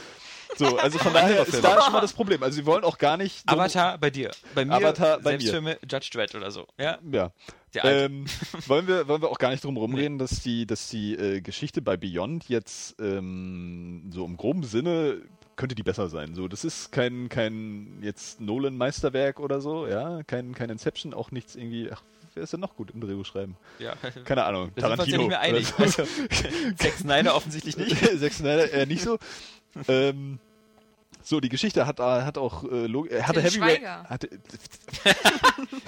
So, also von daher ist da schon mal das Problem. Also sie wollen auch gar nicht. so- Avatar bei dir. Bei mir Avatar bei mir. Selbstfilme Judge Dredd oder so. Ja, Ja. Ähm, wollen, wir, wollen wir auch gar nicht drum rumreden, dass die, dass die äh, Geschichte bei Beyond jetzt ähm, so im groben Sinne könnte die besser sein. So, das ist kein, kein jetzt Nolan-Meisterwerk oder so, ja, kein, kein Inception, auch nichts irgendwie. Ach, wer ist denn noch gut im Drehbuch schreiben? ja. Keine Ahnung. Da sind wir uns ja nicht mehr einig. oder so. Zack Snyder offensichtlich nicht. Zack Snyder eher nicht so. ähm, so, die Geschichte hat, äh, hat auch äh, Log äh, hatte Til Heavy Rain. Schweiger. Hatte,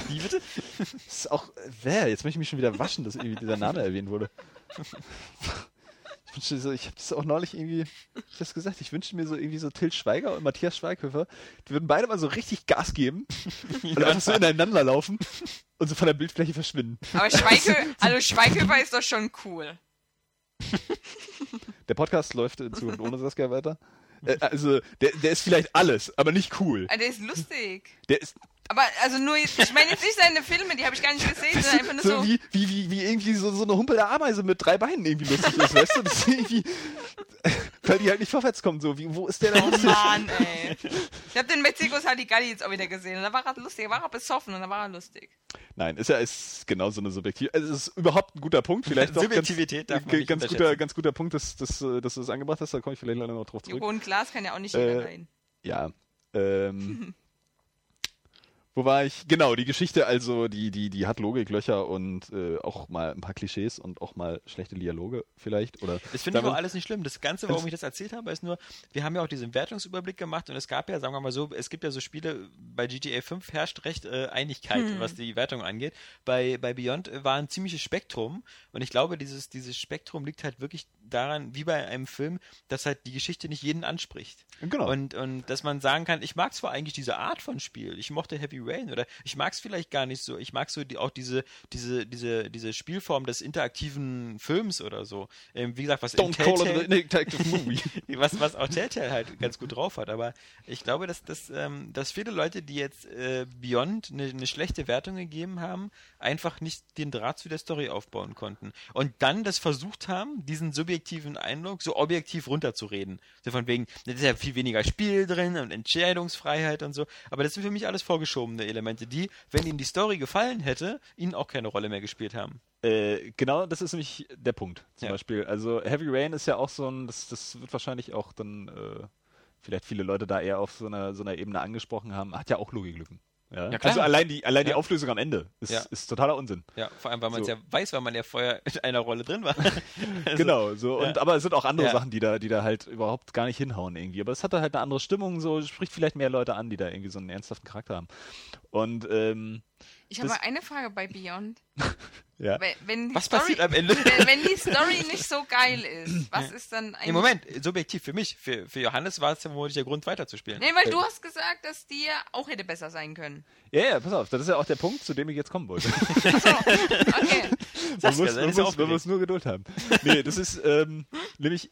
Wie bitte? Das ist auch, wer? Jetzt möchte ich mich schon wieder waschen, dass irgendwie dieser Name erwähnt wurde. Ich wünschte so, ich habe das auch neulich irgendwie, ich das gesagt, ich wünschte mir so irgendwie so Till Schweiger und Matthias Schweighöfer, die würden beide mal so richtig Gas geben und einfach so ineinander laufen und so von der Bildfläche verschwinden. Aber Schweige, also Schweighöfer ist doch schon cool. Der Podcast läuft in Zukunft ohne Saskia weiter. Äh, also, der, der ist vielleicht alles, aber nicht cool. Ah, Der ist lustig. Der ist Aber also nur, ich meine jetzt nicht seine Filme, die habe ich gar nicht gesehen, sondern einfach nur so so. wie, wie, wie, wie irgendwie so, so eine humpelte Ameise mit drei Beinen irgendwie lustig ist, weißt du? Das ist irgendwie, weil die halt nicht vorwärts kommen, so, wie, wo ist der denn Oh? Mann, ey. Ich habe den Mexikos Halligalli jetzt auch wieder gesehen und da war er lustig, er war er besoffen und da war er lustig. Nein, ist ja ist genau so eine Subjektiv. Also es ist überhaupt ein guter Punkt. Vielleicht doch Subjektivität darf ganz, man nicht ganz guter, ganz guter Punkt, dass, dass, äh, dass du das angebracht hast. Da komme ich vielleicht leider noch drauf zurück. Joko und Glas kann ja auch nicht Äh, jeder rein. Ja. Ähm, wo war ich? Genau, die Geschichte also, die, die, die hat Logiklöcher und äh, auch mal ein paar Klischees und auch mal schlechte Dialoge vielleicht. Oder Das finde ich auch alles nicht schlimm. Das Ganze, warum ich das erzählt habe, ist nur, wir haben ja auch diesen Wertungsüberblick gemacht und es gab ja, sagen wir mal so, es gibt ja so Spiele, bei GTA 5 herrscht recht äh, Einigkeit, was die Wertung angeht. Bei, bei Beyond war ein ziemliches Spektrum und ich glaube, dieses, dieses Spektrum liegt halt wirklich daran, wie bei einem Film, dass halt die Geschichte nicht jeden anspricht. Genau. Und, und dass man sagen kann, ich mag zwar eigentlich diese Art von Spiel, ich mochte Heavy Rain oder ich mag es vielleicht gar nicht so, ich mag so die, auch diese, diese, diese, diese Spielform des interaktiven Films oder so. Ähm, wie gesagt, was Don't call it an interactive movie. was, was auch Telltale halt ganz gut drauf hat. Aber ich glaube, dass, dass, ähm, dass viele Leute, die jetzt äh, Beyond eine, eine schlechte Wertung gegeben haben, einfach nicht den Draht zu der Story aufbauen konnten. Und dann das versucht haben, diesen subjektiven Eindruck so objektiv runterzureden. So von wegen, da ist ja viel weniger Spiel drin und Entscheidungsfreiheit und so. Aber das sind für mich alles vorgeschobene Elemente, die, wenn ihnen die Story gefallen hätte, ihnen auch keine Rolle mehr gespielt haben. Äh, genau, das ist nämlich der Punkt, zum Ja. Beispiel. Also Heavy Rain ist ja auch so ein, das, das wird wahrscheinlich auch dann äh, vielleicht viele Leute da eher auf so einer, so einer Ebene angesprochen haben, hat ja auch Logiklücken. Ja? Ja, also allein die, allein die Ja. Auflösung am Ende ist, ist totaler Unsinn. Ja, vor allem, weil man es So. ja weiß, weil man ja vorher in einer Rolle drin war. Also, genau, so. Und, aber es sind auch andere. Sachen, die da, die da halt überhaupt gar nicht hinhauen irgendwie. Aber es hat da halt eine andere Stimmung, so spricht vielleicht mehr Leute an, die da irgendwie so einen ernsthaften Charakter haben. Und ähm, Ich habe das- eine Frage bei Beyond. ja. Was Story, passiert am Ende? Wenn, wenn die Story nicht so geil ist, was ist dann eigentlich... Im Moment, subjektiv für mich. Für, für Johannes war es ja wohl der Grund, weiterzuspielen. Nee, weil du hast gesagt, dass die ja auch hätte besser sein können. ja, ja, pass auf, das ist ja auch der Punkt, zu dem ich jetzt kommen wollte. So, okay. Man muss, man, muss, man muss nur Geduld haben. Nee, das ist ähm, nämlich,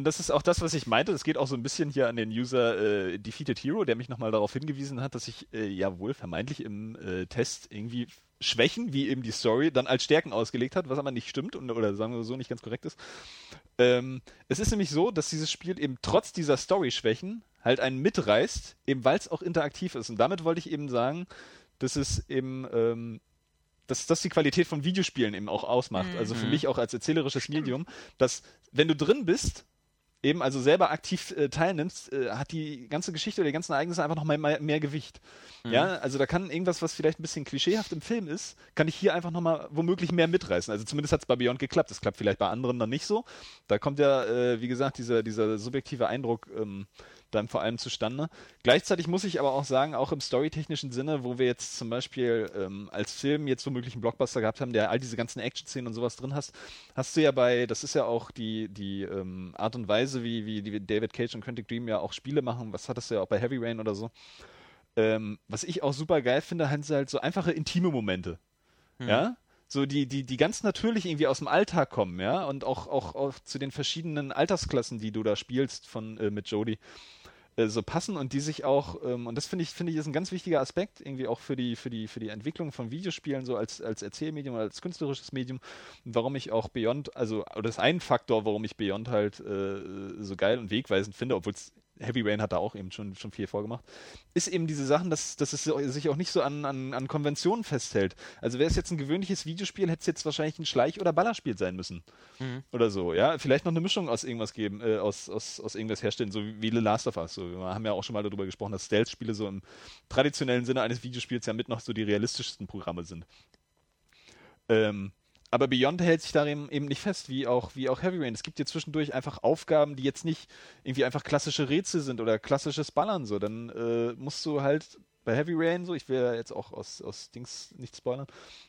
und das ist auch das, was ich meinte, das geht auch so ein bisschen hier an den User äh, Defeated Hero, der mich nochmal darauf hingewiesen hat, dass ich äh, ja wohl vermeintlich im äh, Test irgendwie Schwächen, wie eben die Story, dann als Stärken ausgelegt hat, was aber nicht stimmt und, oder sagen wir so nicht ganz korrekt ist. Ähm, es ist nämlich so, dass dieses Spiel eben trotz dieser Story-Schwächen halt einen mitreißt, eben weil es auch interaktiv ist. Und damit wollte ich eben sagen, dass es eben ähm, dass das die Qualität von Videospielen eben auch ausmacht. Also für mich auch als erzählerisches Medium, dass wenn du drin bist, eben also selber aktiv äh, teilnimmst, äh, hat die ganze Geschichte oder die ganzen Ereignisse einfach noch mal mehr, mehr Gewicht. Ja, also da kann irgendwas, was vielleicht ein bisschen klischeehaft im Film ist, kann ich hier einfach noch mal womöglich mehr mitreißen. Also zumindest hat es bei Beyond geklappt. Das klappt vielleicht bei anderen dann nicht so. Da kommt ja, äh, wie gesagt, dieser, dieser subjektive Eindruck, ähm, dann vor allem zustande. Gleichzeitig muss ich aber auch sagen, auch im storytechnischen Sinne, wo wir jetzt zum Beispiel ähm, als Film jetzt womöglich einen Blockbuster gehabt haben, der all diese ganzen Action-Szenen und sowas drin hast, hast du ja bei, das ist ja auch die, die ähm, Art und Weise, wie, wie David Cage und Quentin Dream ja auch Spiele machen, was hattest du ja auch bei Heavy Rain oder so. Ähm, was ich auch super geil finde, sind halt so einfache intime Momente. Hm. Ja? So die, die, die ganz natürlich irgendwie aus dem Alltag kommen, ja, und auch, auch, auch zu den verschiedenen Altersklassen, die du da spielst von äh, mit Jodie, äh, so passen und die sich auch, ähm, und das finde ich, finde ich, ist ein ganz wichtiger Aspekt, irgendwie auch für die, für die, für die Entwicklung von Videospielen, so als, als Erzählmedium oder als künstlerisches Medium, warum ich auch Beyond, also, oder das ist ein Faktor, warum ich Beyond halt äh, so geil und wegweisend finde, obwohl es Heavy Rain hat da auch eben schon, schon viel vorgemacht, ist eben diese Sachen, dass, dass es sich auch nicht so an, an, an Konventionen festhält. Also wäre es jetzt ein gewöhnliches Videospiel, hätte es jetzt wahrscheinlich ein Schleich- oder Ballerspiel sein müssen. Mhm. Oder so, ja. Vielleicht noch eine Mischung aus irgendwas geben, äh, aus, aus, aus irgendwas herstellen, so wie The Last of Us. So, wir haben ja auch schon mal darüber gesprochen, dass Stealth-Spiele so im traditionellen Sinne eines Videospiels ja mit noch so die realistischsten Programme sind. Ähm, aber Beyond hält sich darin eben nicht fest, wie auch, wie auch Heavy Rain. Es gibt hier zwischendurch einfach Aufgaben, die jetzt nicht irgendwie einfach klassische Rätsel sind oder klassisches Ballern so. Dann äh, musst du halt bei Heavy Rain so, ich will ja jetzt auch aus, aus Dings nicht spoilern,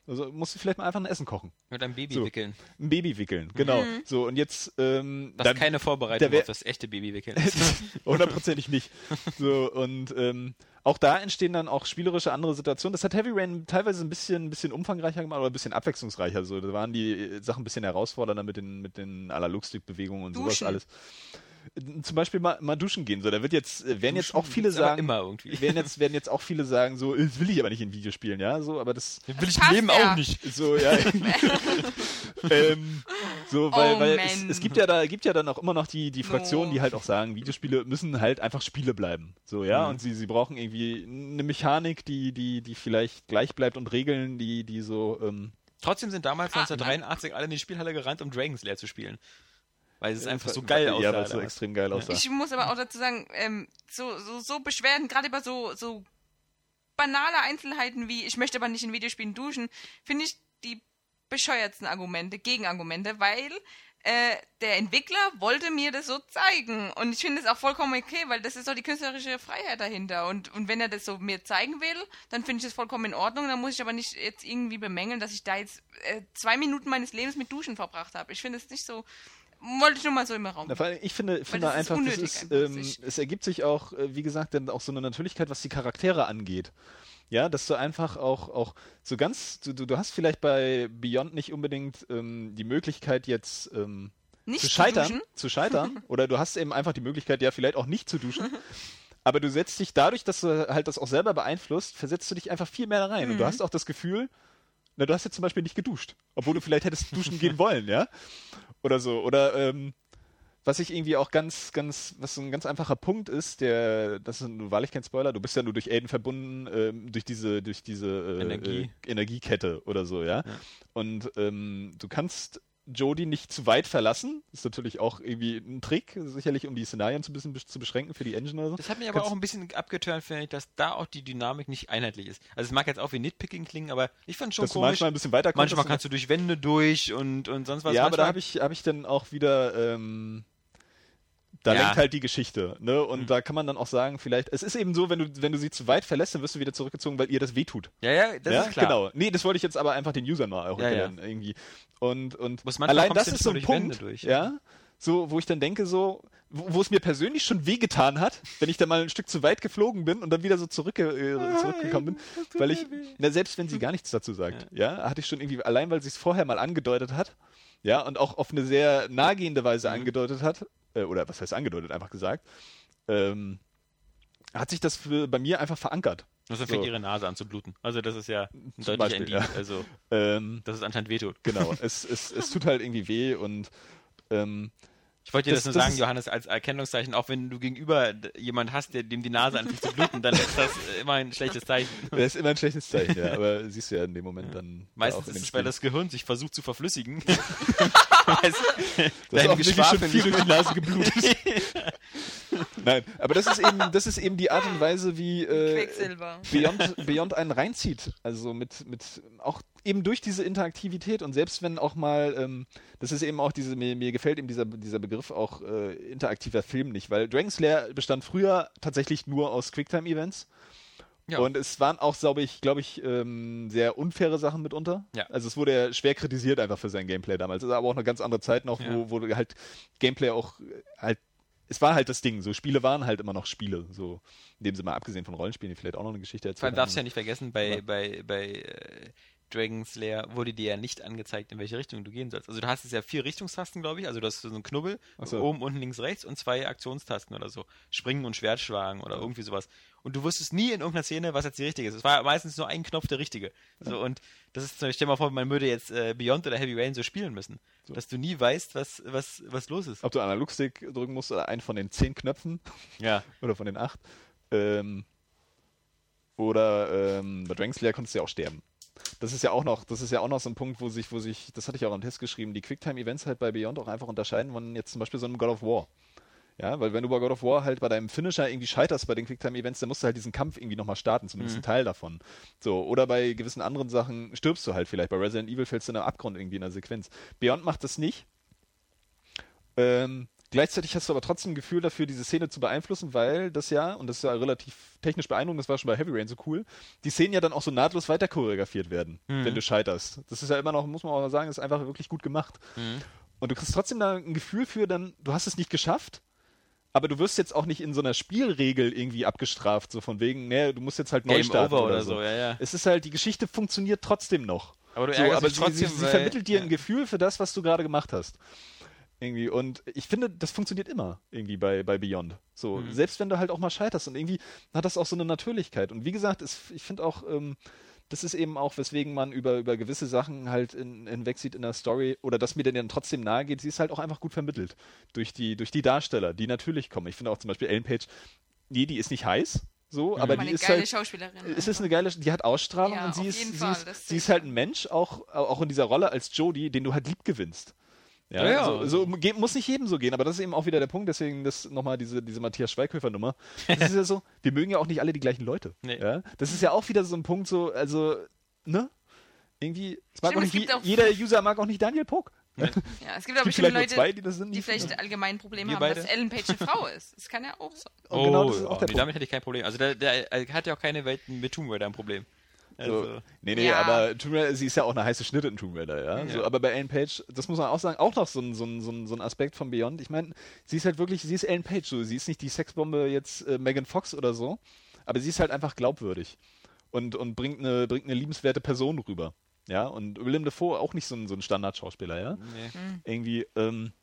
also musst du vielleicht mal einfach ein Essen kochen. Mit einem Baby So. wickeln. Ein Baby wickeln, genau. So, und jetzt, ähm, Was dann- keine Vorbereitung da auf das echte Baby wickeln ist. Hundertprozentig nicht. So, und ähm, auch da entstehen dann auch spielerische andere Situationen. Das hat Heavy Rain teilweise ein bisschen, ein bisschen umfangreicher gemacht, oder ein bisschen abwechslungsreicher. So, da waren die äh, Sachen ein bisschen herausfordernder mit den, mit den Analogstick-Bewegungen und sowas Duschen. alles. Äh, Zum Beispiel mal, mal duschen gehen. So, da wird jetzt, äh, werden jetzt auch viele sagen, immer irgendwie. werden jetzt, werden jetzt auch viele sagen, so, äh, das will ich aber nicht in Videospielen, ja, so, aber das, Will ich im Leben ja. auch nicht. so, ja. ähm, so, weil, Oh, weil es, es gibt ja da, gibt ja dann auch immer noch die, die Fraktionen, No. die halt auch sagen, Videospiele müssen halt einfach Spiele bleiben. So, ja, Mhm. und sie, sie brauchen irgendwie eine Mechanik, die, die, die vielleicht gleich bleibt und Regeln, die, die so, ähm, Trotzdem sind damals Ah, 1983 alle in die Spielhalle gerannt, um Dragon's Lair zu spielen. Weil es einfach so ja, geil Ja, aussah. weil es so extrem geil aussah. Ich muss aber auch dazu sagen, ähm, so, so, so Beschwerden, gerade über so, so banale Einzelheiten wie, ich möchte aber nicht in Videospielen duschen, finde ich die bescheuertsten Argumente, Gegenargumente, weil äh, der Entwickler wollte mir das so zeigen. Und ich finde es auch vollkommen okay, weil das ist doch die künstlerische Freiheit dahinter. Und, und wenn er das so mir zeigen will, dann finde ich das vollkommen in Ordnung. Dann muss ich aber nicht jetzt irgendwie bemängeln, dass ich da jetzt äh, zwei Minuten meines Lebens mit Duschen verbracht habe. Ich finde es nicht so. Wollte ich nur mal so im Raum. Na, ich finde, finde das ist einfach, das unnötig ist, einfach, ähm, sich- es ergibt sich auch, äh, wie gesagt, dann auch so eine Natürlichkeit, was die Charaktere angeht. Ja, dass du einfach auch, auch so ganz, du, du, hast vielleicht bei Beyond nicht unbedingt ähm, die Möglichkeit jetzt ähm, Nicht zu zu scheitern, duschen? zu scheitern, oder du hast eben einfach die Möglichkeit, ja, vielleicht auch nicht zu duschen. Aber du setzt dich dadurch, dass du halt das auch selber beeinflusst, versetzt du dich einfach viel mehr da rein. Und Mhm. du hast auch das Gefühl, na, du hast jetzt zum Beispiel nicht geduscht, obwohl du vielleicht hättest duschen gehen wollen, ja? Oder so. Oder ähm, was ich irgendwie auch ganz, ganz, was so ein ganz einfacher Punkt ist, der, das ist nun wahrlich kein Spoiler, du bist ja nur durch Aiden verbunden, ähm, durch diese, durch diese äh, Energie. Äh, Energiekette oder so, ja. Und ähm, du kannst Jodie nicht zu weit verlassen. Ist natürlich auch irgendwie ein Trick, sicherlich, um die Szenarien zu, ein bisschen zu beschränken für die Engine oder so. Das hat mich aber Kannst- auch ein bisschen abgeturnt, finde ich, dass da auch die Dynamik nicht einheitlich ist. Also es mag jetzt auch wie Nitpicking klingen, aber ich fand schon dass komisch. manchmal ein bisschen weiter Manchmal kannst du durch Wände durch und, und sonst was. ja, aber da Manchmal- habe ich, hab ich dann auch wieder, ähm, da Ja. lenkt halt die Geschichte, ne? Und Mhm. da kann man dann auch sagen, vielleicht, es ist eben so, wenn du, wenn du sie zu weit verlässt, dann wirst du wieder zurückgezogen, weil ihr das wehtut. Ja, ja, das ja, ist klar. genau. Nee, das wollte ich jetzt aber einfach den Usern mal auch Ja, erklären, irgendwie. Und, und allein das ist so ein Punkt, durch, ja. ja. so, wo ich dann denke, so, wo, wo es mir persönlich schon wehgetan hat, wenn ich da mal ein Stück zu weit geflogen bin und dann wieder so zurückge äh, zurückgekommen bin, weil ich, na, selbst wenn sie gar nichts dazu sagt, ja, hatte ich schon irgendwie, allein weil sie es vorher mal angedeutet hat, ja, und auch auf eine sehr nahegehende Weise Mhm. angedeutet hat, äh, oder was heißt angedeutet, einfach gesagt, ähm, hat sich das für, bei mir einfach verankert. Nur so fängt ihre Nase an zu bluten. Also das ist ja ein Zum deutlicher Beispiel, ja. Also, Ähm, dass es anscheinend wehtut. genau, es, es, es tut halt irgendwie weh und ähm, Ich wollte dir das, Das- nur das sagen, ist- Johannes, als Erkennungszeichen, auch wenn du gegenüber jemand hast, der dem die Nase anfängt zu bluten, dann ist das immer ein schlechtes Zeichen. das ist immer ein schlechtes Zeichen, ja, aber siehst du ja in dem Moment dann Meistens auch ist es, weil das Gehirn sich versucht zu verflüssigen. Weil es Das ist offensichtlich schon viel durch die Nase geblutet. Nein, aber das ist eben, das ist eben die Art und Weise, wie äh. Beyond, Beyond einen reinzieht. Also mit, mit auch eben durch diese Interaktivität und selbst wenn auch mal, ähm, das ist eben auch diese, mir, mir gefällt eben dieser, dieser Begriff auch äh, interaktiver Film nicht, weil Dragon's Lair bestand früher tatsächlich nur aus Quicktime-Events. Ja. Und es waren auch, glaube ich, glaube ich, ähm, sehr unfaire Sachen mitunter. Ja. Also es wurde ja schwer kritisiert einfach für sein Gameplay damals. Es ist aber auch eine ganz andere Zeit noch, Ja. wo, wo halt Gameplay auch halt, es war halt das Ding. So Spiele waren halt immer noch Spiele. So in dem Sinne mal abgesehen von Rollenspielen, die vielleicht auch noch eine Geschichte Vor allem erzählen. darfst du ja nicht vergessen, bei, Ja. bei, bei äh, Dragon's Lair wurde dir ja nicht angezeigt, in welche Richtung du gehen sollst. Also du hast jetzt ja vier Richtungstasten, glaube ich. Also du hast so einen Knubbel, so. oben, unten, links, rechts und zwei Aktionstasten oder so. Springen und Schwertschlagen oder irgendwie sowas. Und du wusstest nie in irgendeiner Szene, was jetzt die richtige ist. Es war meistens nur ein Knopf der richtige. So, und das ist Beispiel, stell mal vor, man würde jetzt äh, Beyond oder Heavy Rain so spielen müssen. Dass du nie weißt, was, was, was los ist. Ob du Analogstick drücken musst oder einen von den zehn Knöpfen Ja. oder von den acht. Ähm, oder ähm, bei Dragon's Lair konntest du ja auch sterben. Das ist ja auch noch, das ist ja auch noch so ein Punkt, wo sich, wo sich, das hatte ich auch im Test geschrieben, die Quicktime-Events halt bei Beyond auch einfach unterscheiden von jetzt zum Beispiel so einem God of War. Ja, weil wenn du bei God of War halt bei deinem Finisher irgendwie scheiterst bei den Quicktime-Events, dann musst du halt diesen Kampf irgendwie nochmal starten, zumindest ein Teil davon. So, oder bei gewissen anderen Sachen stirbst du halt vielleicht. Bei Resident Evil fällst du in einen Abgrund irgendwie in der Sequenz. Beyond macht das nicht. Ähm, gleichzeitig hast du aber trotzdem ein Gefühl dafür, diese Szene zu beeinflussen, weil das ja, und das ist ja relativ technisch beeindruckend, das war schon bei Heavy Rain so cool, die Szenen ja dann auch so nahtlos weiter choreografiert werden, wenn du scheiterst. Das ist ja immer noch, muss man auch sagen, ist einfach wirklich gut gemacht. Und du kriegst trotzdem da ein Gefühl für, dann, du hast es nicht geschafft, aber du wirst jetzt auch nicht in so einer Spielregel irgendwie abgestraft, so von wegen, nee, du musst jetzt halt neu Game starten oder, oder so, ja, ja. Es ist halt, die Geschichte funktioniert trotzdem noch. Aber du so, aber sie, trotzdem, sie, sie vermittelt dir ja. ein Gefühl für das, was du gerade gemacht hast. Irgendwie. Und ich finde, das funktioniert immer irgendwie bei, bei Beyond. So, Mhm. selbst wenn du halt auch mal scheiterst und irgendwie hat das auch so eine Natürlichkeit. Und wie gesagt, es, ich finde auch, ähm, das ist eben auch, weswegen man über, über gewisse Sachen halt in, hinweg sieht in der Story oder dass mir denn dann trotzdem nahe geht, sie ist halt auch einfach gut vermittelt. Durch die, durch die Darsteller, die natürlich kommen. Ich finde auch zum Beispiel Ellen Page, nee, die ist nicht heiß, so, aber Aber die ist geile halt. Schauspielerin. Es ist eine geile, die hat Ausstrahlung Ja, und sie ist, sie, Fall, ist, sie ist halt ein Mensch, auch, auch in dieser Rolle als Jodie, den du halt lieb gewinnst. Ja, Ja, ja. So, so ge- muss nicht jedem so gehen, aber das ist eben auch wieder der Punkt, deswegen das nochmal diese, diese Matthias Schweighöfer-Nummer. Das ist ja so, wir mögen ja auch nicht alle die gleichen Leute. Nee. Ja? Das ist ja auch wieder so ein Punkt, so, also, ne? Irgendwie, es mag Stimmt, nicht, jeder User mag auch nicht Daniel Pog. Ja, es gibt aber bestimmt Leute, zwei, die das sind. die vielleicht allgemein Probleme haben, beide? dass Ellen Page eine Frau ist. Das kann ja auch sein. Und genau das ist auch der nee, Punkt. damit hätte ich kein Problem. Also der, der, er hat ja auch keine Welt mit Tomb Raider ein Problem. Also, So. Nee, nee, Ja. aber Tomb Raider, sie ist ja auch eine heiße Schnitte in Tomb Raider, ja. So, Ja. aber bei Ellen Page, das muss man auch sagen, auch noch so ein, so ein, so ein, so ein Aspekt von Beyond. Ich meine, sie ist halt wirklich, sie ist Ellen Page, so. sie ist nicht die Sexbombe jetzt äh, Megan Fox oder so, aber sie ist halt einfach glaubwürdig und, und bringt, eine, bringt eine liebenswerte Person rüber. Ja, und Willem Dafoe auch nicht so ein, so ein Standardschauspieler, ja. nee. Irgendwie, ähm,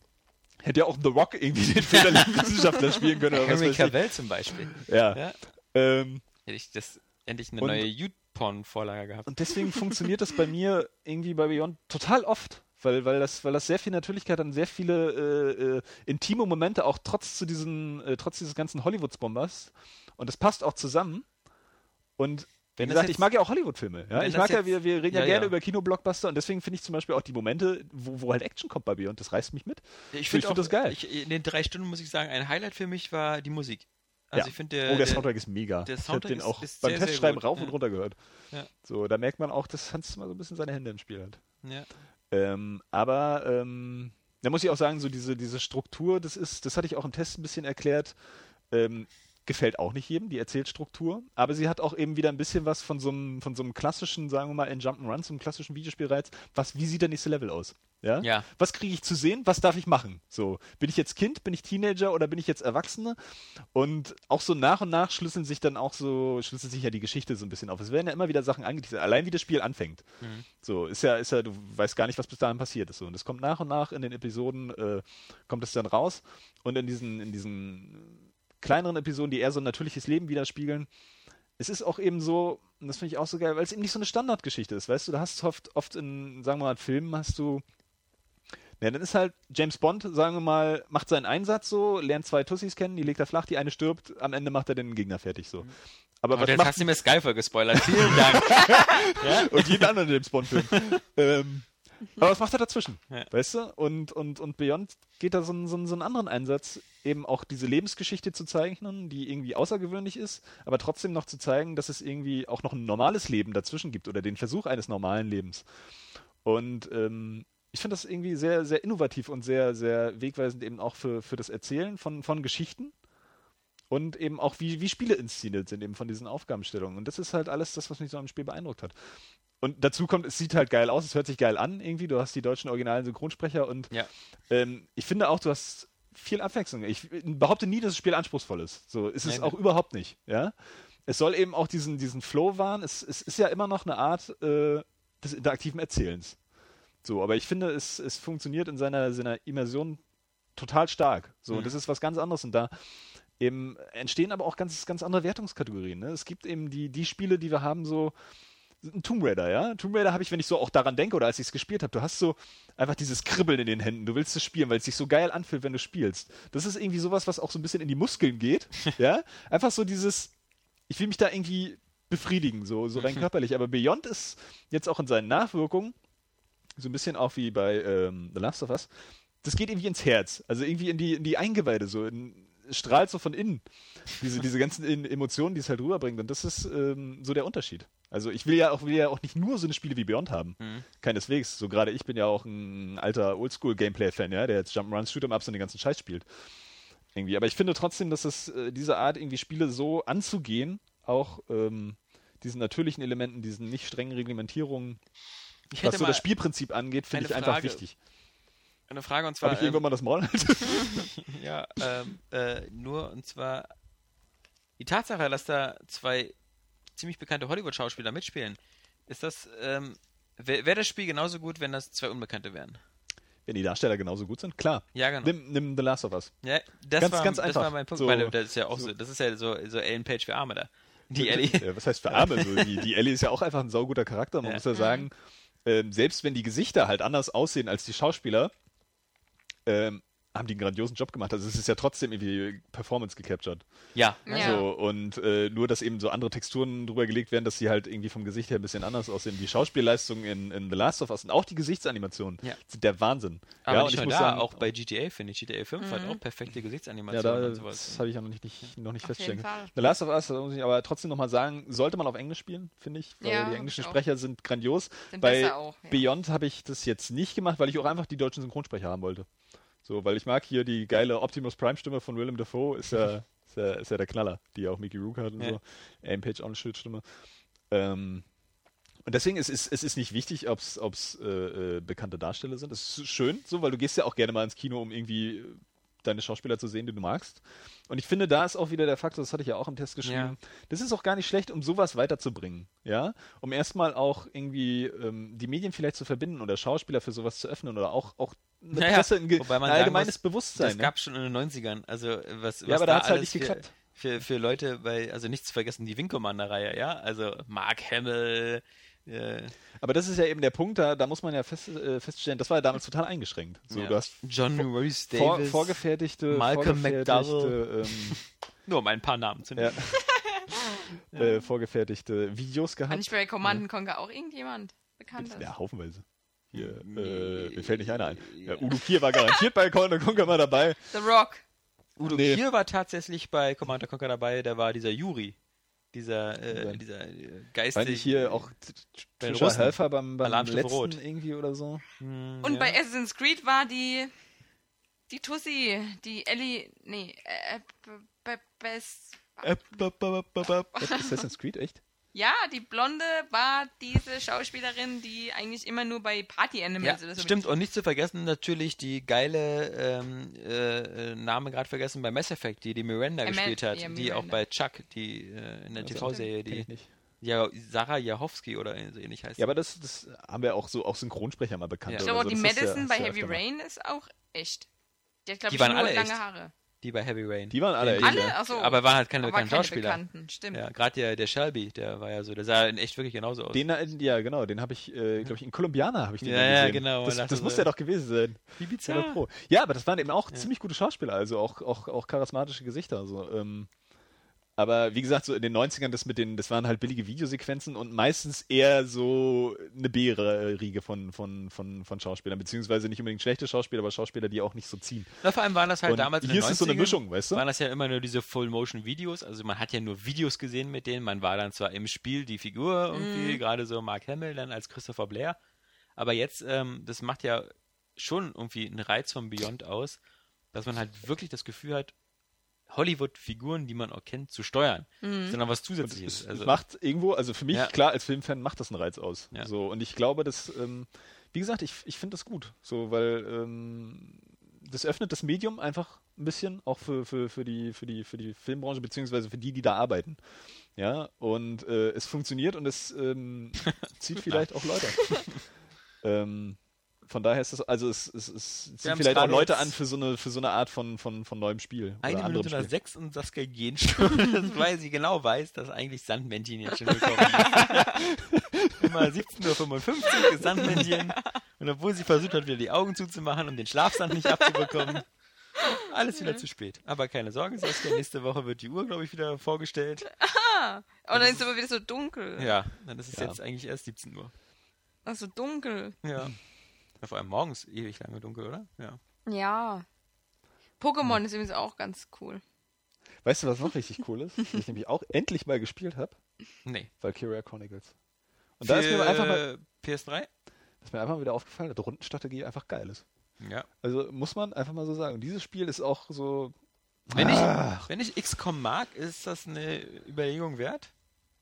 hätte ja auch The Rock irgendwie den väterlichen Wissenschaftler spielen können. Oder Henry. Cavill zum Beispiel. Ja. Ja. Ähm, Hätte ich das endlich eine neue YouPorn-Vorlage gehabt. Und deswegen funktioniert das bei mir irgendwie bei Beyond total oft, weil, weil, das, weil das sehr viel Natürlichkeit hat, sehr viele äh, äh, intime Momente, auch trotz zu diesen, äh, trotz dieses ganzen Hollywoods-Bombers. Und das passt auch zusammen. Und wie Wenn gesagt, ich mag ja auch Hollywood-Filme. Ja? Ich mag ja, wir, wir reden ja, Ja, gerne ja. über Kinoblockbuster und deswegen finde ich zum Beispiel auch die Momente, wo, wo halt Action kommt bei Beyond, das reißt mich mit. Ich ich finde find das geil. Ich, in den drei Stunden muss ich sagen, ein Highlight für mich war die Musik. Also Ja. ich finde der, oh, der, Soundtrack ist mega. der ich Soundtrack habe den auch ist beim sehr, sehr Testschreiben gut, rauf ja. und runter gehört. Ja. So, da merkt man auch, dass Hans mal so ein bisschen seine Hände im Spiel hat. Ja. Ähm, aber ähm, da muss ich auch sagen, so diese, diese Struktur, das ist, das hatte ich auch im Test ein bisschen erklärt, ähm, gefällt auch nicht jedem, die Erzählstruktur, aber sie hat auch eben wieder ein bisschen was von so einem, von so einem klassischen, sagen wir mal, in Jump'n'Run, so einem klassischen Videospielreiz. Was, wie sieht der nächste Level aus? Ja? Ja. Was kriege ich zu sehen? Was darf ich machen? So, bin ich jetzt Kind, bin ich Teenager oder bin ich jetzt Erwachsene? Und auch so nach und nach schlüsseln sich dann auch so, schlüsselt sich ja die Geschichte so ein bisschen auf. Es werden ja immer wieder Sachen angeteasert, allein wie das Spiel anfängt. So, ist ja, ist ja, du weißt gar nicht, was bis dahin passiert ist. So. Und es kommt nach und nach in den Episoden, äh, kommt es dann raus. Und in diesen, in diesen kleineren Episoden, die eher so ein natürliches Leben widerspiegeln, es ist auch eben so, und das finde ich auch so geil, weil es eben nicht so eine Standardgeschichte ist, weißt du, du hast oft, oft in, sagen wir mal, Filmen hast du, ja, dann ist halt James Bond, sagen wir mal, macht seinen Einsatz so, lernt zwei Tussis kennen, die legt er flach, die eine stirbt, am Ende macht er den Gegner fertig so. Aber Und was jetzt macht hast du mir Skyfall gespoilert. Vielen Dank. und jeden anderen James Bond-Film. ähm, Aber was macht er dazwischen? Ja. Weißt du? Und, und, und Beyond geht da so, einen- so, einen- anderen Einsatz, eben auch diese Lebensgeschichte zu zeichnen, die irgendwie außergewöhnlich ist, aber trotzdem noch zu zeigen, dass es irgendwie auch noch ein normales Leben dazwischen gibt oder den Versuch eines normalen Lebens. Und ähm, ich finde das irgendwie sehr, sehr innovativ und sehr, sehr wegweisend eben auch für, für das Erzählen von, von Geschichten und eben auch wie, wie Spiele inszeniert sind, eben von diesen Aufgabenstellungen. Und das ist halt alles das, was mich so am Spiel beeindruckt hat. Und dazu kommt, es sieht halt geil aus, es hört sich geil an irgendwie. Du hast die deutschen originalen Synchronsprecher und Ja. ähm, ich finde auch, du hast viel Abwechslung. Ich behaupte nie, dass das Spiel anspruchsvoll ist. So ist es Nein, auch nein. überhaupt nicht. Ja? Es soll eben auch diesen, diesen Flow wahren. Es, es ist ja immer noch eine Art äh, des interaktiven Erzählens. So, aber ich finde, es, es funktioniert in seiner, seiner Immersion total stark. So, Mhm. und das ist was ganz anderes. Und da eben entstehen aber auch ganz, ganz andere Wertungskategorien. Ne? Es gibt eben die, die Spiele, die wir haben, so ein Tomb Raider, ja. Tomb Raider habe ich, wenn ich so auch daran denke oder als ich es gespielt habe, du hast so einfach dieses Kribbeln in den Händen. Du willst es spielen, weil es sich so geil anfühlt, wenn du spielst. Das ist irgendwie sowas, was auch so ein bisschen in die Muskeln geht, ja. Einfach so dieses, ich will mich da irgendwie befriedigen, so, so rein körperlich. Aber Beyond ist jetzt auch in seinen Nachwirkungen so ein bisschen auch wie bei ähm, The Last of Us. Das geht irgendwie ins Herz, also irgendwie in die, in die Eingeweide, so in, strahlt so von innen. Diese, diese ganzen Emotionen, die es halt rüberbringt. Und das ist ähm, so der Unterschied. Also ich will ja auch, will ja auch nicht nur so eine Spiele wie Beyond haben. Mhm. Keineswegs. So gerade ich bin ja auch ein alter Oldschool-Gameplay-Fan, ja, der jetzt Jump'n'Runs, Shoot'em-Ups und den ganzen Scheiß spielt. Irgendwie. Aber ich finde trotzdem, dass es äh, diese Art, irgendwie Spiele so anzugehen, auch ähm, diesen natürlichen Elementen, diesen nicht strengen Reglementierungen, was so das Spielprinzip angeht, finde ich einfach Frage. wichtig. eine Frage und zwar. Habe ich irgendwann mal das Maul? ähm, ja, ähm, äh, nur und zwar die Tatsache, dass da zwei ziemlich bekannte Hollywood-Schauspieler mitspielen, ist das, ähm, wäre wär das Spiel genauso gut, wenn das zwei Unbekannte wären? Wenn die Darsteller genauso gut sind, klar. Ja, genau. Nimm, nimm The Last of Us. Ja, das, Ganz- war, ganz das einfach. war mein Punkt, So- weil das ist ja auch so- so, das ist ja so, so Ellen Page für Arme da. Die Ellie. Ja, was heißt für Arme? So, die, die Ellie ist ja auch einfach ein sauguter Charakter. Man Ja. muss ja sagen, ähm, selbst wenn die Gesichter halt anders aussehen als die Schauspieler, ähm, haben die einen grandiosen Job gemacht. Also es ist ja trotzdem irgendwie Performance gecaptured. Ja. Ja. So, und äh, nur, dass eben so andere Texturen drüber gelegt werden, dass sie halt irgendwie vom Gesicht her ein bisschen anders aussehen. Die Schauspielleistungen in, in The Last of Us und auch die Gesichtsanimationen Ja. sind der Wahnsinn. Aber ja, nicht und nur ich muss da, sagen, auch bei GTA finde ich. GTA 5 hat Mhm. auch perfekte ja, Gesichtsanimationen da, und sowas. das habe ich ja noch nicht, nicht, noch nicht Auf feststellen können. The Last of Us, da muss ich aber trotzdem nochmal sagen, sollte man auf Englisch spielen, finde ich, weil Ja, die englischen auch. Sprecher sind grandios. Sind Bei besser auch. Ja. Beyond habe ich das jetzt nicht gemacht, weil ich auch einfach die deutschen Synchronsprecher haben wollte. So, weil ich mag hier die geile Optimus Prime Stimme von Willem Dafoe, ist ja, ist ja, ist ja der Knaller, die auch Mickey Rook hat und Ja. so. Aim Page auch eine schöne Stimme. Ähm, und deswegen ist es, es ist nicht wichtig, ob es äh, äh, bekannte Darsteller sind. Es ist schön, so, weil du gehst ja auch gerne mal ins Kino, um irgendwie äh, deine Schauspieler zu sehen, die du magst. Und ich finde, da ist auch wieder der Faktor, das hatte ich ja auch im Test geschrieben, das ist auch gar nicht schlecht, um sowas weiterzubringen, ja, um erstmal auch irgendwie ähm, die Medien vielleicht zu verbinden oder Schauspieler für sowas zu öffnen oder auch, auch eine Naja, Presse, ein, ge- wobei man ein allgemeines muss, Bewusstsein. Das ne? gab es schon in den 90ern. Also, was, was ja, aber da da hat es halt alles nicht für, geklappt. Für, für Leute bei, also nicht zu vergessen, die Wing Commander-Reihe, ja? Also, Mark Hamill, äh, Aber das ist ja eben der Punkt, da, da muss man ja fest, äh, feststellen, das war ja damals total eingeschränkt. So, ja. du hast John Rhys vor, Davis, vorgefertigte, Malcolm vorgefertigte, ähm, nur um ein paar Namen zu ja, nennen. äh, vorgefertigte Videos gehabt. nicht bei Command and Conquer auch irgendjemand bekanntes? Ja, haufenweise. Hier, Nee. äh, mir fällt nicht einer ein. Ja, Udo Kier war garantiert bei Conor Conquer mal dabei. The Rock. Udo Nee. Kier war tatsächlich bei Commander Conquer dabei, da war dieser Yuri. Dieser, äh, dieser äh, War geistig. nicht hier auch Trisha. Helfer beim, beim letzten Rot. irgendwie oder so? Hm, Und ja. bei Assassin's Creed war die die Tussi, die Ellie, nee, äh, best, Äh, Assassin's Creed, echt? Ja, die Blonde war diese Schauspielerin, die eigentlich immer nur bei Party Ja, Animals oder so stimmt. Und nicht zu vergessen natürlich die geile ähm, äh, äh, Name gerade vergessen bei Mass Effect, die die Miranda Aman- gespielt hat, ja, die auch Miranda. bei Chuck, die äh, in der Also, TV-Serie, die ich nicht. ja, Sarah Jahowski oder so ähnlich heißt. Ja, aber das, das haben wir auch so auch Synchronsprecher mal bekannt. Ja. Ich oder glaube auch so. die ja- Madison ist bei ja Heavy mal. Rain ist auch echt. Die hat, glaube Die ich, waren nur alle lange echt. Haare. Die bei Heavy Rain. Die waren alle echt, Alle? ja. Achso. aber waren halt keine aber bekannten keine Schauspieler. Bekannten, stimmt. Ja, gerade der, der Shelby, der war ja so, der sah in echt wirklich genauso aus. Den, ja, genau, den habe ich, äh, glaube ich, in Columbiana habe ich den Ja, mal ja, gesehen. genau, Das, das so- muss ja doch gewesen sein. Wie 100 bizarr. Pro. Ja, aber das waren eben auch ziemlich gute Schauspieler, also auch, auch, auch charismatische Gesichter. Also, ähm, Aber wie gesagt, so in den 90ern, das mit den, das waren halt billige Videosequenzen und meistens eher so eine B-Riege von, von, von, von Schauspielern, beziehungsweise nicht unbedingt schlechte Schauspieler, aber Schauspieler, die auch nicht so ziehen. Na, vor allem waren das halt Und damals in hier den ist es so eine 90ern Mischung, weißt du? Waren das ja immer nur diese Full-Motion-Videos. Also man hat ja nur Videos gesehen mit denen. Man war dann zwar im Spiel die Figur irgendwie, gerade so Mark Hamill dann als Christopher Blair. Aber jetzt, ähm, das macht ja schon irgendwie einen Reiz von Beyond aus, dass man halt wirklich das Gefühl hat, Hollywood-Figuren, die man auch kennt, zu steuern. Sondern was Es, zusätzliches. es Also, macht irgendwo, also für mich, Ja. klar, als Filmfan macht das einen Reiz aus. Ja. So, und ich glaube, dass, ähm, wie gesagt, ich, ich finde das gut. So, weil ähm, das öffnet das Medium einfach ein bisschen, auch für, für, für, die, für, die, für die Filmbranche, beziehungsweise für die, die da arbeiten. Ja, und äh, es funktioniert und es ähm, zieht vielleicht auch Leute. ähm, von daher ist das, also es, es, es zieht haben's vielleicht auch Leute an für so eine, für so eine Art von, von, von neuem Spiel. Eine Minute nach sechs und Saskia gehen schon, das weil sie genau weiß, dass eigentlich Sandmännchen jetzt schon gekommen ist. Immer 17.55 Uhr ist Sandmännchen. Und obwohl sie versucht hat, wieder die Augen zuzumachen, um den Schlafsand nicht abzubekommen, alles wieder zu spät. Aber keine Sorge, Saskia, nächste Woche wird die Uhr, glaube ich, wieder vorgestellt. Ah, und dann ist es aber wieder so dunkel. Ja, dann ist es Ja. jetzt eigentlich erst 17 Uhr. Ach, so dunkel. Ja. Ja. Vor allem morgens ewig lange dunkel, oder? Ja. Ja. Pokémon ist übrigens auch ganz cool. Weißt du, was noch richtig cool ist? Was ich nämlich auch endlich mal gespielt habe? Nee. Valkyria Chronicles. Und da ist mir einfach mal, PS3? ist mir einfach mal wieder aufgefallen, dass Rundenstrategie einfach geil ist. Ja. Also muss man einfach mal so sagen. Und dieses Spiel ist auch so. Wenn ich, Ach. wenn ich XCOM mag, ist das eine Überlegung wert?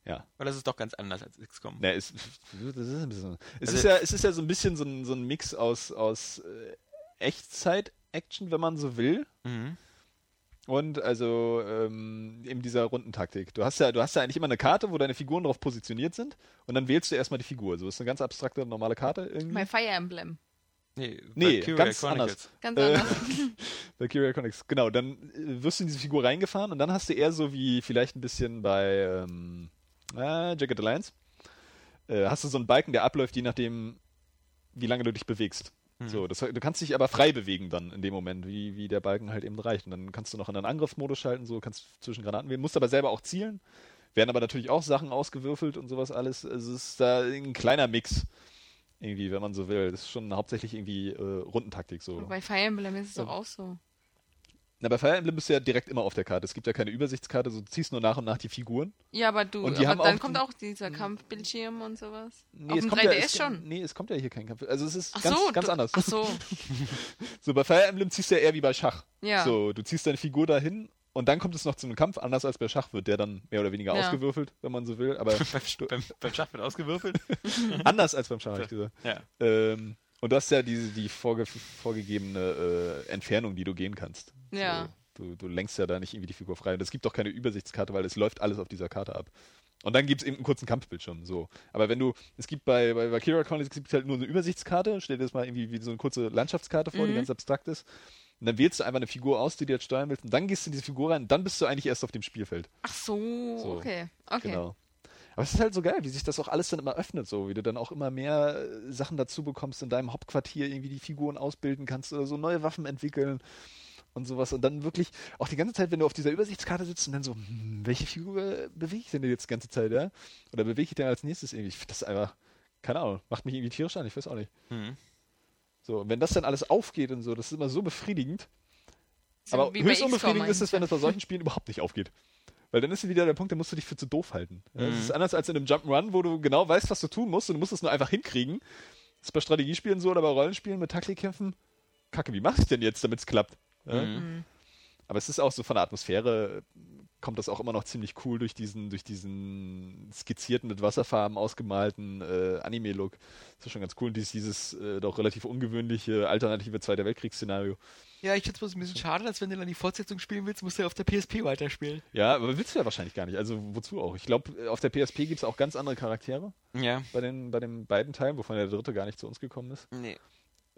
Ja. Oder ist es doch ganz anders als XCOM? Ne, es, das ist ein bisschen. Es, Also- ist ja, es ist ja so ein bisschen so ein, so ein Mix aus, aus äh, Echtzeit-Action, wenn man so will. Mhm. Und also ähm, eben dieser Rundentaktik. Du hast ja, du hast ja eigentlich immer eine Karte, wo deine Figuren drauf positioniert sind und dann wählst du erstmal die Figur. So ist eine ganz abstrakte normale Karte irgendwie. Bei Fire Emblem. Nee, Nee, ganz Chronicles. Ganz Äh, anders. Valkyria Chronicles, genau. Dann äh, wirst du in diese Figur reingefahren und dann hast du eher so wie vielleicht ein bisschen bei ähm, äh, Jacket Alliance. Äh, hast du so einen Balken, der abläuft, je nachdem, wie lange du dich bewegst. Hm. So, das, du kannst dich aber frei bewegen dann in dem Moment, wie, wie der Balken halt eben reicht. Und dann kannst du noch in einen Angriffsmodus schalten, so kannst zwischen Granaten wählen, musst aber selber auch zielen. Werden aber natürlich auch Sachen ausgewürfelt und sowas alles. Also es ist da ein kleiner Mix. Irgendwie, wenn man so will. Das ist schon hauptsächlich irgendwie äh, Rundentaktik so. Und bei Fire Emblem ist es doch Ja. auch so. Na, bei Fire Emblem bist du ja direkt immer auf der Karte. Es gibt ja keine Übersichtskarte, so du ziehst nur nach und nach die Figuren. Ja, aber du, Und die haben aber dann auch kommt auch dieser Kampfbildschirm und sowas. Nee, Auf es dem kommt 3DS ja, es, schon. Nee, es kommt ja hier kein Kampf. Also es ist Ach ganz, so, ganz du, anders. Ach so, So, bei Fire Emblem ziehst du ja eher wie bei Schach. ja. So, du ziehst deine Figur dahin und dann kommt es noch zu einem Kampf, anders als bei Schach wird der dann mehr oder weniger Ja. ausgewürfelt, wenn man so will. Aber beim, beim, beim Schach wird ausgewürfelt. anders als beim Schach, hab ich gesagt. ja. Ähm, und du hast ja diese, die vorge vorgegebene äh, Entfernung, die du gehen kannst. Ja. So, du, du lenkst ja da nicht irgendwie die Figur frei. Und es gibt doch keine Übersichtskarte, weil es läuft alles auf dieser Karte ab. Und dann gibt es eben einen kurzen Kampfbildschirm. So. Aber wenn du, es gibt bei, bei Valkyria Chronicles gibt halt nur eine Übersichtskarte, stell dir das mal irgendwie wie so eine kurze Landschaftskarte vor, die Mhm. ganz abstrakt ist. Und dann wählst du einfach eine Figur aus, die du jetzt steuern willst. Und dann gehst du in diese Figur rein und dann bist du eigentlich erst auf dem Spielfeld. Ach so, So, okay. Okay. Genau. Aber es ist halt so geil, wie sich das auch alles dann immer öffnet, so wie du dann auch immer mehr äh, Sachen dazu bekommst in deinem Hauptquartier, irgendwie die Figuren ausbilden kannst oder so neue Waffen entwickeln und sowas. Und dann wirklich auch die ganze Zeit, wenn du auf dieser Übersichtskarte sitzt und dann so, hm, welche Figur bewege ich denn jetzt die ganze Zeit, ja? Oder bewege ich denn als nächstes irgendwie? Ich finde das einfach, keine Ahnung, macht mich irgendwie tierisch an, ich weiß auch nicht. Mhm. So, und wenn das dann alles aufgeht und so, das ist immer so befriedigend. So Aber höchst unbefriedigend ist es, wenn es bei solchen Spielen überhaupt nicht aufgeht. Weil dann ist wieder der Punkt, da musst du dich für zu doof halten. Ja, Das Mhm. ist anders als in einem Jump'n'Run, wo du genau weißt, was du tun musst und du musst es nur einfach hinkriegen. Das ist bei Strategiespielen so oder bei Rollenspielen mit Taktikkämpfen. Kacke, wie mach ich denn jetzt, damit es klappt? Ja? Mhm. Aber es ist auch so von der Atmosphäre, kommt das auch immer noch ziemlich cool durch diesen, durch diesen skizzierten, mit Wasserfarben ausgemalten äh, Anime-Look. Das ist schon ganz cool. Und dieses, dieses äh, doch relativ ungewöhnliche alternative Zweiter Weltkriegsszenario. Ja, ich finde es ein bisschen schade, dass wenn du dann die Fortsetzung spielen willst, musst du ja auf der PSP weiterspielen. Ja, aber willst du ja wahrscheinlich gar nicht. Also wozu auch? Ich glaube, auf der PSP gibt es auch ganz andere Charaktere Ja. bei den, bei den beiden Teilen, wovon der dritte gar nicht zu uns gekommen ist. Nee.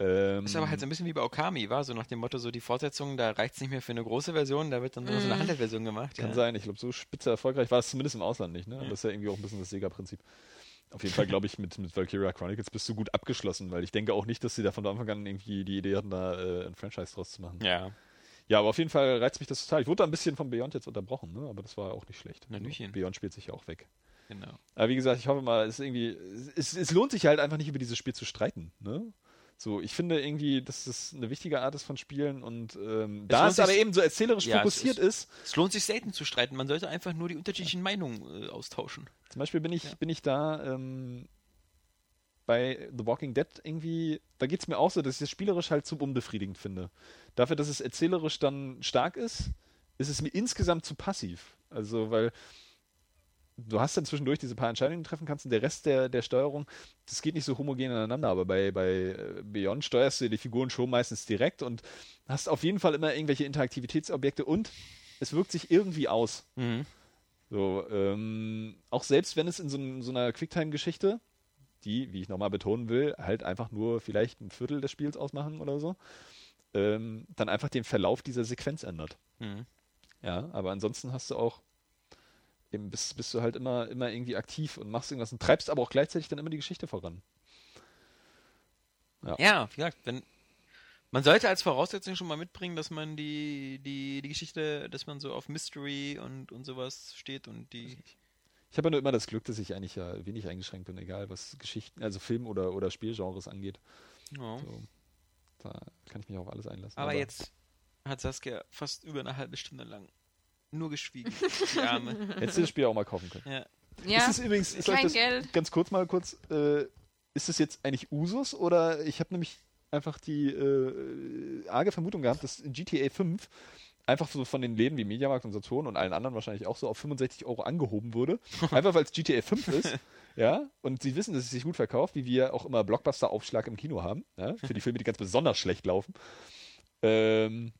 Ähm, Ist aber halt so ein bisschen wie bei Okami, war so nach dem Motto, so die Fortsetzung, da reicht es nicht mehr für eine große Version, da wird dann nur so eine Handheldversion gemacht. Kann ja. sein. Ich glaube, so spitze erfolgreich war es zumindest im Ausland nicht. Ne? Ja. Das ist ja irgendwie auch ein bisschen das Sega-Prinzip. Auf jeden Fall glaube ich, mit, mit Valkyria Chronicles bist du gut abgeschlossen, weil ich denke auch nicht, dass sie da von Anfang an irgendwie die Idee hatten, da äh, ein Franchise draus zu machen. Ja. Ja, aber auf jeden Fall reizt mich das total. Ich wurde da ein bisschen von Beyond jetzt unterbrochen, ne? aber das war auch nicht schlecht. Nüchen. Beyond spielt sich ja auch weg. Genau. Aber wie gesagt, ich hoffe mal, es ist irgendwie, es, es lohnt sich halt einfach nicht über dieses Spiel zu streiten. Ne? So, ich finde irgendwie, dass das eine wichtige Art ist von Spielen und ähm, da lohnt es aber sich- eben so erzählerisch Ja, es fokussiert ist, Es lohnt sich selten zu streiten. Man sollte einfach nur die unterschiedlichen Meinungen äh, austauschen. Zum Beispiel bin ich, Ja. bin ich da ähm, bei The Walking Dead irgendwie, da geht es mir auch so, dass ich das spielerisch halt zu unbefriedigend finde. Dafür, dass es erzählerisch dann stark ist, ist es mir insgesamt zu passiv. Also, weil du hast dann zwischendurch diese paar Entscheidungen treffen kannst und der Rest der, der Steuerung, das geht nicht so homogen aneinander, aber bei, bei äh, Beyond steuerst du die Figuren schon meistens direkt und hast auf jeden Fall immer irgendwelche Interaktivitätsobjekte und es wirkt sich irgendwie aus. Mhm. So, ähm, auch selbst wenn es in so, so einer Quicktime-Geschichte, die, wie ich nochmal betonen will, halt einfach nur vielleicht ein Viertel des Spiels ausmachen oder so, ähm, dann einfach den Verlauf dieser Sequenz ändert. Mhm. Ja, aber ansonsten hast du auch, eben bist, bist du halt immer, immer irgendwie aktiv und machst irgendwas und treibst aber auch gleichzeitig dann immer die Geschichte voran. Ja, wie gesagt, wenn, man sollte als Voraussetzung schon mal mitbringen, dass man die, die, die Geschichte, dass man so auf Mystery und, und sowas steht und die. Ich habe ja nur immer das Glück, dass ich eigentlich ja wenig eingeschränkt bin, egal was Geschichten, also Film- oder, oder Spielgenres angeht. Ja. So, da kann ich mich auf alles einlassen. Aber jetzt hat Saskia fast über eine halbe Stunde lang nur geschwiegen. Die Arme. Hättest du das Spiel auch mal kaufen können. Ja. Ja, Ist es übrigens, ist euch kein das Geld. ganz kurz mal kurz, äh, ist es jetzt eigentlich Usus oder ich habe nämlich einfach die äh, arge Vermutung gehabt, dass GTA 5 einfach so von den Läden wie Mediamarkt und Saturn und allen anderen wahrscheinlich auch so auf 65 Euro angehoben wurde. Einfach weil es GTA 5 ist. Ja, und sie wissen, dass es sich gut verkauft, wie wir auch immer Blockbuster-Aufschlag im Kino haben, ja, für die Filme, die ganz besonders schlecht laufen. Ähm,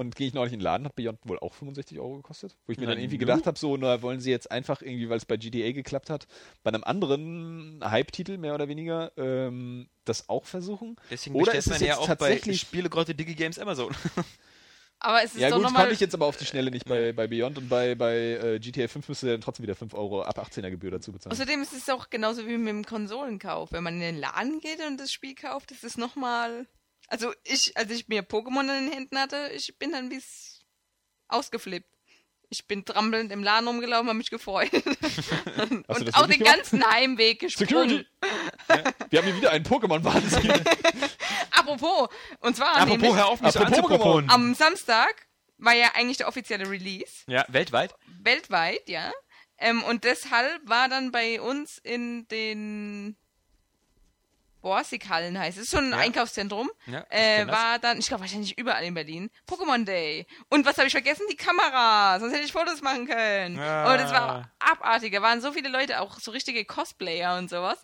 und gehe ich neulich in den Laden, hat Beyond wohl auch 65 Euro gekostet. Wo ich mir Na dann irgendwie gedacht habe, so, na, wollen sie jetzt einfach irgendwie, weil es bei GTA geklappt hat, bei einem anderen Hype-Titel mehr oder weniger ähm, das auch versuchen? Deswegen Oder ist es man ja jetzt auch bei tatsächlich- Spielegrotte Digi Games Amazon. Aber es ist Ja doch gut, nochmal. konnte ich jetzt aber auf die Schnelle nicht bei, bei Beyond und bei, bei äh, GTA 5 müsste dann trotzdem wieder 5 Euro ab 18er Gebühr dazu bezahlen. Außerdem ist es auch genauso wie mit dem Konsolenkauf. Wenn man in den Laden geht und das Spiel kauft, ist es nochmal. Also ich, als ich mir Pokémon in den Händen hatte, ich bin dann wie ausgeflippt. Ich bin trampelnd im Laden rumgelaufen, habe mich gefreut. und auch den gemacht? ganzen Heimweg gesprungen. Security! Wir haben hier wieder einen Pokémon-Wahnsinn. Apropos, und zwar Apropos, nämlich hör auf, mich Apropos am Samstag war ja eigentlich der offizielle Release. Ja, weltweit. weltweit, ja. Ähm, und deshalb war dann bei uns in den Borsig-Hallen heißt es, ist schon ein Ja. Einkaufszentrum, Ja, ich äh, war dann, ich glaube wahrscheinlich überall in Berlin, Pokémon Day. Und was habe ich vergessen? Die Kamera, sonst hätte ich Fotos machen können. Ah. Und es war abartig, da waren so viele Leute, auch so richtige Cosplayer und sowas.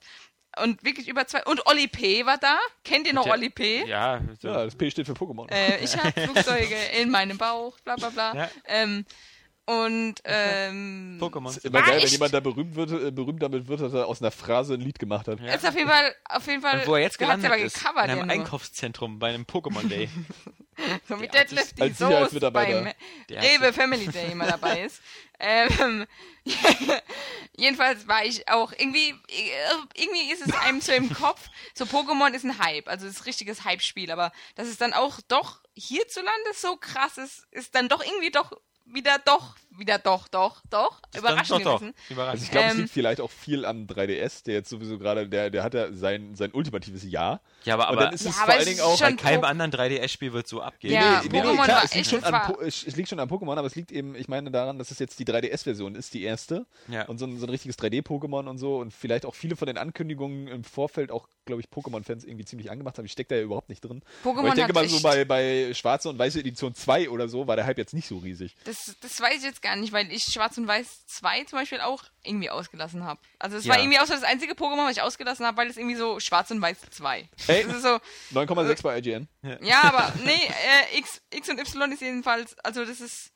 Und wirklich über zwei, und Oli P. war da. Kennt ihr noch Oli P.? Ja, so. ja, das P steht für Pokémon. Äh, ich habe Flugzeuge in meinem Bauch, bla bla bla. Ja. Ähm, und ähm, Pokémon. ist immer geil, wenn jemand da berühmt, wird, äh, berühmt damit wird, dass er aus einer Phrase ein Lied gemacht hat. Ja. Jetzt auf jeden Fall, auf jeden Fall. Und wo er jetzt gelandet aber ist, gecovert, in einem ja. Einkaufszentrum bei einem Pokémon Day. So hat Deadlift sich als die Soße Sicherheitsmitarbeiter- beim Rewe Family Day immer dabei ist. ähm, jedenfalls war ich auch irgendwie, irgendwie ist es einem so im Kopf, so Pokémon ist ein Hype, also ist ein richtiges Hype-Spiel, aber dass es dann auch doch hierzulande so krass ist, ist dann doch irgendwie doch wieder doch, wieder doch, doch, doch, überraschend doch, doch. Überraschend. Also ich glaube, es Ähm, liegt vielleicht auch viel am 3DS, der jetzt sowieso gerade, der, der hat ja sein, sein ultimatives Jahr. ja, aber, aber dann ist Ja, es aber vor es allen Dingen auch... bei keinem anderen 3DS-Spiel wird so abgehen. Ja, nee, nee, nee, Pokémon klar, es liegt, schon es an, es, es liegt schon an Pokémon, aber es liegt eben, ich meine daran, dass es jetzt die 3DS-Version ist, die erste. Ja. Und so ein, so ein richtiges 3D-Pokémon und so. Und vielleicht auch viele von den Ankündigungen im Vorfeld auch, glaube ich, Pokémon-Fans irgendwie ziemlich angemacht haben. Ich stecke da ja überhaupt nicht drin. Pokémon aber ich denke hat mal so bei, bei Schwarze und Weiße Edition 2 oder so war der Hype jetzt nicht so riesig. Das, das weiß ich jetzt gar nicht, weil ich Schwarz und Weiß 2 zum Beispiel auch irgendwie ausgelassen habe. Also es Ja. war irgendwie auch so das einzige Pokémon, was ich ausgelassen habe, weil es irgendwie so Schwarz und Weiß 2. Ey. Das ist so, 9,6 bei IGN. ja, aber nee, äh, X, X und Y ist jedenfalls, also das ist,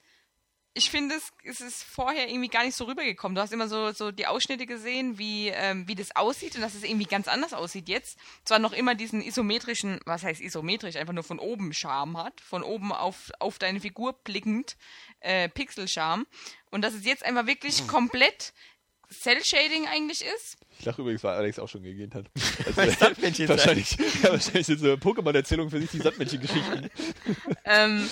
ich finde es, es ist vorher irgendwie gar nicht so rübergekommen. Du hast immer so, so die Ausschnitte gesehen, wie, ähm, wie das aussieht und dass es irgendwie ganz anders aussieht jetzt. Zwar noch immer diesen isometrischen, was heißt isometrisch, einfach nur von oben Charme hat, von oben auf, auf deine Figur blickend, äh, Pixel-Charme. Und dass es jetzt einfach wirklich komplett Cell-Shading eigentlich ist. Ich lache übrigens, weil Alex auch schon gegähnt hat. Weil Sandmännchen wahrscheinlich, ja, wahrscheinlich sind so Pokémon-Erzählungen für sich die Sandmännchen-Geschichten. Ähm,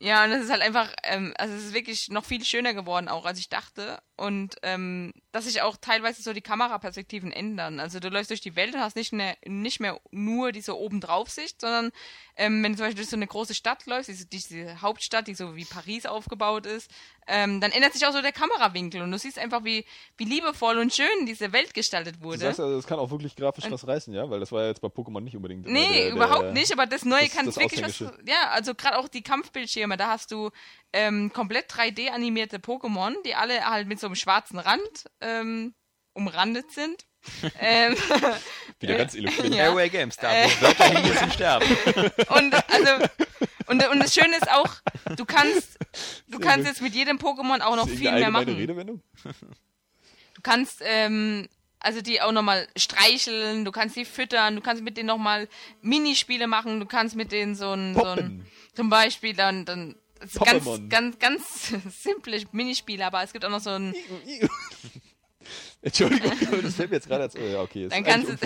Ja, und das ist halt einfach, ähm, also es ist wirklich noch viel schöner geworden, auch als ich dachte. Und ähm, dass sich auch teilweise so die Kameraperspektiven ändern. Also du läufst durch die Welt und hast nicht mehr, nicht mehr nur diese Obendraufsicht, sondern ähm, wenn du zum Beispiel durch so eine große Stadt läufst, diese, diese Hauptstadt, die so wie Paris aufgebaut ist, ähm, dann ändert sich auch so der Kamerawinkel und du siehst einfach, wie, wie liebevoll und schön diese Welt gestaltet wurde. sagst also, das kann auch wirklich grafisch was reißen, ja? Weil das war ja jetzt bei Pokémon nicht unbedingt. immer Nee, der, der, überhaupt nicht, aber das Neue das- kann das wirklich was. Ja, also gerade auch die Kampfbildschirme, da hast du ähm, komplett 3D animierte Pokémon, die alle halt mit so einem schwarzen Rand ähm, umrandet sind. ähm, Wieder ganz eloquent. Ja. Airway Games, da wo Wörter hingehen zum Sterben. und also und, und das Schöne ist auch, du kannst du kannst jetzt mit jedem Pokémon auch noch viel mehr machen. Redewendung? Du kannst ähm, also die auch nochmal streicheln, du kannst die füttern, du kannst mit denen nochmal Minispiele machen, du kannst mit denen so ein, so ein zum Beispiel dann, dann ganz, ganz, ganz simple Minispiele, aber es gibt auch noch so ein, Entschuldigung, das fällt mir jetzt gerade als. Oh, ja, okay. Ist Dann kannst du-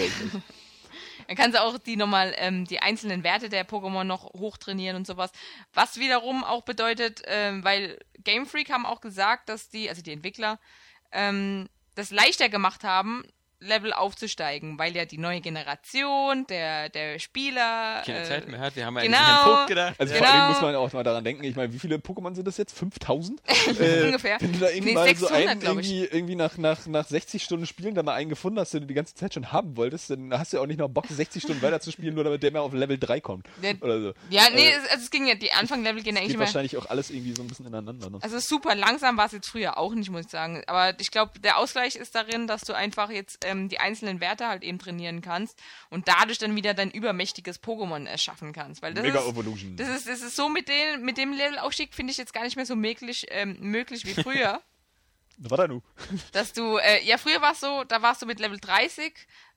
dann kannst du auch die nochmal, ähm, die einzelnen Werte der Pokémon noch hochtrainieren und sowas. Was wiederum auch bedeutet, ähm, weil Game Freak haben auch gesagt, dass die, also die Entwickler, ähm, das leichter gemacht haben, Level aufzusteigen, weil ja die neue Generation der, der Spieler. Keine äh, Zeit mehr hat. Wir haben ja genau. eigentlich an Vogt gedacht. Also Genau. vor allem muss man auch mal daran denken, ich meine, wie viele Pokémon sind das jetzt? 5000? äh, Ungefähr. Wenn du da irgendwie Nee, mal so 600, einen irgendwie, irgendwie nach, nach, nach 60 Stunden Spielen da mal einen gefunden hast, den du die ganze Zeit schon haben wolltest, dann hast du ja auch nicht noch Bock, 60 Stunden weiter zu spielen, nur damit der mal auf Level 3 kommt. Der- Oder so. Ja, nee, es, also es ging ja, die Anfang-Level gehen ja eigentlich Geht immer. wahrscheinlich auch alles irgendwie so ein bisschen ineinander. Ne? Also super langsam war es jetzt früher auch nicht, muss ich sagen. Aber ich glaube, der Ausgleich ist darin, dass du einfach jetzt ähm, die einzelnen Werte halt eben trainieren kannst und dadurch dann wieder dein übermächtiges Pokémon erschaffen kannst. Weil das Mega ist, Evolution. das ist, das ist so mit dem, mit dem Levelaufstieg finde ich jetzt gar nicht mehr so möglich, ähm, möglich wie früher. Was da nu? dass du, äh, ja, früher war es so, da warst du mit Level 30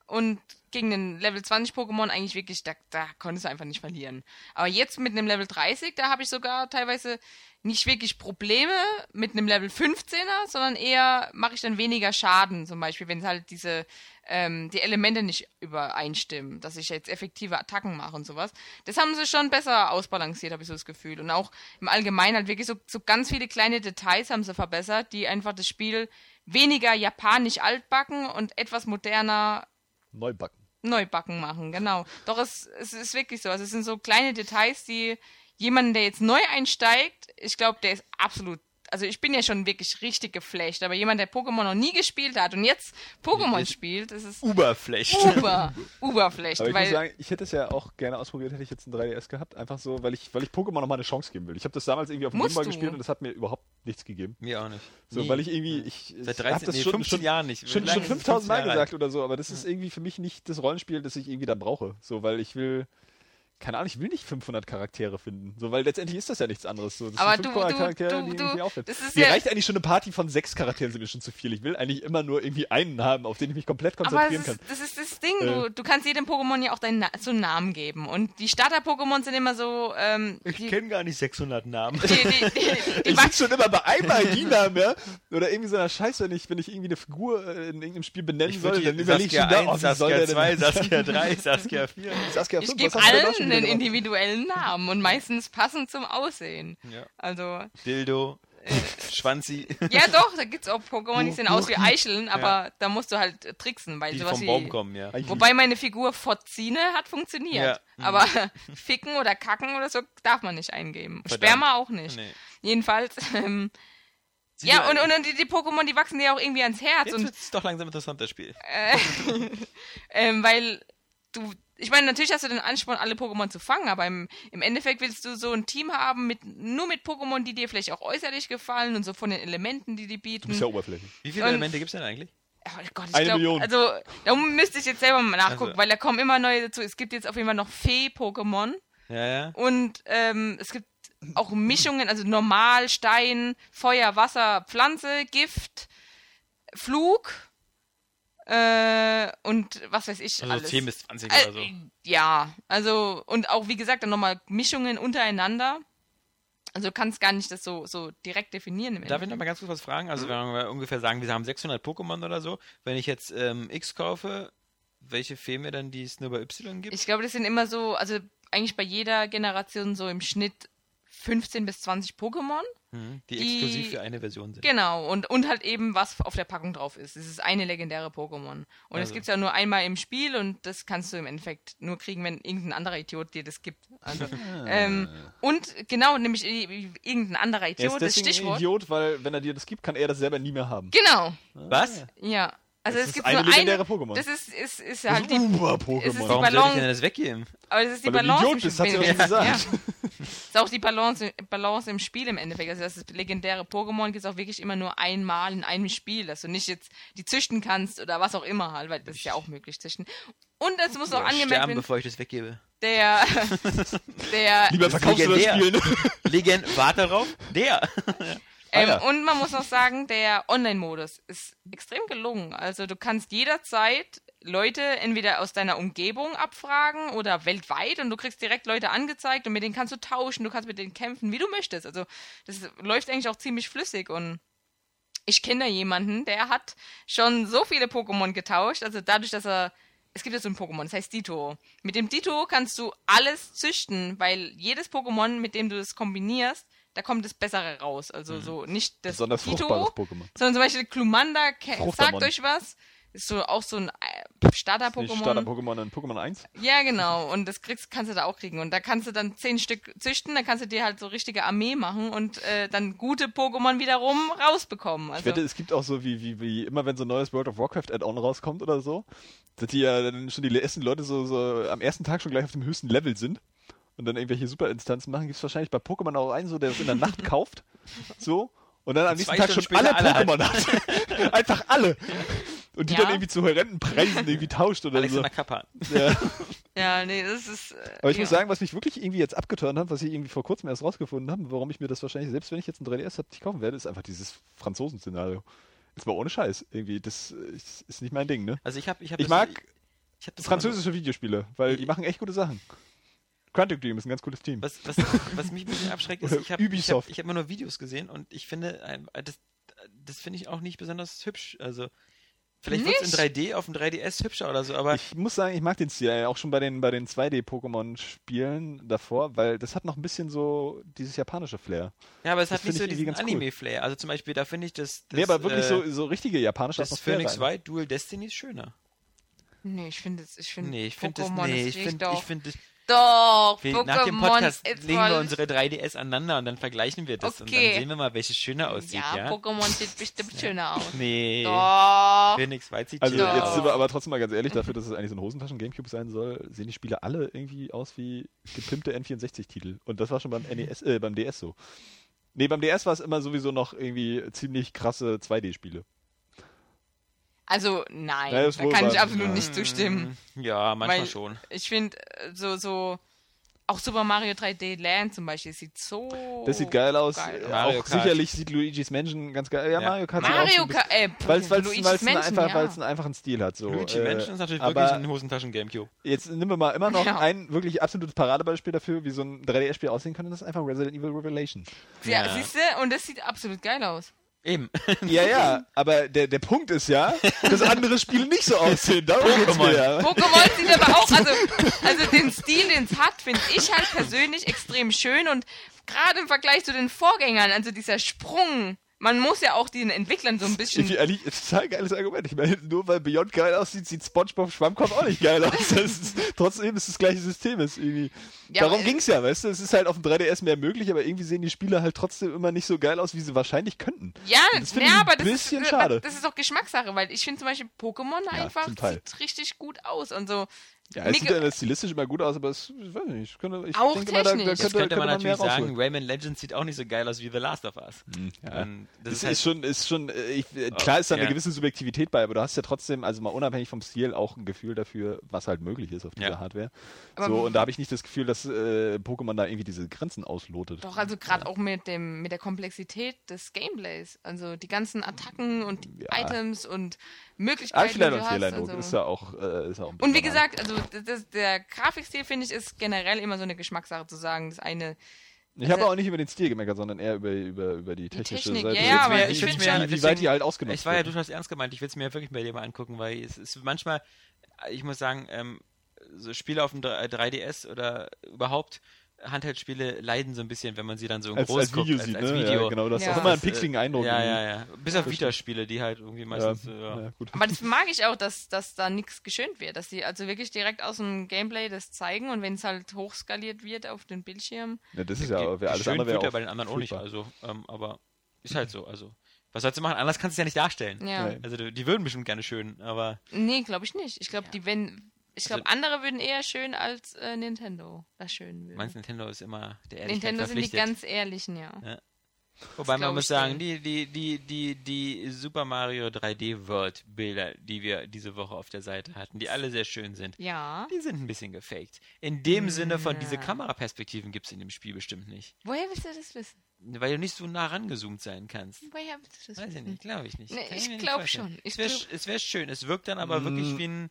und gegen den Level 20 Pokémon eigentlich wirklich, da, da konntest du einfach nicht verlieren. Aber jetzt mit einem Level 30, da habe ich sogar teilweise nicht wirklich Probleme mit einem Level 15er, sondern eher mache ich dann weniger Schaden, zum Beispiel, wenn es halt diese, ähm, die Elemente nicht übereinstimmen, dass ich jetzt effektive Attacken mache und sowas. Das haben sie schon besser ausbalanciert, habe ich so das Gefühl. Und auch im Allgemeinen halt wirklich so, so ganz viele kleine Details haben sie verbessert, die einfach das Spiel weniger japanisch altbacken und etwas moderner Neubacken. Neubacken machen, genau. Doch es, es ist wirklich so. Also es sind so kleine Details, die jemanden, der jetzt neu einsteigt, ich glaube, der ist absolut. Also ich bin ja schon wirklich richtig geflasht, aber jemand, der Pokémon noch nie gespielt hat und jetzt Pokémon Jetzt- spielt, das ist Uberfläche. uber, uberflasht. Aber ich muss Weil, sagen, ich hätte es ja auch gerne ausprobiert, hätte ich jetzt ein 3DS gehabt. Einfach so, weil ich, weil ich Pokémon nochmal eine Chance geben will. Ich habe das damals irgendwie auf dem Gameboy gespielt und das hat mir überhaupt nichts gegeben. Mir auch nicht. So, Nie. weil ich irgendwie, ich, Seit ich 13, hab das nee, schon, 15 schon, Jahren nicht. schon, schon ist 5000 Mal 15 Jahre gesagt oder so, aber das ist irgendwie für mich nicht das Rollenspiel, das ich irgendwie da brauche. So, weil ich will, keine Ahnung, ich will nicht 500 Charaktere finden. So, weil letztendlich ist das ja nichts anderes. So, das Aber sind du- 500 du- Charaktere, du- die du- irgendwie aufhören. das ist Mir ja- reicht eigentlich schon eine Party von sechs Charakteren, sind mir schon zu viel. Ich will eigentlich immer nur irgendwie einen haben, auf den ich mich komplett aber konzentrieren das kann. ist, das ist das Ding, du, du kannst jedem Pokémon ja auch deinen Na so einen Namen geben. Und die Starter-Pokémon sind immer so, ähm, Ich die, kenne gar nicht 600 Namen. die, die, die, die, Ich sitze schon immer bei einem Magie-Namen, ja? Oder irgendwie so einer Scheiße, wenn ich, wenn ich irgendwie eine Figur äh, in irgendeinem Spiel benennen Ich soll, würde dann überlege ich Saskia schon da, 1, oh, Saskia der 2, denn Saskia 3, Saskia 4. Saskia ich 5, gebe was hast du denn da allen schon einen individuellen Namen und meistens passend zum Aussehen. Ja. Also, Dildo, Schwanzi. ja doch, da gibt's auch Pokémon, die sehen aus wie Loki. Eicheln, aber da musst du halt äh, tricksen, weil Die sowas vom wie... Baum kommen, ja. Wobei meine Figur Fotzine hat funktioniert. Ja. Mhm. Aber ficken oder kacken oder so darf man nicht eingeben. Verdammt. Sperma auch nicht. Nee. Jedenfalls, ähm, Sie ja, sind- und, und die, die Pokémon, die wachsen dir ja auch irgendwie ans Herz. Jetzt Und wird es doch langsam interessant, das Spiel. ähm, weil du, ich meine, natürlich hast du den Ansporn, alle Pokémon zu fangen, aber im, im Endeffekt willst du so ein Team haben mit nur mit Pokémon, die dir vielleicht auch äußerlich gefallen und so von den Elementen, die die Du bieten. bist ja oberflächlich. Wie viele Und- Elemente gibt es denn eigentlich? Oh Gott, ich Eine glaub, Million. Also, da müsste ich jetzt selber mal nachgucken, Also- weil da kommen immer neue dazu. Es gibt jetzt auf jeden Fall noch Fee-Pokémon Ja, ja. und ähm, es gibt auch Mischungen, also normal, Stein, Feuer, Wasser, Pflanze, Gift, Flug äh, und was weiß ich Also alles. 10 bis 20 Äh, oder so. Ja, also und auch wie gesagt dann nochmal Mischungen untereinander. Also du kannst gar nicht das so, so direkt definieren im Darf ich Endeffekt. noch mal ganz kurz was fragen? Also, wenn wir ungefähr sagen, wir haben 600 Pokémon oder so. Wenn ich jetzt ähm, X kaufe, welche fehlen mir dann, die es nur bei Y gibt? Ich glaube, das sind immer so, also eigentlich bei jeder Generation so im Schnitt 15 bis 20 Pokémon. Mhm, die, Die- exklusiv für eine Version sind. Genau, und, und halt eben, was auf der Packung drauf ist. Es ist eine legendäre Pokémon. Und es Also. gibt's ja nur einmal im Spiel und das kannst du im Endeffekt nur kriegen, wenn irgendein anderer Idiot dir das gibt. Also, ähm, und genau, nämlich irgendein anderer Er Idiot, ist das deswegen ein Stichwort. Idiot, weil wenn er dir das gibt, kann er das selber nie mehr haben. Genau, Was? ja. Also Das es ist gibt eine nur legendäre eine, Pokémon. Das ist, ist, ist Das halt ist die, es ist Warum soll ich Balance- denn das weggeben? aber das ist die Weil du Balance. Idiot im bist, hat sie schon gesagt. Ja. ist auch die Balance, Balance im Spiel im Endeffekt. Also das ist legendäre Pokémon gibt es auch wirklich immer nur einmal in einem Spiel, dass du nicht jetzt die züchten kannst oder was auch immer halt, weil das ist ja auch möglich züchten. Und es muss auch Ja, angemerkt sterben, werden, bevor ich das weggebe. der, der Lieber verkaufst du das legendär. Spiel. Ne? Legend, warte darauf. Der. Ähm, Ah, ja. Und man muss auch sagen, der Online-Modus ist extrem gelungen. Also du kannst jederzeit Leute entweder aus deiner Umgebung abfragen oder weltweit und du kriegst direkt Leute angezeigt und mit denen kannst du tauschen, du kannst mit denen kämpfen, wie du möchtest. Also das läuft eigentlich auch ziemlich flüssig und ich kenne da jemanden, der hat schon so viele Pokémon getauscht, also dadurch, dass er es gibt ja so ein Pokémon, das heißt Dito. Mit dem Dito kannst du alles züchten, weil jedes Pokémon, mit dem du das kombinierst, da kommt das Bessere raus. Also so nicht das Besonders fruchtbares Pokémon. sondern zum Beispiel Fruchtamon. sagt euch was. Ist so auch so ein äh, Starter-Pokémon. Starter-Pokémon in Pokémon 1. Ja, genau. Und das kriegst, kannst du da auch kriegen. Und da kannst du dann zehn Stück züchten, dann kannst du dir halt so richtige Armee machen und äh, dann gute Pokémon wiederum rausbekommen. Also, Ich wette, es gibt auch so, wie, wie, wie immer, wenn so ein neues World of Warcraft Add-on rauskommt oder so, dass die ja dann schon die ersten Leute so, so am ersten Tag schon gleich auf dem höchsten Level sind und dann irgendwelche Superinstanzen machen. Gibt es wahrscheinlich bei Pokémon auch einen, so, der das in der Nacht kauft. So. Und dann am nächsten Zwei Tag schon alle alle Pokémon hat. Einfach alle. Und die Ja. dann irgendwie zu horrenden Preisen irgendwie tauscht oder so. Alexander Kappa. Ja. ja, nee, das ist. Äh, Aber ich ja. muss sagen, was mich wirklich irgendwie jetzt abgeturnt hat, was ich irgendwie vor kurzem erst rausgefunden habe, warum ich mir das wahrscheinlich, selbst wenn ich jetzt ein 3DS habe, nicht kaufen werde, ist einfach dieses Franzosen-Szenario. Jetzt mal ohne Scheiß. Irgendwie, das ist, ist nicht mein Ding, ne? Also ich habe, ich hab Ich das- mag ich hab das französische Videospiele, weil die machen echt gute Sachen. Quantic Dream ist ein ganz cooles Team. Was, was, was mich ein bisschen abschreckt, ist, ich habe ich hab, Ubisoft. ich hab immer nur Videos gesehen und ich finde, das, das finde ich auch nicht besonders hübsch. Also, vielleicht wird es in 3D auf dem 3DS hübscher oder so, aber Ich muss sagen, ich mag den Stil ja auch schon bei den, bei den 2D-Pokémon-Spielen davor, weil das hat noch ein bisschen so dieses japanische Flair. ja, aber es das hat nicht find so diesen ganz cool. Anime-Flair. Also zum Beispiel, da finde ich das, das nee, aber wirklich äh, so, so richtige japanische das Atmosphäre. Phoenix. White Dual Destiny ist schöner. Nee, ich finde es. Ich finde Nee, ich finde das, Pokémon nee, ist ich finde, doch. ich finde, das- doch, wir, Pokémon nach dem Podcast ist legen wir unsere 3DS aneinander und dann vergleichen wir das und Okay. dann sehen wir mal, welche schöner aussieht, Ja, ja? Pokémon sieht bestimmt schöner aus. Nee, Doch. Phoenix White sieht Also schöner jetzt sind wir aber trotzdem mal ganz ehrlich, dafür, dass es eigentlich so ein Hosentaschen-Gamecube sein soll, sehen die Spiele alle irgendwie aus wie gepimpte N64-Titel. Und das war schon beim NES, äh, beim DS so. Nee, beim DS war es immer sowieso noch irgendwie ziemlich krasse 2D-Spiele. Also, nein, Ja, da kann ich absolut Ja. nicht zustimmen. Ja, manchmal Weil schon. Ich finde, äh, so, so, auch Super Mario 3D Land zum Beispiel sieht so. Das sieht geil aus. geil Mario auch Kart. sicherlich sieht Luigi's Mansion ganz geil. Ja, Ja. Mario Kart sieht auch so Mario ein bisschen- Kart, Weil es Luigi's einfach, ja. weil's einen einfachen Stil hat. So. Luigi Äh, Mansion ist natürlich aber wirklich ein Hosentaschen-Gamecube. Jetzt nehmen wir mal immer noch Ja. ein wirklich absolutes Paradebeispiel dafür, wie so ein 3DS-Spiel aussehen könnte. Das ist einfach Resident Evil Revelation. Ja, Ja. siehst du? Und das sieht absolut geil aus. Eben. Ja, ja, aber der, der Punkt ist ja, dass andere Spiele nicht so aussehen. Darum mir ja. Pokémon sieht aber auch, also, also den Stil, den es hat, finde ich halt persönlich extrem schön und gerade im Vergleich zu den Vorgängern, also dieser Sprung, man muss ja auch den Entwicklern so ein bisschen. Ich, ehrlich, total geiles Argument. Ich meine, nur weil Beyond geil aussieht, sieht SpongeBob Schwammkopf auch nicht geil aus. Ist, trotzdem ist das gleiche System. Ist irgendwie. Ja, Darum aber- ging's ja, weißt du? Es ist halt auf dem 3DS mehr möglich, aber irgendwie sehen die Spiele halt trotzdem immer nicht so geil aus, wie sie wahrscheinlich könnten. Ja, Das finde ja ich ein aber das bisschen ist, schade. das ist auch Geschmackssache, weil ich finde zum Beispiel Pokémon Ja, einfach sieht richtig gut aus und so. Ja, es sieht ja stilistisch immer gut aus, aber es, ich weiß nicht, ich, könnte, ich Auch denke mal, da, da könnte, Jetzt könnte man könnte natürlich sagen, rausholen. Rayman Legends sieht auch nicht so geil aus wie The Last of Us. Ja. Und das ist ist, halt, schon, ist schon, äh, ich, äh, klar ist da eine ja. gewisse Subjektivität bei, aber du hast ja trotzdem, also mal unabhängig vom Stil, auch ein Gefühl dafür, was halt möglich ist auf dieser Ja. Hardware. Aber- so, und da habe ich nicht das Gefühl, dass äh, Pokémon da irgendwie diese Grenzen auslotet. Doch, also gerade auch mit dem mit der Komplexität des Gameplays. Also die ganzen Attacken und Ja. Items und Ah, Möglichkeiten, vielleicht die ein du hast. Fehleindruck, Also. ist ja auch, äh, ist ja auch ein Und wie gesagt, also das, das, der Grafikstil, finde ich, ist generell immer so eine Geschmackssache zu sagen. Das eine, Ich habe also- auch nicht über den Stil gemeckert, sondern eher über, über, über die technische Technik, Seite. ja, Wie- ja, aber ich wie, find wie, schon- wie deswegen- weit die halt ausgenutzt es war ja durchaus ernst gemeint. Ich will es mir wirklich bei dir mal angucken, weil es ist manchmal, ich muss sagen, ähm, so Spiele auf dem 3- 3DS oder überhaupt Handheld-Spiele leiden so ein bisschen, wenn man sie dann so Als, groß als guckt, Video als, sieht, als ne? Video. Ja, genau, das Ja. ist auch immer einen Das, äh, pixeligen Eindruck. Ja, ja, ja. Bis auf Vita-Spiele, die halt irgendwie Ja, meistens. äh, Ja. ja, gut. Aber das mag ich auch, dass, dass da nichts geschönt wird, dass sie also wirklich direkt aus dem Gameplay das zeigen und wenn es halt hochskaliert wird auf den Bildschirm. Ja, das ist ja, wer alles Schön andere wird wäre ja auch bei den anderen auch nicht. furchtbar. Also, ähm, aber ist halt so. Also, was sollst du machen? Anders kannst du es ja nicht darstellen. Ja. Also, die die würden bestimmt gerne schön, aber Nee, glaube ich nicht. Ich glaube, die wenn ich glaube, Also- andere würden eher schön als äh, Nintendo das schön würden. meinst Nintendo ist immer der Ehrlichkeit Nintendo sind die ganz ehrlichen, ja. Wobei man glaub muss ich sagen, die, die, die, die, die Super Mario 3D World Bilder, die wir diese Woche auf der Seite hatten, die alle sehr schön sind, Ja. die sind ein bisschen gefaked. In dem Sinne von, diese Ja. Kameraperspektiven gibt es in dem Spiel bestimmt nicht. Woher willst du das wissen? Weil du nicht so nah rangezoomt sein kannst. Woher willst du das Weiß ich wissen? nicht, glaube ich nicht. Nee, ich mir nicht glaub vorstellen. schon. Ich es wäre glaub- wär schön. Es wirkt dann aber Mm. wirklich wie ein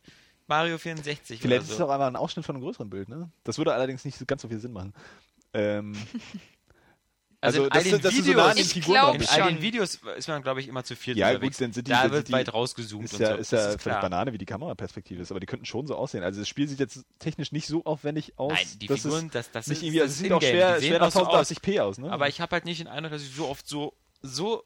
Mario 64 Vielleicht oder ist es so. auch einmal ein Ausschnitt von einem größeren Bild, ne? Das würde allerdings nicht so ganz so viel Sinn machen. Ähm, Also, also, in all den dass du so Videos, nah an den Ich Figuren in all den Videos ist man, glaube ich, immer zu viel Ja, unterwegs. gut, dann sind die- da sind wird die- weit rausgezoomt Ist und ja, so. ist Das ja ist völlig klar. Banane, wie die Kameraperspektive ist, aber die könnten schon so aussehen. Also das Spiel sieht jetzt technisch nicht so aufwendig aus. Nein, die dass Figuren, es das, das nicht ist, irgendwie, das also es ist sieht auch schwer, schwer nach auch so aus. 1080p aus, ne? Aber ich habe halt nicht den Eindruck, dass ich so oft so, so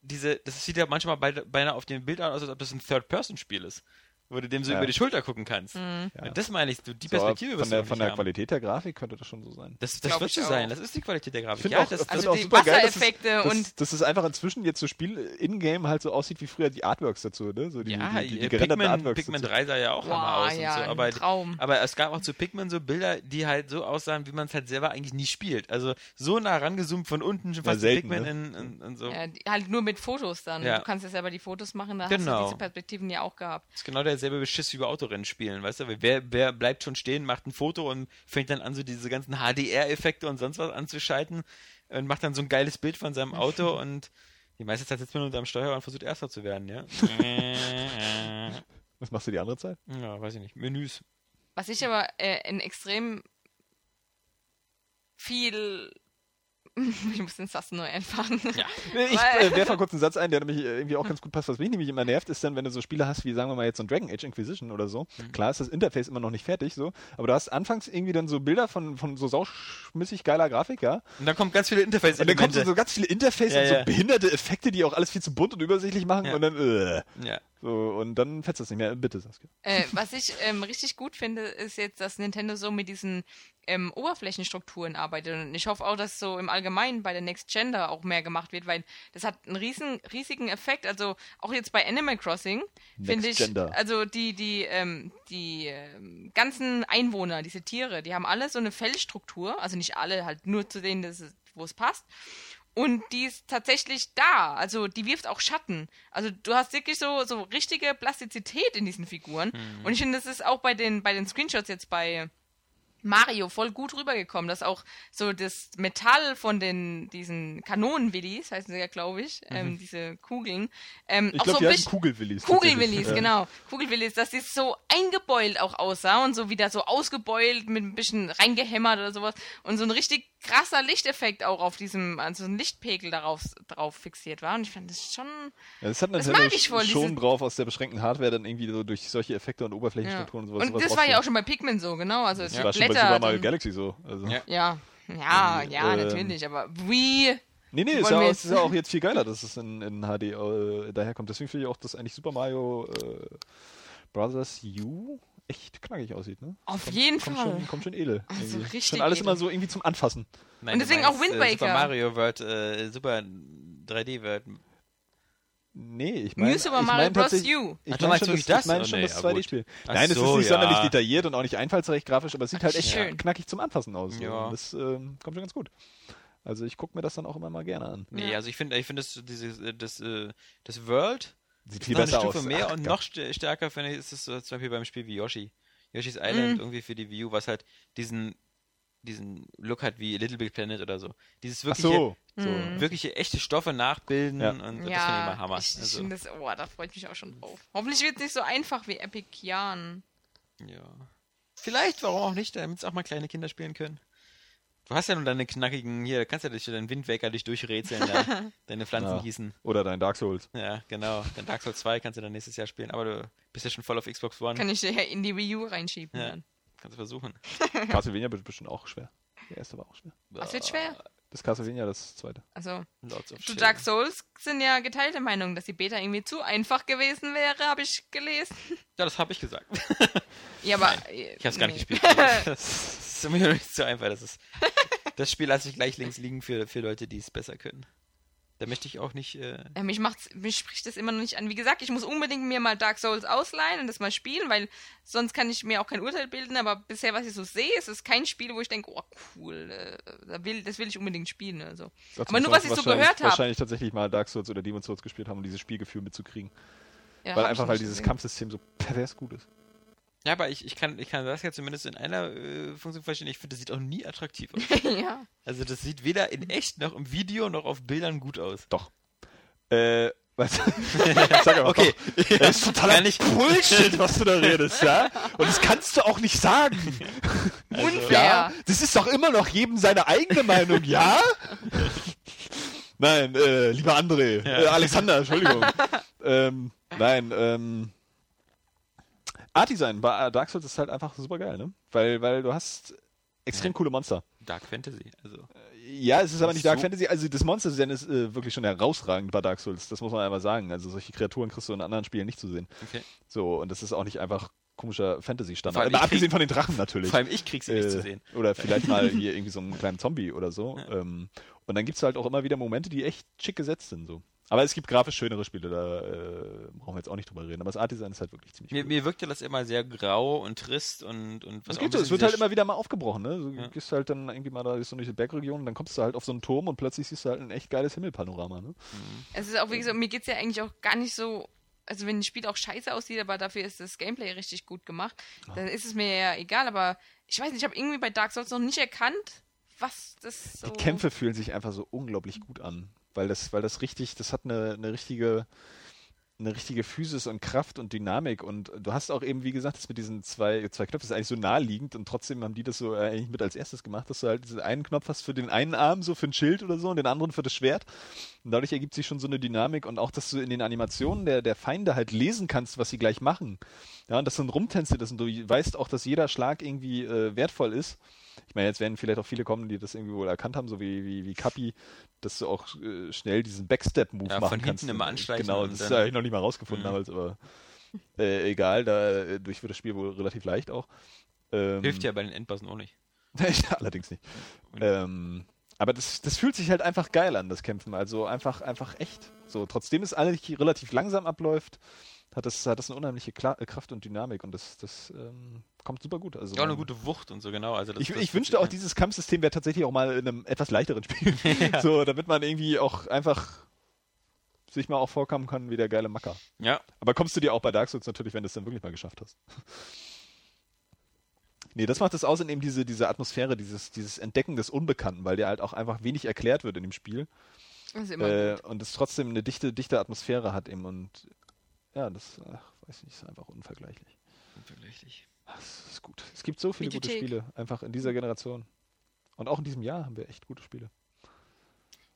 diese, das sieht ja manchmal bei, beinahe auf dem Bild aus, als ob das ein Third-Person-Spiel ist. Wo du dem so Ja. über die Schulter gucken kannst. Mhm. Ja. Das meine ich, du, die So, Perspektive von wirst der, du von der. Qualität der Grafik könnte das schon so sein. Das, das wird so sein, das ist die Qualität der Ich Grafik. finde Ja, auch, das, Also die super geil, dass es, Wassereffekte dass, und- dass es einfach inzwischen jetzt so Spiel in-game halt so aussieht wie früher die Artworks dazu, ne? So die, ja, die, die, die Pikmin, Artworks Pikmin dazu. 3 sah ja auch Wow, Hammer aus ja, und so. ein Aber, Traum. aber es gab auch zu Pikmin so Bilder, die halt so aussahen, wie man es halt selber eigentlich nie spielt. Also so nah rangezoomt von unten schon Ja, fast selten, Pikmin ne? in, in, in so. Ja, halt nur mit Fotos dann. Ja. Du kannst ja selber die Fotos machen, da hast Genau. du diese Perspektiven ja auch gehabt. Das ist genau derselbe Beschiss wie bei Autorennen spielen, weißt du? Wer, wer bleibt schon stehen, macht ein Foto und fängt dann an, so diese ganzen HDR-Effekte und sonst was anzuschalten und macht dann so ein geiles Bild von seinem Auto und die meiste Zeit sitzt man unter dem Steuer und versucht Erster zu werden, ja? Was machst du die andere Zeit? ja, weiß ich nicht. Menüs. Was ich aber äh, in extrem viel. Ich muss den Satz neu einfahren. Ja. Ich äh, werfe mal kurz einen Satz ein, der nämlich äh, irgendwie auch ganz gut passt. Was mich nämlich immer nervt, ist dann, wenn du so Spiele hast, wie sagen wir mal jetzt so ein Dragon Age Inquisition oder so. Mhm. Klar ist das Interface immer noch nicht fertig, so, aber du hast anfangs irgendwie dann so Bilder von, von so sauschmissig geiler Grafik, ja. Und dann kommen ganz viele Und dann kommt Interface-Elemente. so, so ganz viele Interface Ja, und so ja. behinderte Effekte, die auch alles viel zu bunt und übersichtlich machen Ja. und dann, äh, ja. So, und dann fetzt das nicht mehr. Bitte, Saskia. Äh, was ich ähm, richtig gut finde, ist jetzt, dass Nintendo so mit diesen ähm, Oberflächenstrukturen arbeitet. Und ich hoffe auch, dass so im Allgemeinen bei der Next Gen da auch mehr gemacht wird, weil das hat einen riesen, riesigen Effekt. Also auch jetzt bei Animal Crossing finde ich, Gender. also die, die, ähm, die ähm, ganzen Einwohner, diese Tiere, die haben alle so eine Fellstruktur, also nicht alle, halt nur zu denen, wo es passt. Und die ist tatsächlich da. Also die wirft auch Schatten. Also du hast wirklich so, so richtige Plastizität in diesen Figuren. Und ich finde, das ist auch bei den, bei den Screenshots jetzt bei Mario voll gut rübergekommen, dass auch so das Metall von den diesen Kanonenwillis, heißen sie ja, glaube ich, ähm, diese Kugeln, ähm, Ich glaube, so die heißen Kugelwillis. Kugelwillis, tatsächlich. Ja. genau. Kugelwillis, dass die so eingebeult auch aussah und so wieder so ausgebeult mit ein bisschen reingehämmert oder sowas und so ein richtig krasser Lichteffekt auch auf diesem, also ein Lichtpegel darauf drauf fixiert war und ich fand das schon, Ja, das hat Das mag ich voll, schon drauf aus der beschränkten Hardware dann irgendwie so durch solche Effekte und ja. Oberflächenstrukturen und sowas. Und sowas das war ja auch schon bei Pikmin so, genau, also es war blättert Super Mario Galaxy so. Also. Ja. Ja, ja, ja, Ähm, natürlich, aber wie Nee, nee, ist ja, auch, jetzt- ist ja auch jetzt viel geiler, dass es in, in HD äh, daherkommt. Deswegen finde ich auch, dass eigentlich Super Mario äh, Brothers U echt knackig aussieht, ne? Auf kommt, jeden kommt Fall. Schon, kommt schon edel. Also richtig schon alles edel. immer so irgendwie zum Anfassen. Nein, Und deswegen meinst, auch Wind Äh, Super Waker. Mario wird, äh, Super 3D wird. Nee, ich meine. New Super ich Mario mein Bros. U. Ich meine schon, das, das? ich meine Oh, schon nee, das aber gut. 2D-Spiel. Ach Nein, es so, ist nicht ja. sonderlich detailliert und auch nicht einfallsreich grafisch, aber es sieht halt echt Schön. knackig zum Anfassen aus. Ja. Und Das ähm, kommt schon ganz gut. Also ich gucke mir das dann auch immer mal gerne an. Nee, Ja. also ich finde, ich finde das, dieses, äh, das, äh, das World Sieht ist viel noch eine besser Stufe aus. mehr Ach, und noch st stärker finde ich, ist es zum Beispiel beim Spiel wie Yoshi. Yoshi's Mhm. Island irgendwie für die Wii U, was halt diesen, diesen Look hat wie Little Big Planet oder so. Dieses wirkliche, so. Mhm. so. wirkliche echte Stoffe nachbilden Ja. und das finde ich ja, immer Hammer. ich, ich Also, das, oh, da freue ich mich auch schon drauf. Hoffentlich wird es nicht so einfach wie Epic Yarn. ja. Vielleicht, warum auch nicht, damit es auch mal kleine Kinder spielen können. Du hast ja nun deine knackigen, hier, kannst ja durch deinen Windwaker dich durchrätseln, da, deine Pflanzen Ja. gießen. Oder dein Dark Souls. Ja, genau. Dann Dark Souls 2 kannst du dann nächstes Jahr spielen, aber du bist ja schon voll auf Xbox One. Kann ich daher in die Wii U reinschieben. Ja. Dann. Kannst du versuchen. Castlevania wird bestimmt auch schwer. Der erste war auch schwer. Was wird schwer? Das Castlevania, das zweite. Also, zu. Dark Souls sind ja geteilte Meinungen, dass die Beta irgendwie zu einfach gewesen wäre, habe ich gelesen. Ja, das habe ich gesagt. Ja, aber. Ich habe es gar nicht nee. gespielt. Das ist mir nicht so einfach. Das, ist, das Spiel lasse ich gleich links liegen für, für Leute, die es besser können. Da möchte ich auch nicht. Äh, Ja, mich, macht's, mich spricht das immer noch nicht an. Wie gesagt, ich muss unbedingt mir mal Dark Souls ausleihen und das mal spielen, weil sonst kann ich mir auch kein Urteil bilden. Aber bisher, was ich so sehe, ist es kein Spiel, wo ich denke, oh cool, äh, da will, das will ich unbedingt spielen. Also. Aber nur, man was ich so wahrscheinlich- gehört habe. Wahrscheinlich tatsächlich mal Dark Souls oder Demon's Souls gespielt haben, um dieses Spielgefühl mitzukriegen. Ja, weil einfach, weil dieses gesehen. Kampfsystem so pervers gut ist. Ja, aber ich, ich, kann, ich kann das ja zumindest in einer äh, Funktion verstehen. Ich finde, das sieht auch nie attraktiv aus. ja. Also, das sieht weder in echt noch im Video noch auf Bildern gut aus. Doch. Äh, was? Sag aber, Okay. doch. Das ist totaler ich- Bullshit, was du da redest, ja? Und das kannst du auch nicht sagen. Unfair. Ja, das ist doch immer noch jedem seine eigene Meinung, ja? Nein, äh, lieber André, äh, Alexander, Entschuldigung. ähm, nein, ähm, Art Design bei Dark Souls ist halt einfach super geil, ne? Weil, weil du hast extrem coole Monster. Dark Fantasy. Also, Ja, es ist aber nicht Dark so- Fantasy, also das Monster-Design ist äh, wirklich schon herausragend bei Dark Souls, das muss man einfach sagen. Also solche Kreaturen kriegst du in anderen Spielen nicht zu sehen. okay. So, und das ist auch nicht einfach komischer Fantasy-Standard. ich abgesehen von den Drachen natürlich. Vor allem ich krieg sie nicht Äh, zu sehen. Oder vielleicht mal hier irgendwie so einen kleinen Zombie oder so. Ähm, und dann gibt es halt auch immer wieder Momente, die echt schick gesetzt sind. So. Aber es gibt grafisch schönere Spiele, da äh, brauchen wir jetzt auch nicht drüber reden. Aber das Art-Design ist halt wirklich ziemlich Mir, cool. mir wirkte das immer sehr grau und trist und, und was Es, auch geht so, es wird halt immer wieder mal aufgebrochen, ne? Du Ja. gehst halt dann irgendwie mal da so durch die Bergregion, dann kommst du halt auf so einen Turm und plötzlich siehst du halt ein echt geiles Himmelpanorama, ne? Es ist auch, wie gesagt, mir geht's ja eigentlich auch gar nicht so. Also, wenn ein Spiel auch scheiße aussieht, aber dafür ist das Gameplay richtig gut gemacht, dann ist es mir ja egal. Aber ich weiß nicht, ich habe irgendwie bei Dark Souls noch nicht erkannt, was das so. Die Kämpfe fühlen sich einfach so unglaublich gut an, weil das, weil das richtig, das hat eine, eine richtige, eine richtige Physis und Kraft und Dynamik und du hast auch eben, wie gesagt, das mit diesen zwei, zwei Knöpfen ist eigentlich so naheliegend und trotzdem haben die das so äh, eigentlich mit als erstes gemacht, dass du halt diesen einen Knopf hast für den einen Arm, so für ein Schild oder so und den anderen für das Schwert und dadurch ergibt sich schon so eine Dynamik und auch, dass du in den Animationen der, der Feinde halt lesen kannst, was sie gleich machen. Ja, und das sind Rumtänze, das sind, du weißt auch, dass jeder Schlag irgendwie äh, wertvoll ist. Ich meine, jetzt werden vielleicht auch viele kommen, die das irgendwie wohl erkannt haben, so wie, wie, wie Kapi, dass du auch äh, schnell diesen Backstep-Move Ja, machen von kannst. hinten immer anschleichen Genau, das ja ich noch nicht mal rausgefunden Mhm. damals, aber äh, egal, da äh, wird das Spiel wohl relativ leicht auch. Ähm, Hilft ja bei den Endbossen auch nicht. Allerdings nicht. Ähm, aber das, das fühlt sich halt einfach geil an, das Kämpfen. Also einfach, einfach echt. So, trotzdem es alles relativ langsam abläuft, hat das, hat das eine unheimliche Kla äh, Kraft und Dynamik und das, das ähm, kommt super gut. Also Ja, auch eine gute Wucht und so, genau. Also das, ich, das ich wünschte auch, ja. dieses Kampfsystem wäre tatsächlich auch mal in einem etwas leichteren Spiel. So, damit man irgendwie auch einfach sich mal auch vorkommen kann wie der geile Macker. Ja, Aber kommst du dir auch bei Dark Souls natürlich, wenn du es dann wirklich mal geschafft hast. Nee, das macht es aus in eben diese, diese Atmosphäre, dieses, dieses Entdecken des Unbekannten, weil dir halt auch einfach wenig erklärt wird in dem Spiel. Das ist immer Äh, gut. und es trotzdem eine dichte, dichte Atmosphäre hat eben und ja, das, ach, weiß nicht, ist einfach unvergleichlich. unvergleichlich. Das ist gut. Es gibt so viele gute Videothek. Spiele, einfach in dieser Generation. Und auch in diesem Jahr haben wir echt gute Spiele.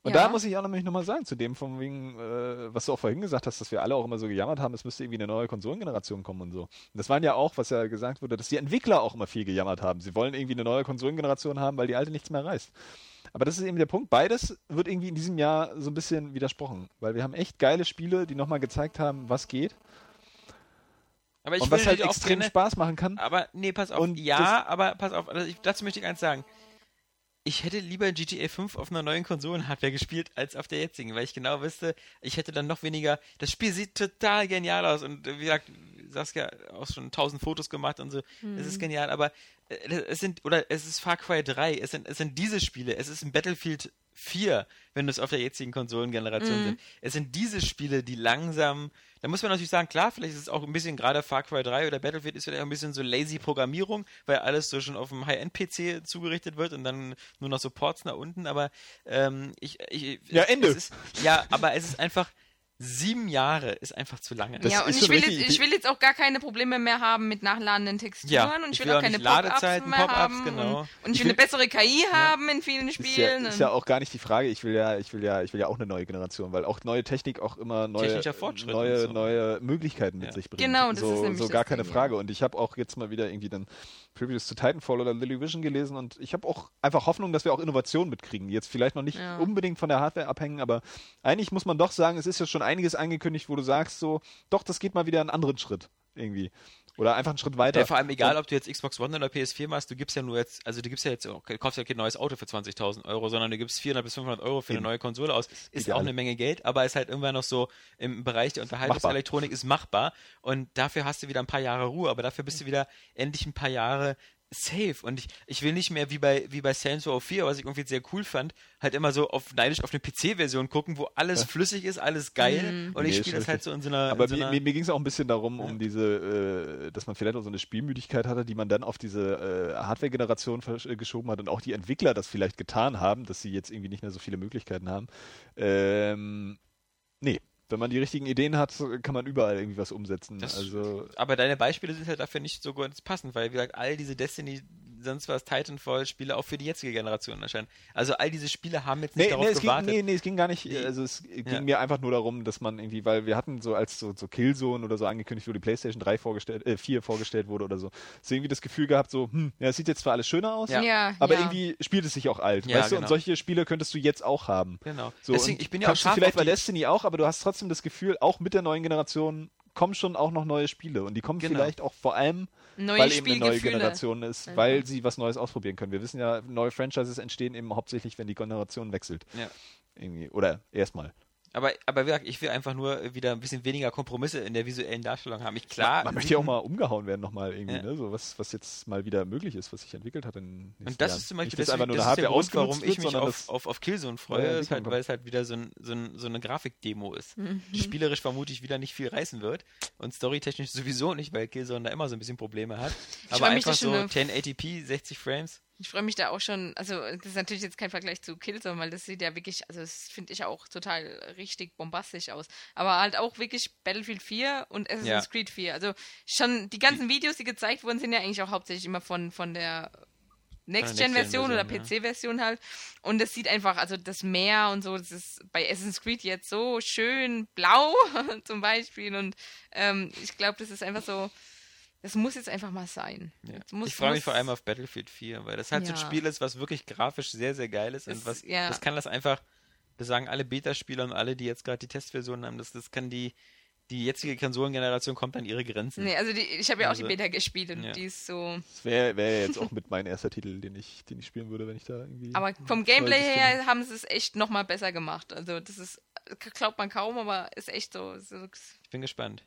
Und Ja. da muss ich auch nämlich nochmal sagen, zu dem von wegen, äh, was du auch vorhin gesagt hast, dass wir alle auch immer so gejammert haben, es müsste irgendwie eine neue Konsolengeneration kommen und so. Und das waren ja auch, was ja gesagt wurde, dass die Entwickler auch immer viel gejammert haben. Sie wollen irgendwie eine neue Konsolengeneration haben, weil die alte nichts mehr reißt. Aber das ist eben der Punkt. Beides wird irgendwie in diesem Jahr so ein bisschen widersprochen, weil wir haben echt geile Spiele, die nochmal gezeigt haben, was geht Aber ich und was halt extrem gerne, Spaß machen kann. Aber nee, pass auf. Und ja, aber pass auf. Also ich, dazu möchte ich eins sagen. Ich hätte lieber GTA 5 auf einer neuen Konsolenhardware gespielt als auf der jetzigen, weil ich genau wüsste, ich hätte dann noch weniger. Das Spiel sieht total genial aus und wie gesagt, Saskia auch schon tausend Fotos gemacht und so. Es ist genial, aber äh, es sind oder es ist Far Cry 3, es sind es sind diese Spiele, es ist ein Battlefield 4, wenn es auf der jetzigen Konsolengeneration sind. Es sind diese Spiele, die langsam da muss man natürlich sagen, klar, vielleicht ist es auch ein bisschen, gerade Far Cry 3 oder Battlefield ist vielleicht auch ein bisschen so lazy Programmierung, weil alles so schon auf dem High-End-PC zugerichtet wird und dann nur noch so Ports nach unten, aber ähm, ich, ich Ja, Ende. Es ist, ja, aber es ist einfach sieben Jahre ist einfach zu lange. Das ja, und ist ich schon will, jetzt, ich will jetzt auch gar keine Probleme mehr haben mit nachladenden Texturen Ja, und ich ich will will auch auch keine Ladezeiten, mehr Pop-ups, haben genau. und, und ich, Ich will eine will- bessere KI haben in vielen Ist ja, Spielen. ist ja auch gar nicht die Frage. Ich will ja, ich will ja, ich will ja auch eine neue Generation, weil auch neue Technik auch immer neue, neue, so. neue Möglichkeiten mit Ja. sich bringt. Genau, das so, ist nämlich so das gar keine Ding, Frage. Und ich habe auch jetzt mal wieder irgendwie dann Previews zu Titanfall oder Lily Vision gelesen und ich habe auch einfach Hoffnung, dass wir auch Innovationen mitkriegen. Jetzt vielleicht noch nicht Ja. unbedingt von der Hardware abhängen, aber eigentlich muss man doch sagen, es ist ja schon einiges angekündigt, wo du sagst so, doch, das geht mal wieder einen anderen Schritt irgendwie. Oder einfach einen Schritt weiter. Ja, vor allem egal, ob du jetzt Xbox One oder PS4 machst, du gibst ja nur jetzt, also du gibst ja jetzt, du kaufst ja kein neues Auto für 20.000 Euro, sondern du gibst 400 bis 500 Euro für eine neue Konsole aus. Ist ja auch eine Menge Geld, aber ist halt irgendwann noch so im Bereich der Unterhaltungselektronik ist machbar und dafür hast du wieder ein paar Jahre Ruhe, aber dafür bist du wieder endlich ein paar Jahre safe. Und ich, ich will nicht mehr wie bei wie bei Saints Row 4, was ich irgendwie sehr cool fand, halt immer so auf neidisch auf eine PC-Version gucken, wo alles flüssig ist, alles geil. Und Nee, ich ist spiele das halt so in so einer Aber so mir, einer, mir, mir ging es auch ein bisschen darum, um diese, äh, dass man vielleicht auch so eine Spielmüdigkeit hatte, die man dann auf diese äh, Hardware-Generation äh, geschoben hat und auch die Entwickler das vielleicht getan haben, dass sie jetzt irgendwie nicht mehr so viele Möglichkeiten haben. Ähm, nee, wenn man die richtigen Ideen hat, kann man überall irgendwie was umsetzen. Das- also Aber deine Beispiele sind halt dafür nicht so ganz passend, weil, wie gesagt, all diese Destiny, sonst was, Titanfall-Spiele auch für die jetzige Generation erscheinen. Also all diese Spiele haben jetzt nicht Nee, darauf nee, es ging, gewartet. nee, nee, es ging gar nicht. Die- Also es ging Ja. mir einfach nur darum, dass man irgendwie, weil wir hatten so als so, so Killzone oder so angekündigt, wo die PlayStation 3 vorgestellt, äh, 4 vorgestellt wurde oder so, so irgendwie das Gefühl gehabt, so, hm, ja, es sieht jetzt zwar alles schöner aus, Ja. Ja, aber ja. irgendwie spielt es sich auch alt, Ja, weißt du? genau. Und solche Spiele könntest du jetzt auch haben. Genau. So, Deswegen, ich bin ja auch du scharf vielleicht auf bei Destiny auch, aber du hast trotzdem das Gefühl, auch mit der neuen Generation kommen schon auch noch neue Spiele und die kommen Genau. vielleicht auch vor allem Neue weil eben eine neue. Generation ist, Ja. weil sie was Neues ausprobieren können. Wir wissen ja, neue Franchises entstehen eben hauptsächlich, wenn die Generation wechselt. Ja. Irgendwie. Oder erstmal. Aber, aber wie gesagt, ich will einfach nur wieder ein bisschen weniger Kompromisse in der visuellen Darstellung haben. Ich klar. Man möchte ja auch mal umgehauen werden nochmal irgendwie, Ja. ne? So was, was jetzt mal wieder möglich ist, was sich entwickelt hat in Und das Jahren. ist zum Beispiel Nicht, deswegen, einfach nur das der Grund, warum ich mich auf, auf, auf Killzone freue, Neue ist halt, Entwicklung weil es halt wieder so, ein, so, ein, so eine Grafikdemo ist, Mhm. die spielerisch vermutlich wieder nicht viel reißen wird und storytechnisch sowieso nicht, weil Killzone da immer so ein bisschen Probleme hat. Aber einfach so schon eine- 1080p, 60 Frames. Ich freue mich da auch schon, also das ist natürlich jetzt kein Vergleich zu Killzone, weil das sieht ja wirklich, also das finde ich auch total richtig bombastisch aus. Aber halt auch wirklich Battlefield 4 und Assassin's Ja. Creed 4. Also schon die ganzen Videos, die gezeigt wurden, sind ja eigentlich auch hauptsächlich immer von, von der Next-Gen-Version oder PC-Version halt. Und das sieht einfach, also das Meer und so, das ist bei Assassin's Creed jetzt so schön blau zum Beispiel. Und ähm, ich glaube, das ist einfach so, das muss jetzt einfach mal sein. Ja. Muss- ich freue mich vor allem auf Battlefield 4, weil das halt so ein Ja. Spiel ist, was wirklich grafisch sehr, sehr geil ist Das- und was, ja. das kann das einfach, das sagen alle Beta-Spieler und alle, die jetzt gerade die Testversion haben, das, das kann die, die jetzige Konsolengeneration kommt an ihre Grenzen. Nee, also die, ich habe ja auch Also, die Beta gespielt und ja. die ist so. Das wäre wär ja jetzt auch mit mein erster Titel, den ich, den ich spielen würde, wenn ich da irgendwie. Aber vom Gameplay her haben sie es echt nochmal besser gemacht. Also das ist, glaubt man kaum, aber ist echt so. so Ich bin gespannt.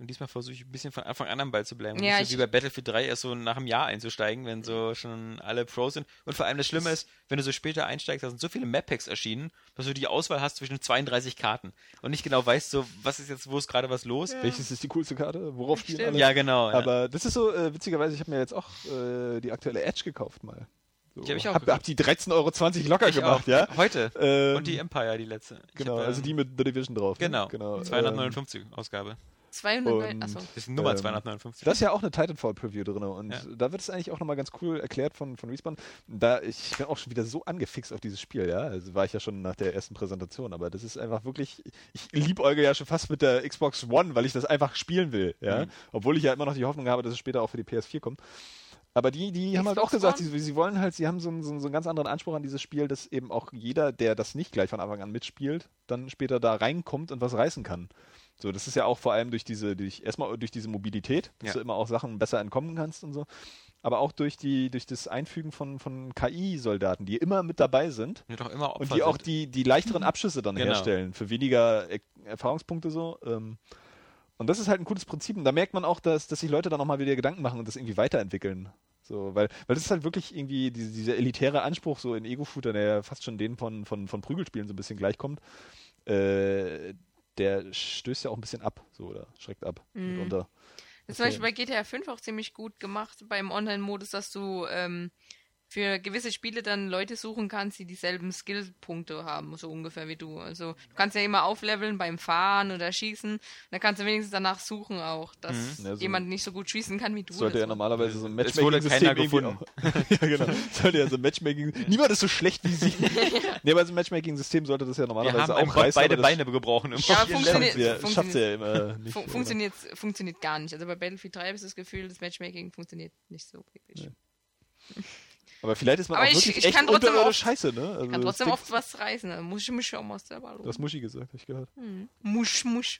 Und diesmal versuche ich ein bisschen von Anfang an am Ball zu bleiben. Und Ja, nicht so wie bei Battlefield 3 erst so nach einem Jahr einzusteigen, wenn so schon alle Pros sind. Und vor allem das Schlimme ist, wenn du so später einsteigst, da sind so viele Map-Packs erschienen, dass du die Auswahl hast zwischen 32 Karten und nicht genau weißt, so, was ist jetzt, wo ist gerade was los. Ja, Welches ist die coolste Karte? Worauf spielen Stimmt. alle? genau. Ja. Aber das ist so, äh, witzigerweise, ich habe mir jetzt auch äh, die aktuelle Edge gekauft mal. So, Die hab ich auch hab, hab die 13,20 Euro locker Ich gemacht, auch. ja? Heute. Ähm, und die Empire, die letzte. Ich Genau, hab, also ähm, die mit The Division drauf. ne? Genau, genau. ähm, 259 Ausgabe. 200. Und- Achso. Das ist Nummer Ähm, 259. Da ist ja auch eine Titanfall-Preview drin und Ja. da wird es eigentlich auch nochmal ganz cool erklärt von, von Respawn. Da, ich bin auch schon wieder so angefixt auf dieses Spiel, ja. Also war ich ja schon nach der ersten Präsentation, aber das ist einfach wirklich, ich liebäuge ja schon fast mit der Xbox One, weil ich das einfach spielen will, ja. Mhm. Obwohl ich ja immer noch die Hoffnung habe, dass es später auch für die PS4 kommt. Aber die, die haben halt auch gesagt, sie, sie wollen halt, sie haben so einen, so, einen, so einen ganz anderen Anspruch an dieses Spiel, dass eben auch jeder, der das nicht gleich von Anfang an mitspielt, dann später da reinkommt und was reißen kann. So, das ist ja auch vor allem durch diese, durch, erstmal durch diese Mobilität, dass Ja. du immer auch Sachen besser entkommen kannst und so. Aber auch durch die, durch das Einfügen von, von KI-Soldaten, die immer mit dabei sind Die doch immer Opfer und die auch sind. die, die leichteren Abschüsse dann Genau. herstellen, für weniger er Erfahrungspunkte so. Ähm, und das ist halt ein cooles Prinzip. Und da merkt man auch, dass, dass sich Leute dann nochmal wieder Gedanken machen und das irgendwie weiterentwickeln. So, weil, weil das ist halt wirklich irgendwie diese, dieser elitäre Anspruch so in Ego-Shooter, der ja fast schon den von, von, von Prügelspielen so ein bisschen gleichkommt, äh, der stößt ja auch ein bisschen ab, so, oder schreckt ab Mhm. mitunter. Das ist zum Beispiel bei GTA 5 auch ziemlich gut gemacht beim Online-Modus, dass du ähm, für gewisse Spiele dann Leute suchen kannst, die dieselben Skillpunkte haben, so ungefähr wie du. Also du kannst ja immer aufleveln beim Fahren oder Schießen. Dann kannst du wenigstens danach suchen auch, dass Ja, so- jemand nicht so gut schießen kann wie du. Sollte ja so. normalerweise so ein Es wurde Matchmaking-System gefunden. ja, genau. Sollte ja so ein Matchmaking. Niemand ist so schlecht wie sie. nee, aber so ein Matchmaking-System sollte das ja Wir normalerweise haben auch reißen, beide Beine gebrochen. Im Ja, schafft funktioniert- ja- funktioniert- ja immer nicht. Fun funktioniert, funktioniert gar nicht. Also bei Battlefield 3 habe ich das Gefühl, das Matchmaking funktioniert nicht so wirklich. Aber vielleicht ist man Aber auch ich- wirklich ich echt kann trotzdem unterirdisch oft- scheiße, ne? Also, Ich kann das trotzdem oft was reißen. Muss ich mich schon mal selber Du hast Muschi gesagt, hab ich gehört. Musch, musch.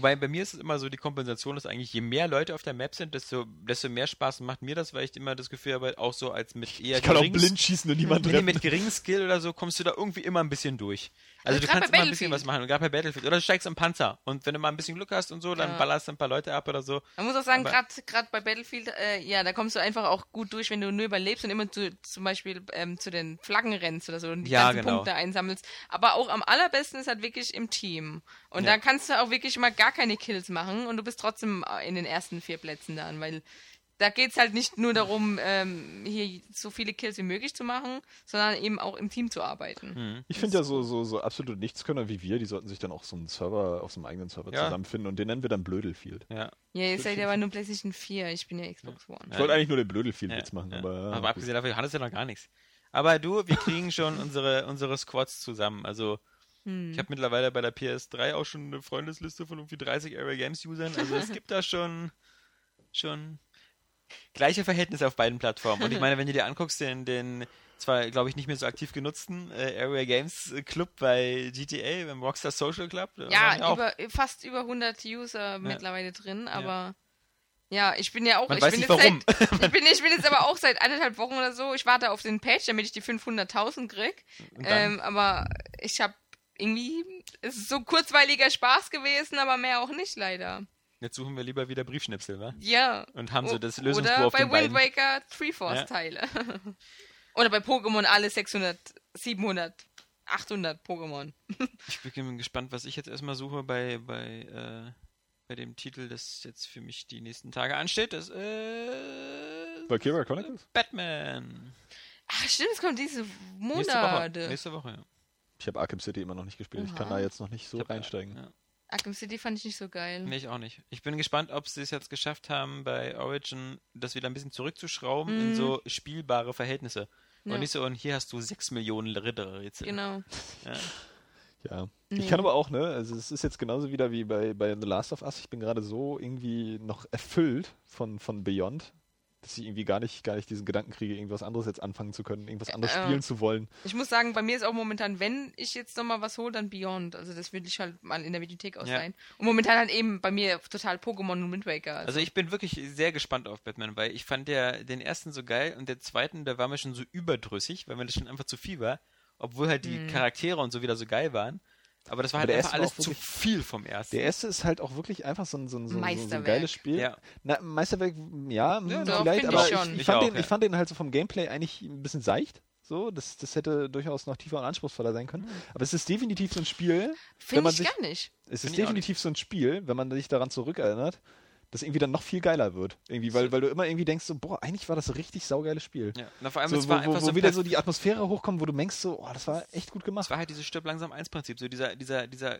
Wobei bei mir ist es immer so, die Kompensation ist eigentlich, je mehr Leute auf der Map sind, desto, desto mehr Spaß macht mir das, weil ich immer das Gefühl habe, auch so als mit eher Ich kann auch blind schießen und niemand Nee, treffen. mit geringem Skill oder so kommst du da irgendwie immer ein bisschen durch. Also, Also du kannst immer ein bisschen was machen. Und gerade bei Battlefield. Oder du steigst im Panzer. Und wenn du mal ein bisschen Glück hast und so, dann Ja. ballerst du ein paar Leute ab oder so. Man muss auch sagen, gerade bei Battlefield, äh, ja, da kommst du einfach auch gut durch, wenn du nur überlebst und immer zu, zum Beispiel ähm, zu den Flaggen rennst oder so und die Ja, ganzen genau. Punkte einsammelst. Aber auch am allerbesten ist halt wirklich im Team. Und Ja. da kannst du auch wirklich mal gar keine Kills machen und du bist trotzdem äh, in den ersten vier Plätzen dann, weil da geht's halt nicht nur darum, ähm, hier so viele Kills wie möglich zu machen, sondern eben auch im Team zu arbeiten. Hm. Ich finde ja so, so, so absolut Nichtskönner wie wir, die sollten sich dann auch so einen Server, auf so einem eigenen Server Ja. zusammenfinden und den nennen wir dann Blödelfield. Ja. Ja, ihr seid ja aber nur PlayStation 4, ich bin ja Xbox One. Ich wollte eigentlich nur den Blödelfield ja, Witz machen, ja. aber. aber abgesehen davon, Johannes ja noch gar nichts. Aber du, wir kriegen schon unsere, unsere Squads zusammen. Also, Hm. ich habe mittlerweile bei der PS3 auch schon eine Freundesliste von irgendwie 30 Area Games Usern. Also, es gibt da schon, schon gleiche Verhältnisse auf beiden Plattformen. Und ich meine, wenn du dir anguckst, den, den zwar, glaube ich, nicht mehr so aktiv genutzten äh, Area Games Club bei GTA, beim Rockstar Social Club. Ja, über, fast über 100 User mittlerweile drin, aber ja, ich bin ja auch, Man ich bin jetzt warum. Seit, ich, bin, ich bin jetzt aber auch seit anderthalb Wochen oder so, ich warte auf den Page, damit ich die 500.000 krieg, ähm, aber ich habe irgendwie, es ist so kurzweiliger Spaß gewesen, aber mehr auch nicht leider. Jetzt suchen wir lieber wieder Briefschnipsel, wa? Ja. Und haben so das Lösungsbuch Oder auf bei den Wind beiden. Waker Three Force Teile. oder bei Pokémon alle 600, 700, 800 Pokémon. Ich bin gespannt, was ich jetzt erstmal suche bei, bei, äh, bei dem Titel, das jetzt für mich die nächsten Tage ansteht. Das äh, Valkyria Chronicles? Batman. Ach stimmt, es kommt diese Nächste Woche. Monate. Nächste Woche, ja. Ich habe Arkham City immer noch nicht gespielt. Ich kann Oha. da jetzt noch nicht so hab, reinsteigen. Ja. Arkham City fand ich nicht so geil. Nee, ich auch nicht. Ich bin gespannt, ob sie es jetzt geschafft haben, bei Origin das wieder ein bisschen zurückzuschrauben Mhm. in so spielbare Verhältnisse. Ja. Und nicht so, und hier hast du sechs Millionen Ritterrätsel. Genau. Ja. Ja. Nee. Ich kann aber auch, ne, also es ist jetzt genauso wieder wie bei, bei The Last of Us. Ich bin gerade so irgendwie noch erfüllt von, von Beyond, dass ich irgendwie gar nicht, gar nicht diesen Gedanken kriege, irgendwas anderes jetzt anfangen zu können, irgendwas anderes Äh, spielen zu wollen. Ich muss sagen, bei mir ist auch momentan, wenn ich jetzt nochmal was hole, dann Beyond. Also das würde ich halt mal in der Videothek ausleihen. Und momentan halt eben bei mir total Pokémon und Wind Waker. Also, Also ich bin wirklich sehr gespannt auf Batman, weil ich fand der, den ersten so geil und der zweiten, der war mir schon so überdrüssig, weil mir das schon einfach zu viel war, obwohl halt die Charaktere und so wieder so geil waren. Aber das war halt einfach alles auch zu viel vom ersten. Der erste ist halt auch wirklich einfach so ein, so ein, so ein, so ein geiles Spiel. Ja. Na, Meisterwerk, ja, hm, Ja, vielleicht, aber ich ich, ich, fand auch, den, ja. ich fand den halt so vom Gameplay eigentlich ein bisschen seicht. So, das, das hätte durchaus noch tiefer und anspruchsvoller sein können. Aber es ist definitiv so ein Spiel. Finde ich sich, gar nicht. Es ist definitiv so ein Spiel, wenn man sich daran zurückerinnert, das irgendwie dann noch viel geiler wird. Irgendwie, weil, weil du immer irgendwie denkst, so, boah, eigentlich war das ein richtig saugeiles Spiel. ja. Na, vor allem, So, es wo, war wo, einfach wo so, wieder so die Atmosphäre hochkommt, wo du denkst, so, oh, das war echt gut es gemacht. war halt dieses Stirb langsam 1 Prinzip, so dieser, dieser, dieser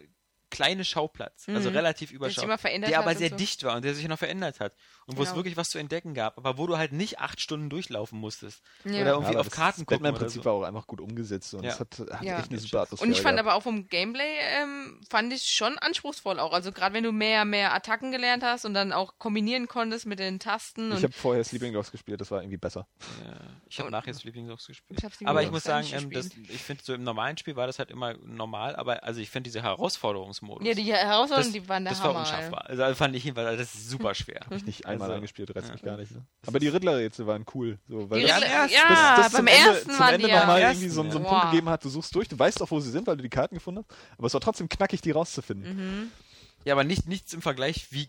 kleine Schauplatz, also Mhm. relativ Der sich überschaubar, immer verändert der hat aber sehr so. dicht war und der sich noch verändert hat und wo es Genau. wirklich was zu entdecken gab, aber wo du halt nicht acht Stunden durchlaufen musstest Ja. oder Ja, irgendwie aber auf das Karten gucken oder Batman-Prinzip so. war auch einfach gut umgesetzt und Ja. es hat, hat Ja. echt eine super Atmosphäre. Und ich fand gehabt. aber auch vom Gameplay, ähm, fand ich schon anspruchsvoll auch. Also gerade wenn du mehr, mehr Attacken gelernt hast und dann auch kombinieren konntest mit den Tasten. Ich habe vorher Sleeping Dogs gespielt, das war irgendwie besser. Ja, ich habe nachher Sleeping Dogs gespielt. Ich aber ich muss sagen, ähm, das, ich finde, so im normalen Spiel war das halt immer normal, aber also ich finde diese Herausforderungsmodus. ja, die Herausforderungen, das, die waren der das Hammer. war unschaffbar. Also fand ich jedenfalls, das ist super schwer. Hab ich nicht einmal Also, angespielt, reizt ja. mich gar nicht. Ne? Aber die Riddler-Rätsel waren cool. So, weil Die das- Riddler- Ja, ja, das- das beim zum Ende, ersten zum Ende nochmal irgendwie so, so einen Punkt ja. gegeben hat, du suchst durch, du weißt auch, wo sie sind, weil du die Karten gefunden hast, aber es war trotzdem knackig, die rauszufinden. Mhm. Ja, aber nicht, nichts im Vergleich, wie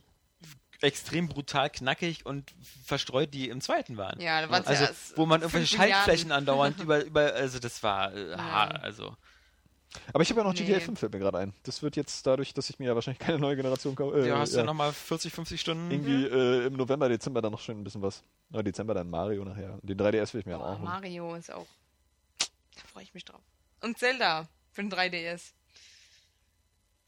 extrem brutal knackig und verstreut die im zweiten waren. Ja, da waren Also, ja wo man irgendwelche. Schaltflächen andauernd über, über, also das war, äh, Ja. ha- also Aber ich habe ja noch Nee. GTA 5, fällt mir gerade ein. Das wird jetzt dadurch, dass ich mir ja wahrscheinlich keine neue Generation kaufe. Äh, ja, hast du ja, nochmal 40, 50 Stunden? irgendwie äh, im November, Dezember dann noch schön ein bisschen was. Ja, Dezember dann Mario nachher. Den 3DS will ich mir Oh, auch holen. Mario ist auch. Da freue ich mich drauf. Und Zelda für den 3DS.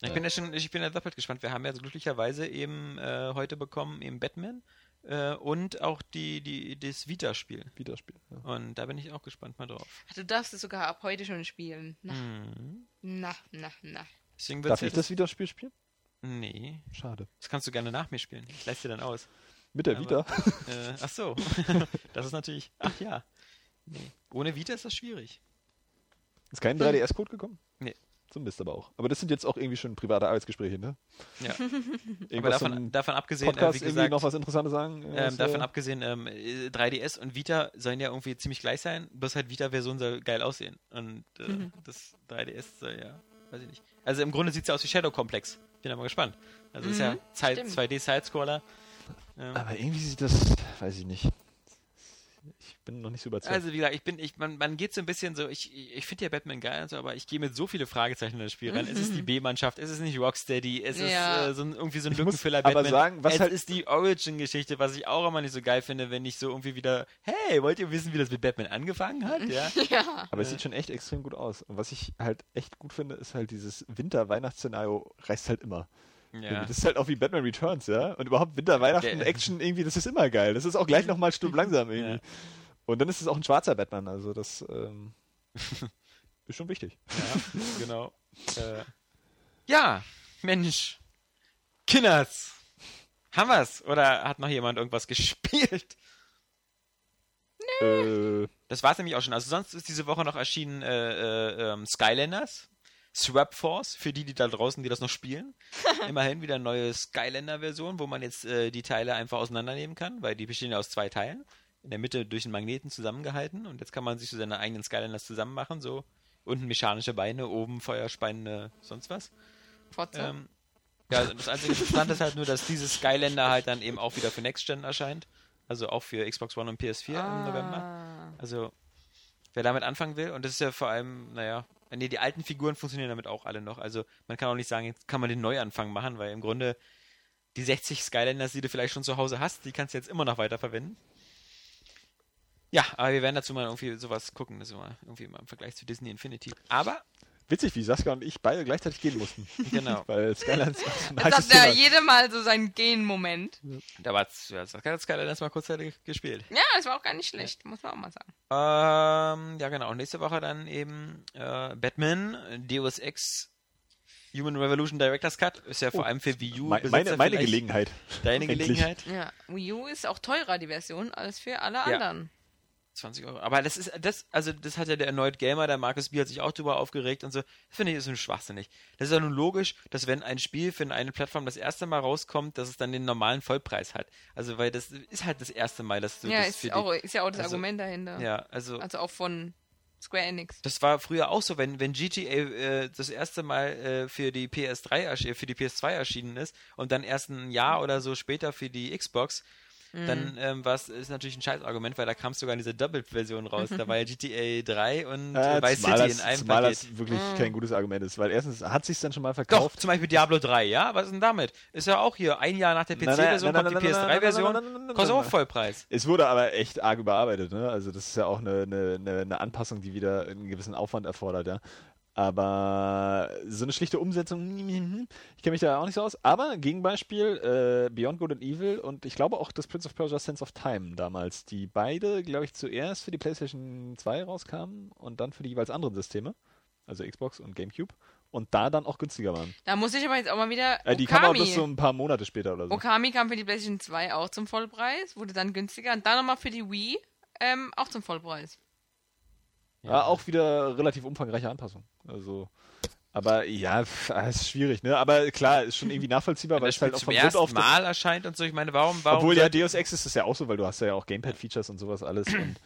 Ich bin ja schon, ich bin ja doppelt gespannt. Wir haben ja glücklicherweise eben äh, heute bekommen eben Batman äh, und auch die, die, das Vita-Spiel. Wiederspiel. Ja. Und da bin ich auch gespannt mal drauf. Ach, du darfst es sogar ab heute schon spielen. Na, Mhm. na, na, na. Deswegen Darf ich das Wiederspiel spielen? Nee, Schade. das kannst du gerne nach mir spielen. Ich leiste dir dann aus. Mit der Aber- Vita? Äh, ach so. das ist natürlich. Ach ja. Nee. Ohne Vita ist das schwierig. Ist kein 3DS-Code gekommen? Nee. Zum Mist aber auch. Aber das sind jetzt auch irgendwie schon private Arbeitsgespräche, ne? Ja. Aber davon, davon abgesehen, äh, Podcast wie irgendwie gesagt, noch was Interessantes sagen? ähm, Was, davon äh, abgesehen, ähm, äh, 3DS und Vita sollen ja irgendwie ziemlich gleich sein, bloß halt Vita-Version soll geil aussehen. Und äh, Mhm. das 3DS soll ja, weiß ich nicht. Also im Grunde sieht es ja aus wie Shadow Complex. Bin aber gespannt. Also ist ja Mhm, Zeit, stimmt. 2D-Sidescroller. Ähm, Aber irgendwie sieht das, weiß ich nicht. Ich bin noch nicht so überzeugt. Also wie gesagt, ich bin, ich, man, man geht so ein bisschen so, ich, ich finde ja Batman geil und so, aber ich gehe mit so viele Fragezeichen in das Spiel rein. Ist es die B-Mannschaft? Ist es nicht Rocksteady? Es Ja. ist äh, so ein, irgendwie so ein Ich Lückenfüller aber Batman. sagen, was es halt- ist die Origin-Geschichte, was ich auch immer nicht so geil finde, wenn ich so irgendwie wieder, hey, wollt ihr wissen, wie das mit Batman angefangen hat? Ja. Ja. Aber es sieht schon echt extrem gut aus. Und was ich halt echt gut finde, ist halt dieses Winter-Weihnachtsszenario reißt halt immer. Ja. Das ist halt auch wie Batman Returns, ja? Und überhaupt Winter, Weihnachten, Der- Action irgendwie, das ist immer geil. Das ist auch gleich nochmal stumpf langsam irgendwie. Ja. Und dann ist es auch ein schwarzer Batman, also das ähm, ist schon wichtig. Ja, genau. Äh, ja, Mensch. Kinders. Haben wir's? Oder hat noch jemand irgendwas gespielt? Äh, Das war's nämlich auch schon. Also sonst ist diese Woche noch erschienen äh, äh, ähm, Skylanders. Swap Force, für die, die da draußen, die das noch spielen. Immerhin wieder eine neue Skylander-Version, wo man jetzt äh, die Teile einfach auseinandernehmen kann, weil die bestehen ja aus zwei Teilen. In der Mitte durch einen Magneten zusammengehalten und jetzt kann man sich so seine eigenen Skylanders zusammen machen, so unten mechanische Beine, oben Feuerspannende, sonst was. Fotze. Ähm, ja, also das einzige Interessante ist halt nur, dass dieses Skylander halt dann eben auch wieder für Next Gen erscheint. Also auch für Xbox One und PS4 im November. Ah. Also, wer damit anfangen will, und das ist ja vor allem, naja, nee, die alten Figuren funktionieren damit auch alle noch. Also, man kann auch nicht sagen, jetzt kann man den Neuanfang machen, weil im Grunde die 60 Skylanders, die du vielleicht schon zu Hause hast, die kannst du jetzt immer noch weiterverwenden. Ja, aber wir werden dazu mal irgendwie sowas gucken, das ist mal irgendwie mal im Vergleich zu Disney Infinity. Aber, witzig, wie Saskia und ich beide gleichzeitig gehen mussten. genau, Weil Skylands Jetzt hat ja jeder mal so seinen Gen-Moment. da war ja, das hat Skylanders mal kurzzeitig gespielt. Ja, das war auch gar nicht schlecht, muss man auch mal sagen. Ähm, ja, genau. Und nächste Woche dann eben äh, Batman, Deus Ex, Human Revolution Director's Cut. Ist ja vor Oh, allem für Wii U. Meine meine vielleicht Gelegenheit. Deine. Gelegenheit. Ja, Wii U ist auch teurer, die Version, als für alle Ja. anderen. 20 Euro. Aber das ist, das, also das hat ja der erneut Gamer, der Markus Bier hat sich auch drüber aufgeregt und so. Das finde ich ist ein schwachsinnig. Das ist ja nun logisch, dass wenn ein Spiel für eine Plattform das erste Mal rauskommt, dass es dann den normalen Vollpreis hat. Also weil das ist halt das erste Mal, dass du Ja, das ist, auch, ist ja auch das also- Argument dahinter. die, ja, also Also auch von Square Enix. Das war früher auch so, wenn, wenn GTA äh, das erste Mal äh, für die PS3 ersch- äh, für die PS2 erschienen ist und dann erst ein Jahr oder so später für die Xbox, Mhm. dann ähm, war es ist natürlich ein Scheißargument, weil da kam sogar in diese Double-Version raus. Da war ja GTA 3 und äh, Äh, Vice City das, in einem zumal Paket. das wirklich Ah. kein gutes Argument ist, weil erstens hat sich dann schon mal Doch, verkauft. zum Beispiel Diablo 3, ja? Was ist denn damit? Ist ja auch hier ein Jahr nach der PC-Version kommt die nein, nein, nein, nein, PS3-Version, nein, nein, nein, nein, kostet auch. Vollpreis. Es wurde aber echt arg überarbeitet, ne? Also das ist ja auch eine, eine, eine Anpassung, die wieder einen gewissen Aufwand erfordert, ja. Aber so eine schlichte Umsetzung, ich kenne mich da auch nicht so aus. Aber Gegenbeispiel, äh, Beyond Good and Evil und ich glaube auch das Prince of Persia Sense of Time damals, die beide, glaube ich, zuerst für die PlayStation 2 rauskamen und dann für die jeweils anderen Systeme, also Xbox und GameCube, und da dann auch günstiger waren. Da muss ich aber jetzt auch mal wieder. Äh, die kamen auch bloß so ein paar Monate später oder so. Okami kam für die PlayStation 2 auch zum Vollpreis, wurde dann günstiger und dann nochmal für die Wii ähm, auch zum Vollpreis. Ja, auch wieder relativ umfangreiche Anpassung. Also, aber ja, ah, ist schwierig, ne? Aber klar, ist schon irgendwie nachvollziehbar, weil es halt auch zum von Grund ersten auf. Mal erscheint und so. Ich meine, warum, warum Obwohl ja Deus Ex ist es ja auch so, weil du hast ja auch Gamepad-Features und sowas alles. Und,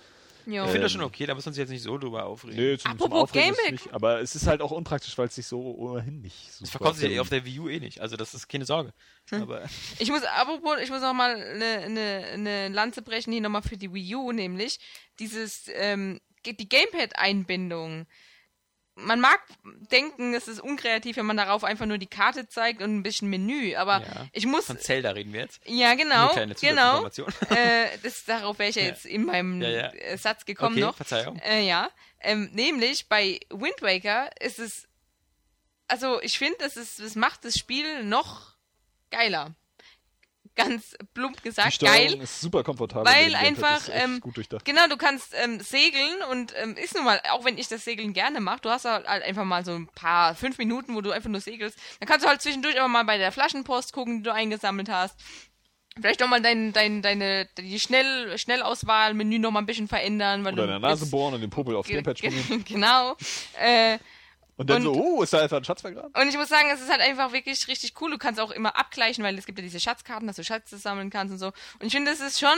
Jo. ich finde das ähm, schon okay, da muss man sich jetzt nicht so drüber aufregen. nö, zum, zum Apropos Gamepad. nicht. Aber es ist halt auch unpraktisch, weil es sich so ohnehin nicht so. Das verkauft sich ja eh auf der Wii U eh nicht, also das ist keine Sorge. Hm. Aber Ich muss, apropos, ich muss auch mal eine, eine, eine Lanze brechen hier nochmal für die Wii U, nämlich dieses, ähm, die Gamepad-Einbindung. man mag denken, es ist unkreativ, wenn man darauf einfach nur die Karte zeigt und ein bisschen Menü, aber Ja. ich muss. Von Zelda reden wir jetzt. Ja, genau. Nur kleine genau. Äh, das, darauf wäre ich ja jetzt in meinem Ja, Satz gekommen okay, noch. Verzeihung. Äh, ja, ähm, nämlich bei Wind Waker ist es, also ich finde, das ist, das macht das Spiel noch geiler. Ganz plump Die gesagt, Steuerung geil. ist super komfortabel. Weil einfach, ähm, gut durchdacht. Genau, du kannst ähm, segeln und ähm, ist nun mal, auch wenn ich das Segeln gerne mache, du hast halt halt einfach mal so ein paar, fünf Minuten, wo du einfach nur segelst. Dann kannst du halt zwischendurch aber mal bei der Flaschenpost gucken, die du eingesammelt hast. Vielleicht nochmal dein, dein, deine, die Schnell, Schnellauswahl-Menü nochmal ein bisschen verändern. Weil Oder du der Nase bohren und den Popel aufs Ge- Gamepad schwingen. Genau. Äh, Und dann und- so, oh, ist da einfach ein Schatz vergraben? und ich muss sagen, es ist halt einfach wirklich richtig cool. Du kannst auch immer abgleichen, weil es gibt ja diese Schatzkarten, dass du Schätze sammeln kannst und so. Und ich finde, es ist schon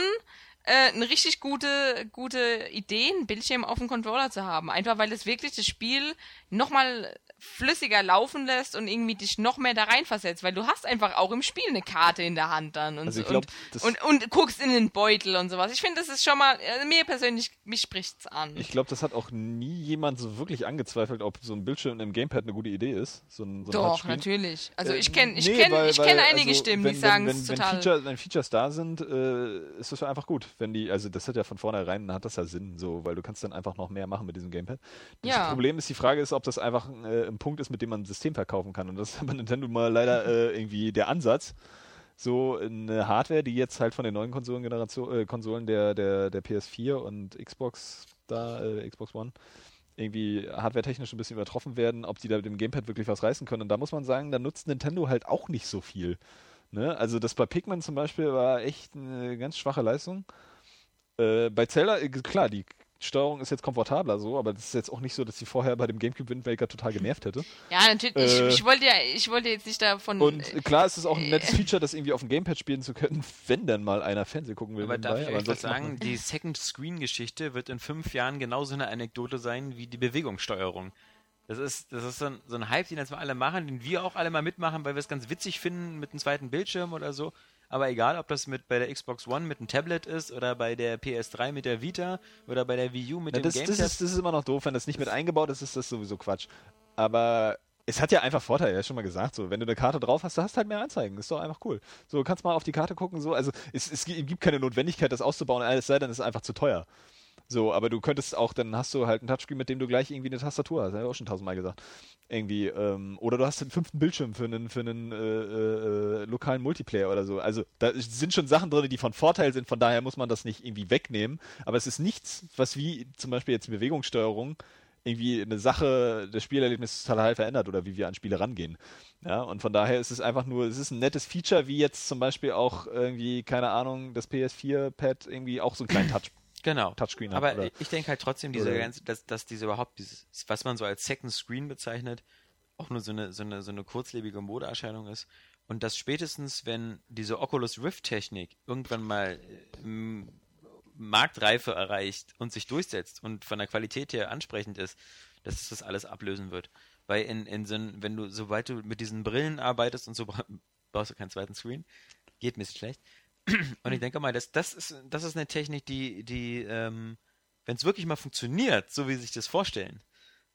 äh, eine richtig gute, gute Idee, einen Bildschirm auf dem Controller zu haben. Einfach weil es wirklich das Spiel nochmal flüssiger laufen lässt und irgendwie dich noch mehr da reinversetzt, weil du hast einfach auch im Spiel eine Karte in der Hand dann und Also ich so glaub, und, und, und guckst in den Beutel und sowas. Ich finde, das ist schon mal, äh, mir persönlich, mich spricht's an. Ich glaube, das hat auch nie jemand so wirklich angezweifelt, ob so ein Bildschirm im Gamepad eine gute Idee ist. So ein, so ein Doch, natürlich. Also Äh, ich kenne ich nee, kenn, weil- ich weil, kenn einige also, Stimmen, wenn, die sagen, wenn, es total... wenn, Feature, wenn Features da sind, äh, ist das einfach gut. Wenn die, also das hat ja von vornherein, hat das ja Sinn, so, weil du kannst dann einfach noch mehr machen mit diesem Gamepad. Das Ja. Problem ist, die Frage ist, ob das einfach äh, ein Punkt ist, mit dem man ein System verkaufen kann. Und das ist bei Nintendo mal leider äh, irgendwie der Ansatz. So eine Hardware, die jetzt halt von den neuen Konsolengeneration, äh, Konsolen der, der, der PS4 und Xbox da, äh, Xbox One, irgendwie hardwaretechnisch ein bisschen übertroffen werden, ob die da mit dem Gamepad wirklich was reißen können. Und da muss man sagen, da nutzt Nintendo halt auch nicht so viel. Ne? Also das bei Pikmin zum Beispiel war echt eine ganz schwache Leistung. Äh, bei Zelda, äh, klar, die Steuerung ist jetzt komfortabler so, aber das ist jetzt auch nicht so, dass sie vorher bei dem GameCube Wind Waker total genervt hätte. Ja, natürlich. Äh, ich, ich wollte ja, ich wollte jetzt nicht davon. Und äh, klar ist es auch ein nettes Feature, das irgendwie auf dem Gamepad spielen zu können, wenn dann mal einer Fernsehen gucken will. Aber darf ich euch was sagen? Die Second-Screen-Geschichte wird in fünf Jahren genauso eine Anekdote sein wie die Bewegungssteuerung. Das ist, das ist so ein, so ein Hype, den jetzt mal alle machen, den wir auch alle mal mitmachen, weil wir es ganz witzig finden mit einem zweiten Bildschirm oder so. Aber egal, ob das mit bei der Xbox One mit einem Tablet ist oder bei der PS3 mit der Vita oder bei der Wii U mit Ja, dem das, das, Gamepad. ist, das ist immer noch doof, wenn das nicht mit eingebaut ist, ist das sowieso Quatsch. Aber es hat ja einfach Vorteile, ja schon mal gesagt, so, wenn du eine Karte drauf hast, du hast halt mehr Anzeigen, ist doch einfach cool. So, du kannst mal auf die Karte gucken, so, also es, es gibt keine Notwendigkeit, das auszubauen, es sei denn, es ist einfach zu teuer. So, aber du könntest auch, dann hast du halt ein Touchscreen, mit dem du gleich irgendwie eine Tastatur hast, habe ich auch schon tausendmal gesagt. Irgendwie, ähm, oder du hast einen fünften Bildschirm für einen, für einen äh, äh, lokalen Multiplayer oder so. Also da sind schon Sachen drin, die von Vorteil sind, von daher muss man das nicht irgendwie wegnehmen. Aber es ist nichts, was wie zum Beispiel jetzt Bewegungssteuerung irgendwie eine Sache des Spielerlebnisses total verändert oder wie wir an Spiele rangehen. Ja, und von daher ist es einfach nur, es ist ein nettes Feature, wie jetzt zum Beispiel auch irgendwie, keine Ahnung, das PS4-Pad irgendwie auch so einen kleinen Touch Genau. Touchscreen Aber oder? ich denke halt trotzdem, diese ganze, dass, dass diese überhaupt dieses, was man so als Second Screen bezeichnet, auch nur so eine, so eine, so eine kurzlebige Modeerscheinung ist. Und dass spätestens, wenn diese Oculus Rift Technik irgendwann mal ähm, Marktreife erreicht und sich durchsetzt und von der Qualität her ansprechend ist, dass es das alles ablösen wird. Weil in, in so wenn du, sobald du mit diesen Brillen arbeitest und so, bra- brauchst du keinen zweiten Screen. Geht ein bisschen schlecht. Und ich denke mal, das, das, ist, das ist eine Technik, die, die ähm, wenn es wirklich mal funktioniert, so wie sie sich das vorstellen,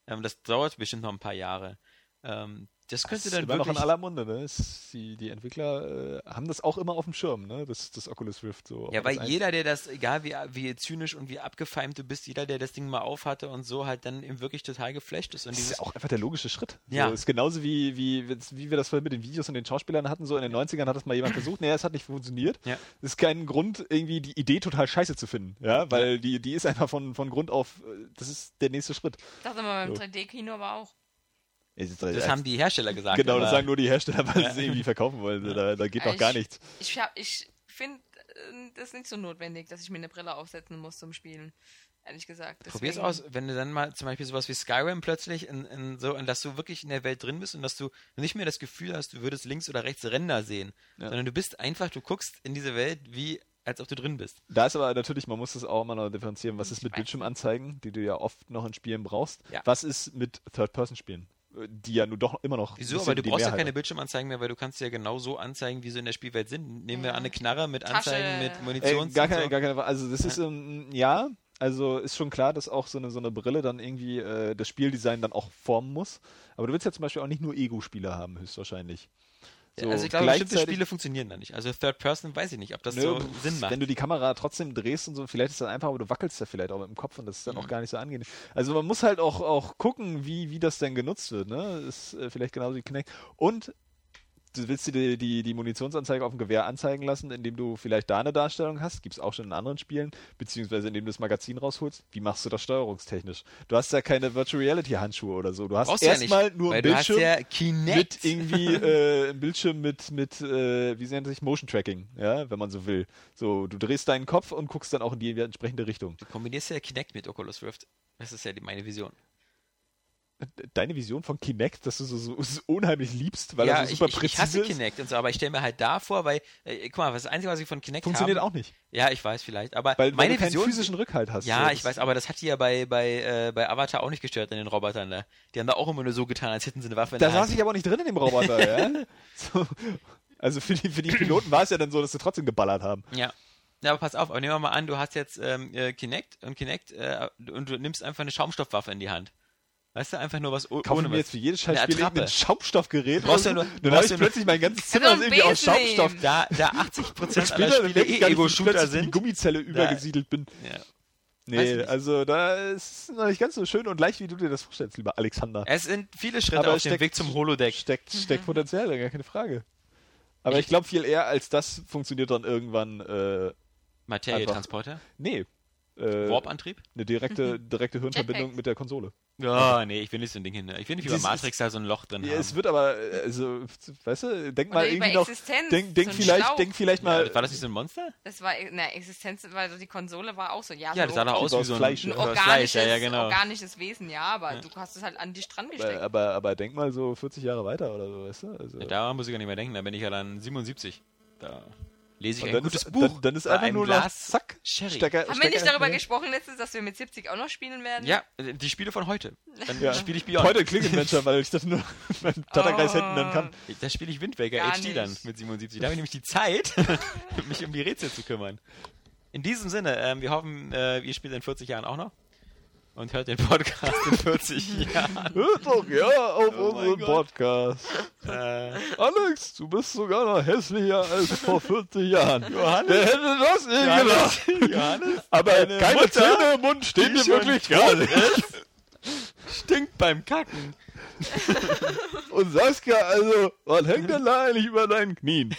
ähm, das dauert bestimmt noch ein paar Jahre. Ähm, das könnte Das ist dann immer noch wirklich. in aller Munde, ne? Die, die Entwickler äh, haben das auch immer auf dem Schirm, ne? Das, das Oculus Rift so. ja, weil jeder, der das, egal wie, wie zynisch und wie abgefeimt du bist, jeder, der das Ding mal aufhatte und so, halt dann eben wirklich total geflasht ist. Und Das ist dieses, ja auch einfach der logische Schritt. Ja. So, ist genauso wie, wie, wie wir das vorhin mit den Videos und den Schauspielern hatten. So in den 90ern hat das mal jemand versucht. Nee, es hat nicht funktioniert. Ja. Das ist kein Grund, irgendwie die Idee total scheiße zu finden. Ja, weil die, die ist einfach von, von Grund auf, äh, das ist der nächste Schritt. Das haben wir beim So. 3D-Kino aber auch. Das haben die Hersteller gesagt. Genau, das sagen nur die Hersteller, weil sie es irgendwie verkaufen wollen. Da, da geht Ja, noch gar ich- nichts. Ich, hab- ich finde äh, das nicht so notwendig, dass ich mir eine Brille aufsetzen muss zum Spielen. Ehrlich gesagt. Probier's Deswegen- aus, wenn du dann mal zum Beispiel sowas wie Skyrim plötzlich in, in so, und dass du wirklich in der Welt drin bist und dass du nicht mehr das Gefühl hast, du würdest links oder rechts Ränder sehen, Ja. sondern du bist einfach, du guckst in diese Welt wie, als ob du drin bist. Da ist aber natürlich, man muss das auch immer noch differenzieren, was ist mit Bildschirmanzeigen, die du ja oft noch in Spielen brauchst. Ja. Was ist mit Third-Person-Spielen, die ja nun doch immer noch. Wieso? Aber du brauchst ja Mehrheit keine Bildschirmanzeigen mehr, weil du kannst ja genau so anzeigen, wie sie in der Spielwelt sind. Nehmen wir Ja. an eine Knarre mit Tasche. Anzeigen, mit Äh, Munitions. gar keine, so. gar keine, also das ist, ähm, ja, Also ist schon klar, dass auch so eine, so eine Brille dann irgendwie äh, das Spieldesign dann auch formen muss. Aber du willst ja zum Beispiel auch nicht nur Ego-Spieler haben, höchstwahrscheinlich. So, also ich glaube, bestimmte Spiele funktionieren da nicht. Also Third Person weiß ich nicht, ob das nö, so Sinn macht. Wenn du die Kamera trotzdem drehst und so, vielleicht ist das einfach, aber du wackelst da vielleicht auch mit dem Kopf und das ist dann mhm. auch gar nicht so angenehm. Also man muss halt auch, auch gucken, wie, wie das denn genutzt wird. Ne? Ist äh, vielleicht genauso wie Kinect. Und du willst dir die, die, Munitionsanzeige auf dem Gewehr anzeigen lassen, indem du vielleicht da eine Darstellung hast, gibt es auch schon in anderen Spielen, beziehungsweise indem du das Magazin rausholst. Wie machst du das steuerungstechnisch? Du hast ja keine Virtual Reality Handschuhe oder so. Du hast erstmal ja nur ein Bildschirm ja mit irgendwie äh, ein Bildschirm mit mit äh, wie nennt sich Motion Tracking, ja, wenn man so will. So, du drehst deinen Kopf und guckst dann auch in die entsprechende Richtung. Du kombinierst ja Kinect mit Oculus Rift. Das ist ja die, meine Vision deine Vision von Kinect, dass du so, so, so unheimlich liebst, weil ja, er so super ich, präzise ich hasse ist. Kinect und so, aber ich stelle mir halt da vor, weil, äh, guck mal, was das Einzige, was ich von Kinect Funktioniert habe, auch nicht. Ja, ich weiß vielleicht, aber weil, meine weil du Vision, keinen physischen Rückhalt hast. Ja, so, ich weiß, aber das hat die ja bei, bei, äh, bei Avatar auch nicht gestört in den Robotern da. Die haben da auch immer nur so getan, als hätten sie eine Waffe in da der Hand. Da saß ich aber nicht drin in dem Roboter, ja? So, also für die, für die Piloten war es ja dann so, dass sie trotzdem geballert haben. Ja. Ja, aber pass auf, aber nehmen wir mal an, du hast jetzt ähm, äh, Kinect und Kinect äh, und du nimmst einfach eine Schaumstoffwaffe in die Hand. Weißt du, einfach nur was ohne Kaufen mir jetzt für jedes Scheißspiel ein Schaumstoffgerät. Brauchst ja nur, dann habe ich plötzlich mein ganzes Zimmer irgendwie aus Schaumstoff. Da, da 80% aller Spiele eh Ego-Shooter sind. die Gummizelle da, übergesiedelt bin. Ja. Nee, also da ist noch nicht ganz so schön und leicht, wie du dir das vorstellst, lieber Alexander. Es sind viele Schritte Aber auf dem Weg zum Holodeck. Steckt, steckt mhm. Potenzial, gar keine Frage. Aber ich, ich glaube, viel eher als das funktioniert dann irgendwann. Äh, Materietransporter? Nee, äh, Warp-Antrieb? Eine direkte, direkte Hirnverbindung mit der Konsole. Ja, oh, nee, ich will nicht so ein Ding hin. Ich will nicht wie bei Matrix da so ein Loch drin ja, haben. Es wird aber, also, weißt du, denk mal irgendwie noch. Denk, denk, so vielleicht, denk vielleicht mal. Ja, war das nicht so ein Monster? Das war, na, Existenz, weil die Konsole war auch so, ja, ja so das sah doch aus wie so ein, Fleisch, ein organisches, Fleisch, ja, ja, genau. organisches Wesen, ja, aber ja. du hast es halt an dich dran gesteckt. Aber, aber, aber, denk mal so 40 Jahre weiter oder so, weißt du? Also, da muss ich gar nicht mehr denken, da bin ich ja dann 77. Da lese ich und ein gutes ist, Buch. Dann, dann ist einfach nur Glas zack, Sherry. Stecker, Haben Stecker wir nicht darüber gesprochen letztens, dass wir mit 70 auch noch spielen werden? Ja, die Spiele von heute. Dann ja. spiele ich Beyond. Heute Klingelmanager, weil ich das nur mit Tatterkreis oh. Händen dann kann. Da spiele ich Wind Waker HD dann mit 77. Da habe ich nämlich die Zeit, mich um die Rätsel zu kümmern. In diesem Sinne, ähm, wir hoffen, äh, ihr spielt in 40 Jahren auch noch und hört den Podcast in 40 Jahren. Hört doch ja auf oh unseren Podcast. Äh. Alex, du bist sogar noch hässlicher als vor 40 Jahren. Johannes? Wer hätte das nie gedacht? Johannes? Aber keine Mutter, Zähne im Mund stehen dir wirklich gar nicht. Stinkt beim Kacken. Und Saskia, also, was hängt denn da eigentlich über deinen Knien?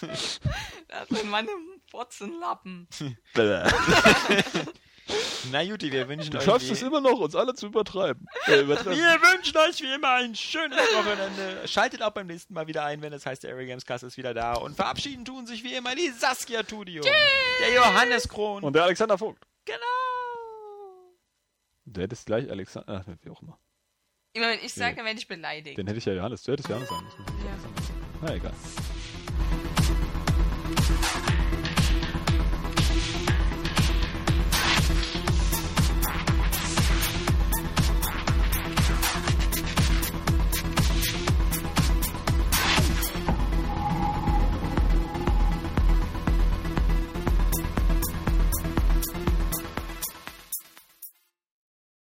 das sind meine Fotzenlappen. Na Juti, wir wünschen du euch. Du schaffst es immer noch, uns alle zu übertreiben. Äh, übertreiben. Wir wünschen euch wie immer ein schönes Wochenende. Schaltet auch beim nächsten Mal wieder ein, wenn es heißt, der Area Games Cast ist wieder da. Und verabschieden tun sich wie immer die Saskia Tudio, der Johannes Kron und der Alexander Vogt. Genau. Du hättest gleich Alexander, ach, wie auch immer. Immer wenn ich sage, nee. dann werde ich beleidigt. Den hätte ich ja Johannes, du hättest Johannes sagen müssen. Ja. Na egal.